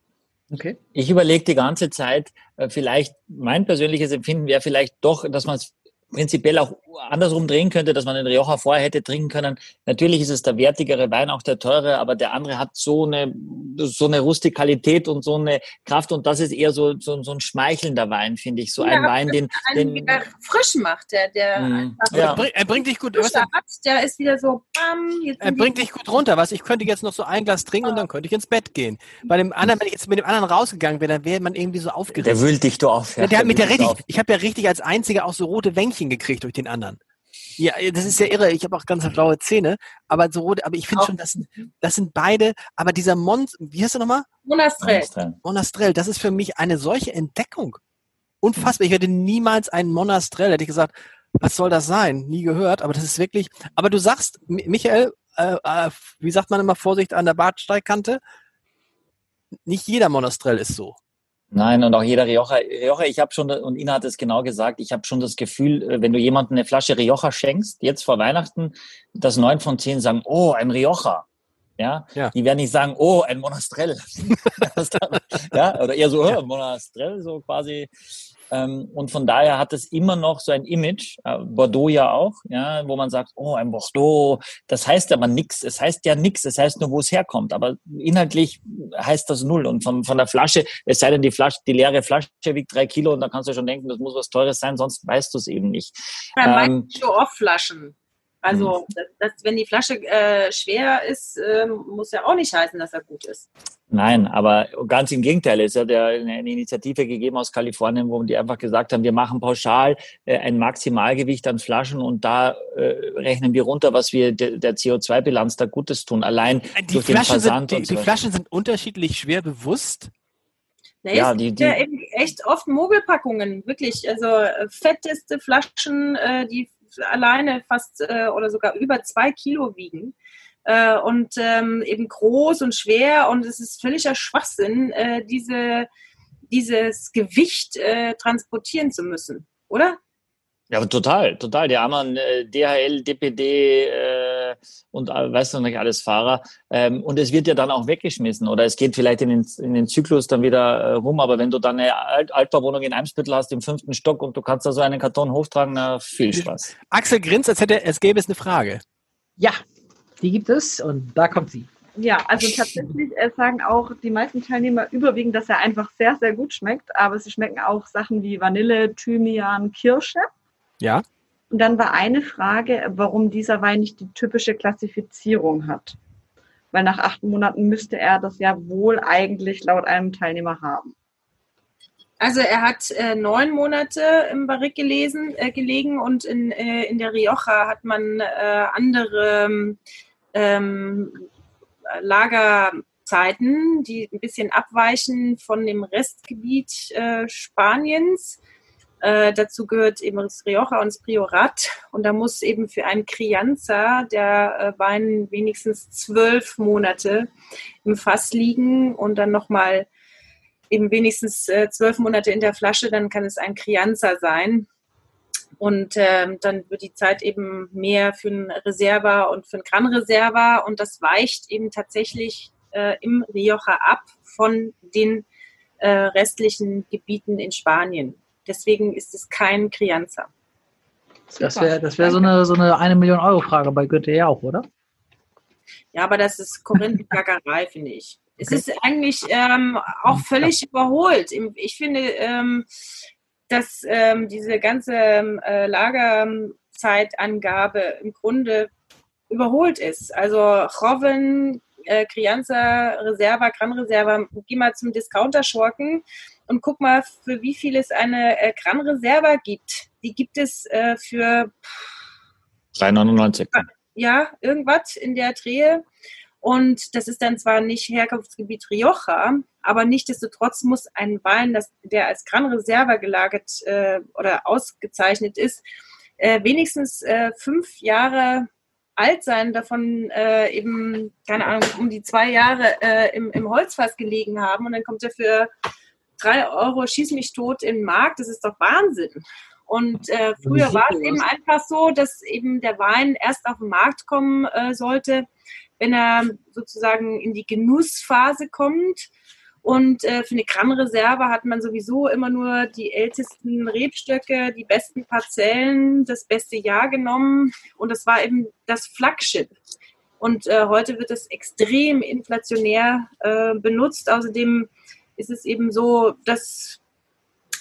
Okay. Ich überlege die ganze Zeit, äh, vielleicht mein persönliches Empfinden wäre vielleicht doch, dass man es prinzipiell auch andersrum drehen könnte, dass man den Rioja vorher hätte trinken können. Natürlich ist es der wertigere Wein, auch der teure, aber der andere hat so eine, so eine Rustikalität und so eine Kraft und das ist eher so, so, so ein schmeichelnder Wein, finde ich. So ja, ein Wein, den, den wieder frisch macht, der, der mm, ja. er bringt dich gut, hat, der ist wieder so, bam, er bringt dich gut runter, was ich könnte jetzt noch so ein Glas trinken und dann könnte ich ins Bett gehen. Bei dem anderen, wenn ich jetzt mit dem anderen rausgegangen wäre, dann wäre man irgendwie so aufgeregt. Der wühlt dich doch auf. Ja, der, hat mit der richtig, ich habe ja richtig als einziger auch so rote Wänkchen gekriegt durch den anderen. Ja, das ist ja irre. Ich habe auch ganz blaue Zähne, aber so rote, aber ich finde schon, das sind, das sind beide, aber dieser Mon, wie heißt der nochmal? Monastrell. Monastrell, das ist für mich eine solche Entdeckung. Unfassbar. Ich hätte niemals einen Monastrell, hätte ich gesagt, was soll das sein? Nie gehört, aber das ist wirklich, aber du sagst, Michael, äh, äh, wie sagt man immer, Vorsicht an der Bartsteigkante? Nicht jeder Monastrell ist so. Nein, und auch jeder Rioja. Rioja, ich habe schon, und Ina hat es genau gesagt, ich habe schon das Gefühl, äh, wenn du jemandem eine Flasche Rioja schenkst, jetzt vor Weihnachten, dass neun von zehn sagen, oh, ein Rioja. Ja? ja, die werden nicht sagen, oh, ein Monastrell. [LAUGHS] ja, oder eher so, oh, Monastrell, so quasi. Ähm, und von daher hat es immer noch so ein Image, äh, Bordeaux ja auch, ja, wo man sagt, oh, ein Bordeaux, das heißt aber nichts. Es heißt ja nichts, es heißt nur, wo es herkommt. Aber inhaltlich heißt das null. Und von, von der Flasche, es sei denn, die Flasche, die leere Flasche wiegt drei Kilo und da kannst du schon denken, das muss was Teures sein, sonst weißt du es eben nicht. Ja, ähm, Show-Off-Flaschen. Also, mhm. dass, wenn die Flasche äh, schwer ist, äh, muss ja auch nicht heißen, dass er gut ist. Nein, aber ganz im Gegenteil. Es hat ja eine Initiative gegeben aus Kalifornien, wo die einfach gesagt haben, wir machen pauschal äh, ein Maximalgewicht an Flaschen und da äh, rechnen wir runter, was wir de, der CO2-Bilanz da Gutes tun. Allein äh, die durch Flaschen den Versand sind, die, so. die Flaschen sind unterschiedlich schwer bewusst. Na, ja, die, die, ja eben echt oft Mogelpackungen, wirklich. Also fetteste Flaschen, die alleine fast oder sogar über zwei Kilo wiegen. Äh, und ähm, eben groß und schwer und es ist völliger Schwachsinn, äh, diese dieses Gewicht äh, transportieren zu müssen, oder? Ja, aber total, total. Die armen äh, DHL, DPD äh, und äh, weißt du nicht alles Fahrer. Ähm, und es wird ja dann auch weggeschmissen oder es geht vielleicht in den, in den Zyklus dann wieder äh, rum. Aber wenn du dann eine Alt Altbauwohnung in Eimsbüttel hast im fünften Stock und du kannst da so einen Karton hochtragen, na, viel Spaß. Axel grinst, als hätte es gäbe es eine Frage. Ja, die gibt es und da kommt sie. Ja, also tatsächlich äh, sagen auch die meisten Teilnehmer überwiegend, dass er einfach sehr, sehr gut schmeckt. Aber sie schmecken auch Sachen wie Vanille, Thymian, Kirsche. Ja. Und dann war eine Frage, warum dieser Wein nicht die typische Klassifizierung hat. Weil nach acht Monaten müsste er das ja wohl eigentlich laut einem Teilnehmer haben. Also er hat äh, neun Monate im Barrique gelesen, äh, gelegen und in, äh, in der Rioja hat man äh, andere ähm, Lagerzeiten, die ein bisschen abweichen von dem Restgebiet äh, Spaniens. Äh, dazu gehört eben das Rioja und das Priorat. Und da muss eben für einen Crianza der Wein wenigstens zwölf Monate im Fass liegen und dann nochmal eben wenigstens äh, zwölf Monate in der Flasche, dann kann es ein Crianza sein. Und ähm, dann wird die Zeit eben mehr für ein Reserva und für ein Gran Reserva. Und das weicht eben tatsächlich äh, im Rioja ab von den äh, restlichen Gebieten in Spanien. Deswegen ist es kein Crianza. Das wäre das wär so eine, so eine 1 Million Euro Frage bei Goethe ja auch, oder? Ja, aber das ist Korinthengackerei, finde ich. Es ist eigentlich ähm, auch völlig ja. überholt. Ich finde, ähm, dass ähm, diese ganze ähm, äh, Lagerzeitangabe im Grunde überholt ist. Also Roven, äh, Crianza, Reserva, Gran Reserva, geh mal zum Discounter-Schurken und guck mal, für wie viel es eine äh, Gran Reserva gibt. Die gibt es äh, für 3,99. Ja, irgendwas in der Drehe. Und das ist dann zwar nicht Herkunftsgebiet Rioja, aber nichtsdestotrotz muss ein Wein, das, der als Gran Reserva gelagert äh, oder ausgezeichnet ist, äh, wenigstens äh, fünf Jahre alt sein, davon äh, eben, keine Ahnung, um die zwei Jahre äh, im, im Holzfass gelegen haben. Und dann kommt er für drei Euro schieß mich tot im Markt, das ist doch Wahnsinn. Und äh, früher war es eben einfach so, dass eben der Wein erst auf den Markt kommen äh, sollte, wenn er sozusagen in die Genussphase kommt. Und äh, für eine Gran-Reserve hat man sowieso immer nur die ältesten Rebstöcke, die besten Parzellen, das beste Jahr genommen. Und das war eben das Flaggschiff. Und äh, heute wird es extrem inflationär äh, benutzt. Außerdem ist es eben so, dass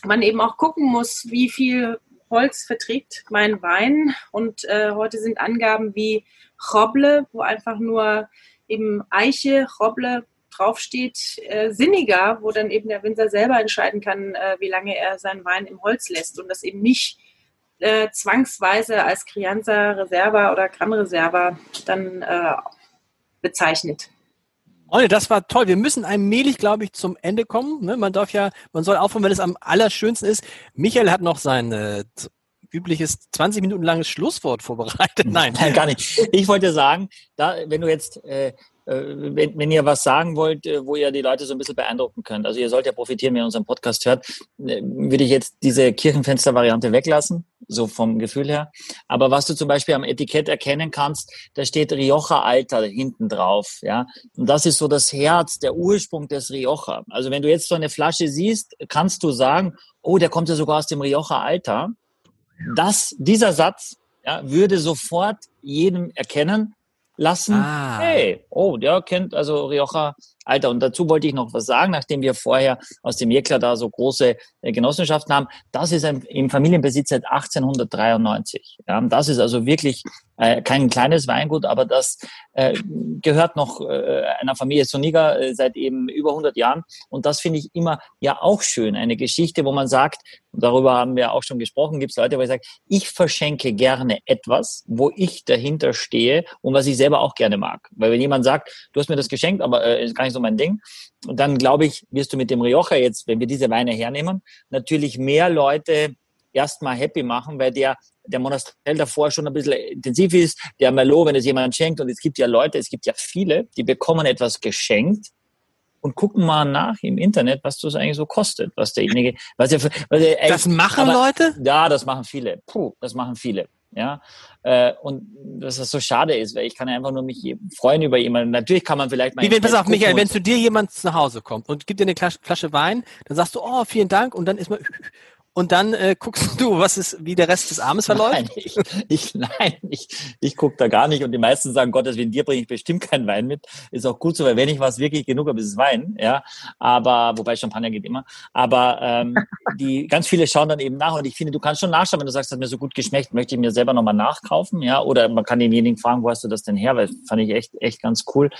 man eben auch gucken muss, wie viel Holz verträgt mein Wein. Und äh, heute sind Angaben wie Roble, wo einfach nur eben Eiche, Roble draufsteht, äh, sinniger, wo dann eben der Winzer selber entscheiden kann, äh, wie lange er seinen Wein im Holz lässt und das eben nicht äh, zwangsweise als Crianza Reserva oder Gran Reserva dann äh, bezeichnet. Freunde, das war toll. Wir müssen allmählich, glaube ich, zum Ende kommen. Ne? Man darf ja, man soll aufhören, wenn es am allerschönsten ist. Michael hat noch sein äh, übliches 20 Minuten langes Schlusswort vorbereitet. [LAUGHS] Nein. Nein, gar nicht. Ich wollte sagen, da, wenn du jetzt äh, wenn, wenn ihr was sagen wollt, äh, wo ihr die Leute so ein bisschen beeindrucken könnt, also ihr sollt ja profitieren, wenn ihr unseren Podcast hört, äh, würde ich jetzt diese Kirchenfenster-Variante weglassen, so vom Gefühl her. Aber was du zum Beispiel am Etikett erkennen kannst, da steht Rioja Alter hinten drauf, ja. Und das ist so das Herz, der Ursprung des Rioja. Also wenn du jetzt so eine Flasche siehst, kannst du sagen, oh, der kommt ja sogar aus dem Rioja Alter. Das, dieser Satz ja, würde sofort jedem erkennen, lassen. Ah. Hey, oh, der kennt also Rioja Alter. Und dazu wollte ich noch was sagen, nachdem wir vorher aus dem Jekla da so große äh, Genossenschaften haben. Das ist ein, im Familienbesitz seit 1893. Ja, das ist also wirklich äh, kein kleines Weingut, aber das äh, gehört noch äh, einer Familie Soniga äh, seit eben über 100 Jahren. Und das finde ich immer ja auch schön. Eine Geschichte, wo man sagt, darüber haben wir auch schon gesprochen, gibt es Leute, wo ich sage, ich verschenke gerne etwas, wo ich dahinter stehe und was ich selber auch gerne mag. Weil wenn jemand sagt, du hast mir das geschenkt, aber äh, gar nicht so mein Ding, und dann glaube ich, wirst du mit dem Rioja jetzt, wenn wir diese Weine hernehmen, natürlich mehr Leute erstmal happy machen, weil der, der Monastrell davor schon ein bisschen intensiv ist. Der Merlot, wenn es jemand schenkt, und es gibt ja Leute, es gibt ja viele, die bekommen etwas geschenkt und gucken mal nach im Internet, was das eigentlich so kostet, was derjenige, was er was er, das machen aber, Leute? Ja, das machen viele. Puh, das machen viele. Ja, äh, und dass das so schade ist, weil ich kann ja einfach nur mich freuen über jemanden. Natürlich kann man vielleicht mal. Wie wenn, pass auf, Michael, wenn zu dir jemand nach Hause kommt und gibt dir eine Flasche Wein, dann sagst du, oh, vielen Dank, und dann ist man, und dann äh, guckst du, was ist, wie der Rest des Abends verläuft? Nein, [LAUGHS] ich, ich, nein, ich, ich gucke da gar nicht. Und die meisten sagen, Gottes Willen, dir bringe ich bestimmt keinen Wein mit. Ist auch gut so, weil wenn ich was wirklich genug habe, ist es Wein. Ja, aber wobei Champagner geht immer. Aber ähm, [LAUGHS] die ganz viele schauen dann eben nach. Und ich finde, du kannst schon nachschauen, wenn du sagst, das hat mir so gut geschmeckt, möchte ich mir selber nochmal nachkaufen. Ja, oder man kann denjenigen fragen, wo hast du das denn her? Weil fand ich echt, echt ganz cool.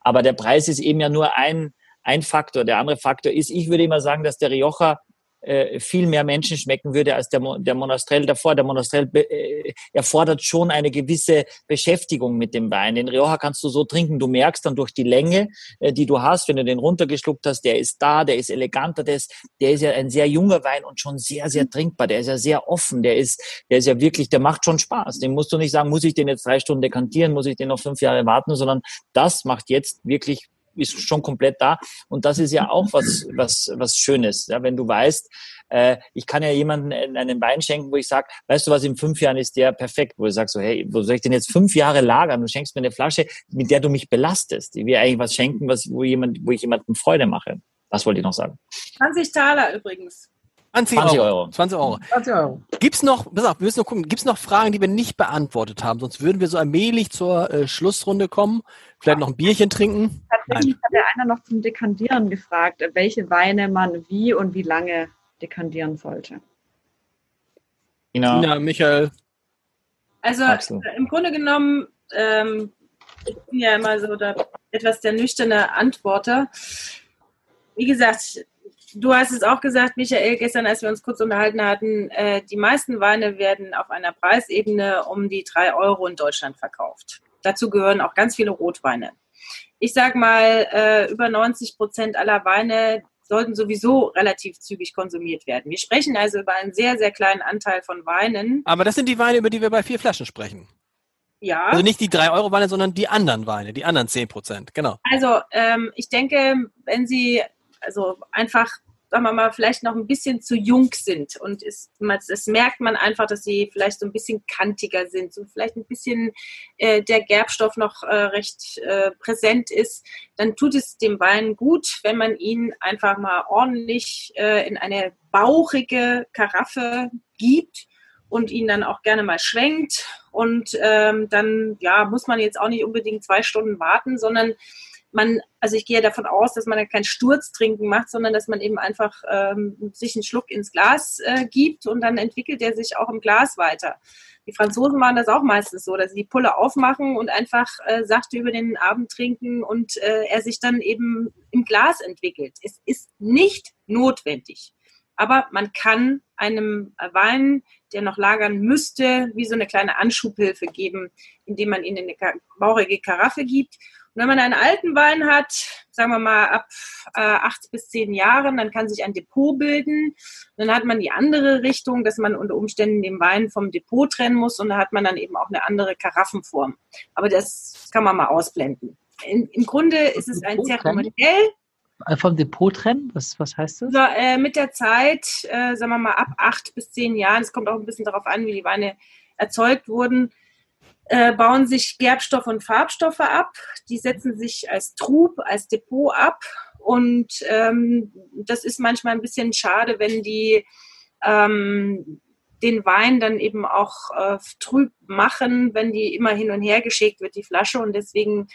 Aber der Preis ist eben ja nur ein ein Faktor. Der andere Faktor ist, ich würde immer sagen, dass der Rioja äh, viel mehr Menschen schmecken würde als der, der Monastrell davor. Der Monastrell äh, erfordert schon eine gewisse Beschäftigung mit dem Wein. Den Rioja kannst du so trinken, du merkst dann durch die Länge, äh, die du hast, wenn du den runtergeschluckt hast, der ist da, der ist eleganter, der ist, der ist ja ein sehr junger Wein und schon sehr, sehr trinkbar. Der ist ja sehr offen, der ist, der ist ja wirklich, der macht schon Spaß. Den musst du nicht sagen, muss ich den jetzt drei Stunden dekantieren, muss ich den noch fünf Jahre warten, sondern das macht jetzt wirklich ist schon komplett da. Und das ist ja auch was, was, was Schönes, ja, wenn du weißt, äh, ich kann ja jemanden einen Wein schenken, wo ich sage, weißt du was, in fünf Jahren ist der perfekt, wo ich sage so, hey, wo soll ich denn jetzt fünf Jahre lagern? Du schenkst mir eine Flasche, mit der du mich belastest. Ich will eigentlich was schenken, was, wo jemand, wo ich jemandem Freude mache. Das wollte ich noch sagen. 20 Taler übrigens. 20, 20 Euro. Euro. 20 Euro. 20 Euro. Gibt's noch, pass auf, wir müssen noch gucken, gibt's noch Fragen, die wir nicht beantwortet haben? Sonst würden wir so allmählich zur äh, Schlussrunde kommen. Vielleicht noch ein Bierchen trinken. Tatsächlich Nein. hat der einer noch zum Dekandieren gefragt, welche Weine man wie und wie lange dekandieren sollte. Ina, Ina Michael. Also Absolut. im Grunde genommen, ähm, ich bin ja immer so der, etwas der nüchterne Antworter. Wie gesagt, du hast es auch gesagt, Michael, gestern, als wir uns kurz unterhalten hatten, äh, die meisten Weine werden auf einer Preisebene um die drei Euro in Deutschland verkauft. Dazu gehören auch ganz viele Rotweine. Ich sage mal, äh, über 90 Prozent aller Weine sollten sowieso relativ zügig konsumiert werden. Wir sprechen also über einen sehr, sehr kleinen Anteil von Weinen. Aber das sind die Weine, über die wir bei vier Flaschen sprechen. Ja. Also nicht die 3-Euro-Weine, sondern die anderen Weine, die anderen 10 Prozent, genau. Also ähm, ich denke, wenn Sie also einfach, sagen wir mal, vielleicht noch ein bisschen zu jung sind. Und es, es merkt man einfach, dass sie vielleicht so ein bisschen kantiger sind, so vielleicht ein bisschen äh, der Gerbstoff noch äh, recht äh, präsent ist. Dann tut es dem Wein gut, wenn man ihn einfach mal ordentlich äh, in eine bauchige Karaffe gibt und ihn dann auch gerne mal schwenkt. Und ähm, dann ja, muss man jetzt auch nicht unbedingt zwei Stunden warten, sondern man, also ich gehe davon aus, dass man ja kein Sturztrinken macht, sondern dass man eben einfach ähm, sich einen Schluck ins Glas äh, gibt und dann entwickelt er sich auch im Glas weiter. Die Franzosen machen das auch meistens so, dass sie die Pulle aufmachen und einfach äh, sachte über den Abend trinken und äh, er sich dann eben im Glas entwickelt. Es ist nicht notwendig. Aber man kann einem Wein, der noch lagern müsste, wie so eine kleine Anschubhilfe geben, indem man ihn in eine bauchige Karaffe gibt wenn man einen alten Wein hat, sagen wir mal ab äh, acht bis zehn Jahren, dann kann sich ein Depot bilden. Dann hat man die andere Richtung, dass man unter Umständen den Wein vom Depot trennen muss und da hat man dann eben auch eine andere Karaffenform. Aber das kann man mal ausblenden. In, Im Grunde ist es ein Zeremoniell. Äh, vom Depot trennen? Was, was heißt das? So, äh, mit der Zeit, äh, sagen wir mal ab acht bis zehn Jahren, es kommt auch ein bisschen darauf an, wie die Weine erzeugt wurden, äh, bauen sich Gerbstoffe und Farbstoffe ab. Die setzen sich als Trub, als Depot ab. Und ähm, das ist manchmal ein bisschen schade, wenn die ähm, den Wein dann eben auch äh, trüb machen, wenn die immer hin und her geschickt wird, die Flasche. Und deswegen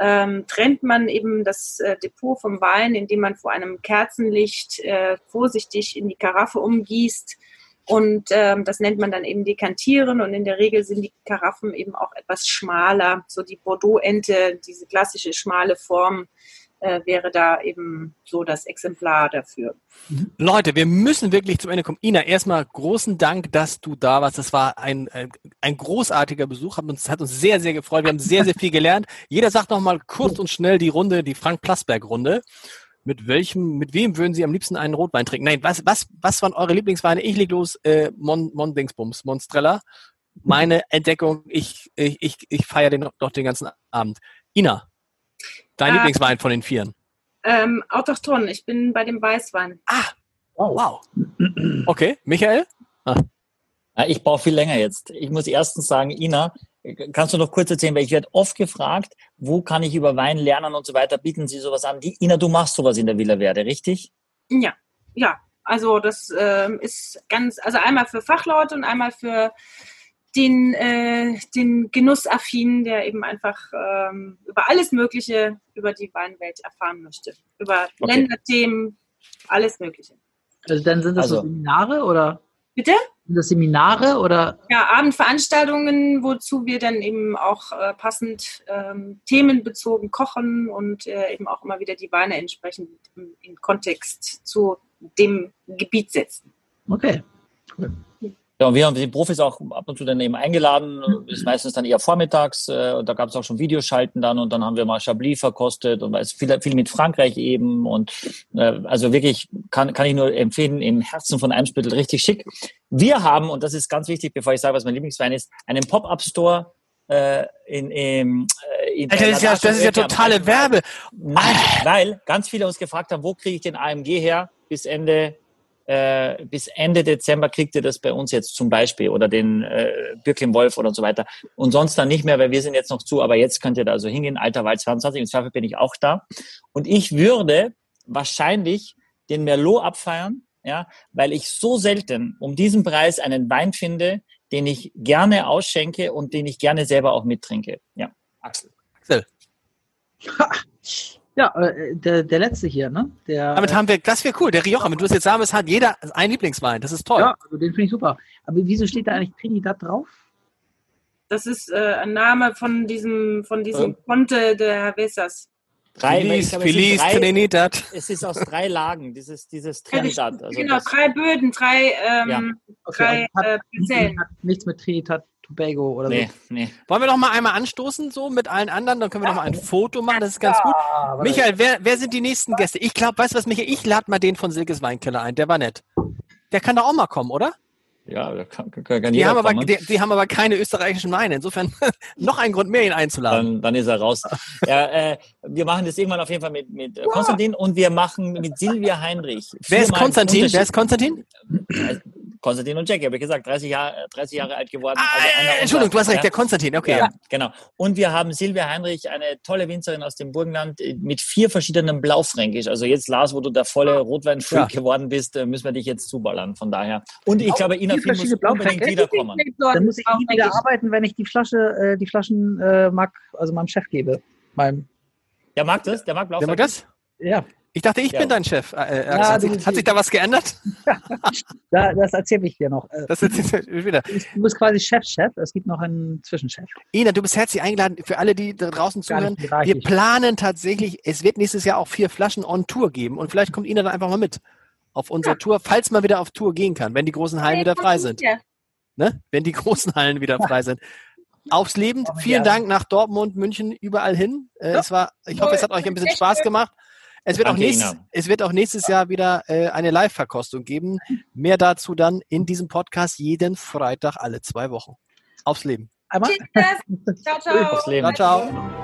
ähm, trennt man eben das äh, Depot vom Wein, indem man vor einem Kerzenlicht äh, vorsichtig in die Karaffe umgießt und ähm, das nennt man dann eben Dekantieren und in der Regel sind die Karaffen eben auch etwas schmaler. So die Bordeaux-Ente, diese klassische schmale Form, äh, wäre da eben so das Exemplar dafür. Leute, wir müssen wirklich zum Ende kommen. Ina, erstmal großen Dank, dass du da warst. Das war ein, ein, ein großartiger Besuch, hat uns, hat uns sehr, sehr gefreut. Wir haben sehr, sehr viel gelernt. Jeder sagt noch mal kurz und schnell die Runde, die Frank-Plasberg-Runde mit welchem, mit wem würden Sie am liebsten einen Rotwein trinken? Nein, was, was, was waren eure Lieblingsweine? Ich leg los, äh, Mon, Mon Dingsbums, Monstrella. Meine Entdeckung, ich, ich, ich, ich feiere den noch den ganzen Abend. Ina, dein ah, Lieblingswein von den Vieren? Ähm, autochton, ich bin bei dem Weißwein. Ah, oh, wow. Okay, Michael? Ah. Ich brauche viel länger jetzt. Ich muss erstens sagen, Ina, kannst du noch kurz erzählen, weil ich werde oft gefragt, wo kann ich über Wein lernen und so weiter. Bieten Sie sowas an? Die, Ina, du machst sowas in der Villa Verde, richtig? Ja, ja. Also das äh, ist ganz, also einmal für Fachleute und einmal für den, äh, den Genussaffinen, der eben einfach ähm, über alles Mögliche über die Weinwelt erfahren möchte. Über okay. Länderthemen, alles Mögliche. Also dann sind das also, so Seminare oder? Bitte? Das Seminare oder? Ja, Abendveranstaltungen, wozu wir dann eben auch äh, passend ähm, themenbezogen kochen und äh, eben auch immer wieder die Weine entsprechend im, im Kontext zu dem Gebiet setzen. Okay. Cool. Ja, und wir haben die Profis auch ab und zu dann eben eingeladen, ist meistens dann eher vormittags, äh, und da gab es auch schon Videoschalten dann und dann haben wir mal Chablis verkostet und weiß viel, viel mit Frankreich eben. Und äh, also wirklich kann, kann ich nur empfehlen, im Herzen von Eimsbüttel richtig schick. Wir haben, und das ist ganz wichtig, bevor ich sage, was mein Lieblingswein ist, einen Pop-Up-Store äh, in, in, äh, in Alter, das, ist ja, das ist ja totale Werbe. Nein, weil ganz viele uns gefragt haben, wo kriege ich den AMG her bis Ende äh, bis Ende Dezember kriegt ihr das bei uns jetzt zum Beispiel oder den äh, Birkin Wolf oder so weiter. Und sonst dann nicht mehr, weil wir sind jetzt noch zu, aber jetzt könnt ihr da also hingehen, Alter Wald 22, im Zweifel bin ich auch da. Und ich würde wahrscheinlich den Merlot abfeiern, ja, weil ich so selten um diesen Preis einen Wein finde, den ich gerne ausschenke und den ich gerne selber auch mittrinke. Ja. Axel. Axel. Ja, äh, der, der letzte hier, ne? Der, Damit haben wir, das wäre cool, der Rioja. Wenn du es jetzt sagen willst, hat jeder ein Lieblingswein. Das ist toll. Ja, also den finde ich super. Aber wieso steht da eigentlich Trinidad drauf? Das ist äh, ein Name von diesem, von diesem Ponte der Vesas. Drei, Feliz, Feliz drei, Trinidad. Es ist aus drei Lagen, dieses, dieses Trinidad. Also genau, drei Böden, drei, ähm, ja. okay, drei äh, Nichts mit Trinidad Tobago oder nee, so. Nee. Wollen wir noch mal einmal anstoßen, so mit allen anderen? Dann können wir noch mal ein Foto machen, das ist ganz gut. Michael, wer, wer sind die nächsten Gäste? Ich glaube, weißt du was, Michael? Ich lade mal den von Silkes Weinkeller ein, der war nett. Der kann doch auch mal kommen, oder? Ja, da kann, kann, kann die, haben aber, die, die, haben aber keine österreichischen Weine. Insofern [LAUGHS] noch ein Grund mehr, ihn einzuladen. Dann, dann ist er raus. ja, äh, wir machen das irgendwann auf jeden Fall mit, mit Konstantin und wir machen mit Silvia Heinrich. Wer ist Konstantin? Wer ist Konstantin? Konstantin und Jackie, habe ich gesagt, 30 Jahre, 30 Jahre alt geworden. Ah, also Entschuldigung, du hast recht, der Konstantin, okay. Ja, genau. Und wir haben Silvia Heinrich, eine tolle Winzerin aus dem Burgenland, äh, mit vier verschiedenen Blaufränkisch. Also jetzt, Lars, wo du der volle Rotweinfreak ja. geworden bist, äh, müssen wir dich jetzt zuballern, von daher. Und ich glaube, Ina Film muss unbedingt wiederkommen. Dann muss ich wieder arbeiten, wenn ich die Flasche, äh, die Flaschen äh, mag, also meinem Chef gebe. Meinem der mag das? Der mag Blaufränkisch? Der mag das? Ja. Ich dachte, ich ja. bin dein Chef. Äh, ja, hat, sich, hat, sich, da was geändert? [LAUGHS] ja, das erzähle ich dir noch. Äh, das ich wieder. Du bist quasi Chefchef. -Chef. Es gibt noch einen Zwischenchef. Ina, du bist herzlich eingeladen. Für alle, die da draußen zuhören, wir planen tatsächlich, es wird nächstes Jahr auch vier Flaschen on Tour geben. Und vielleicht kommt Ina dann einfach mal mit auf unsere ja. Tour, falls man wieder auf Tour gehen kann, wenn die großen Hallen wieder frei sind. Ne? Wenn die großen Hallen wieder frei sind. Aufs Leben. Vielen Dank nach Dortmund, München, überall hin. Äh, es war, ich hoffe, es hat euch ein bisschen Spaß gemacht. Es wird, auch nächstes, es wird auch nächstes Jahr wieder äh, eine Live-Verkostung geben. Mehr dazu dann in diesem Podcast jeden Freitag alle zwei Wochen. Aufs Leben. Einmal. [LAUGHS] ciao, ciao. Aufs Leben. Ciao, ciao.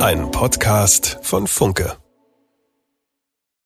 Ein Podcast von Funke.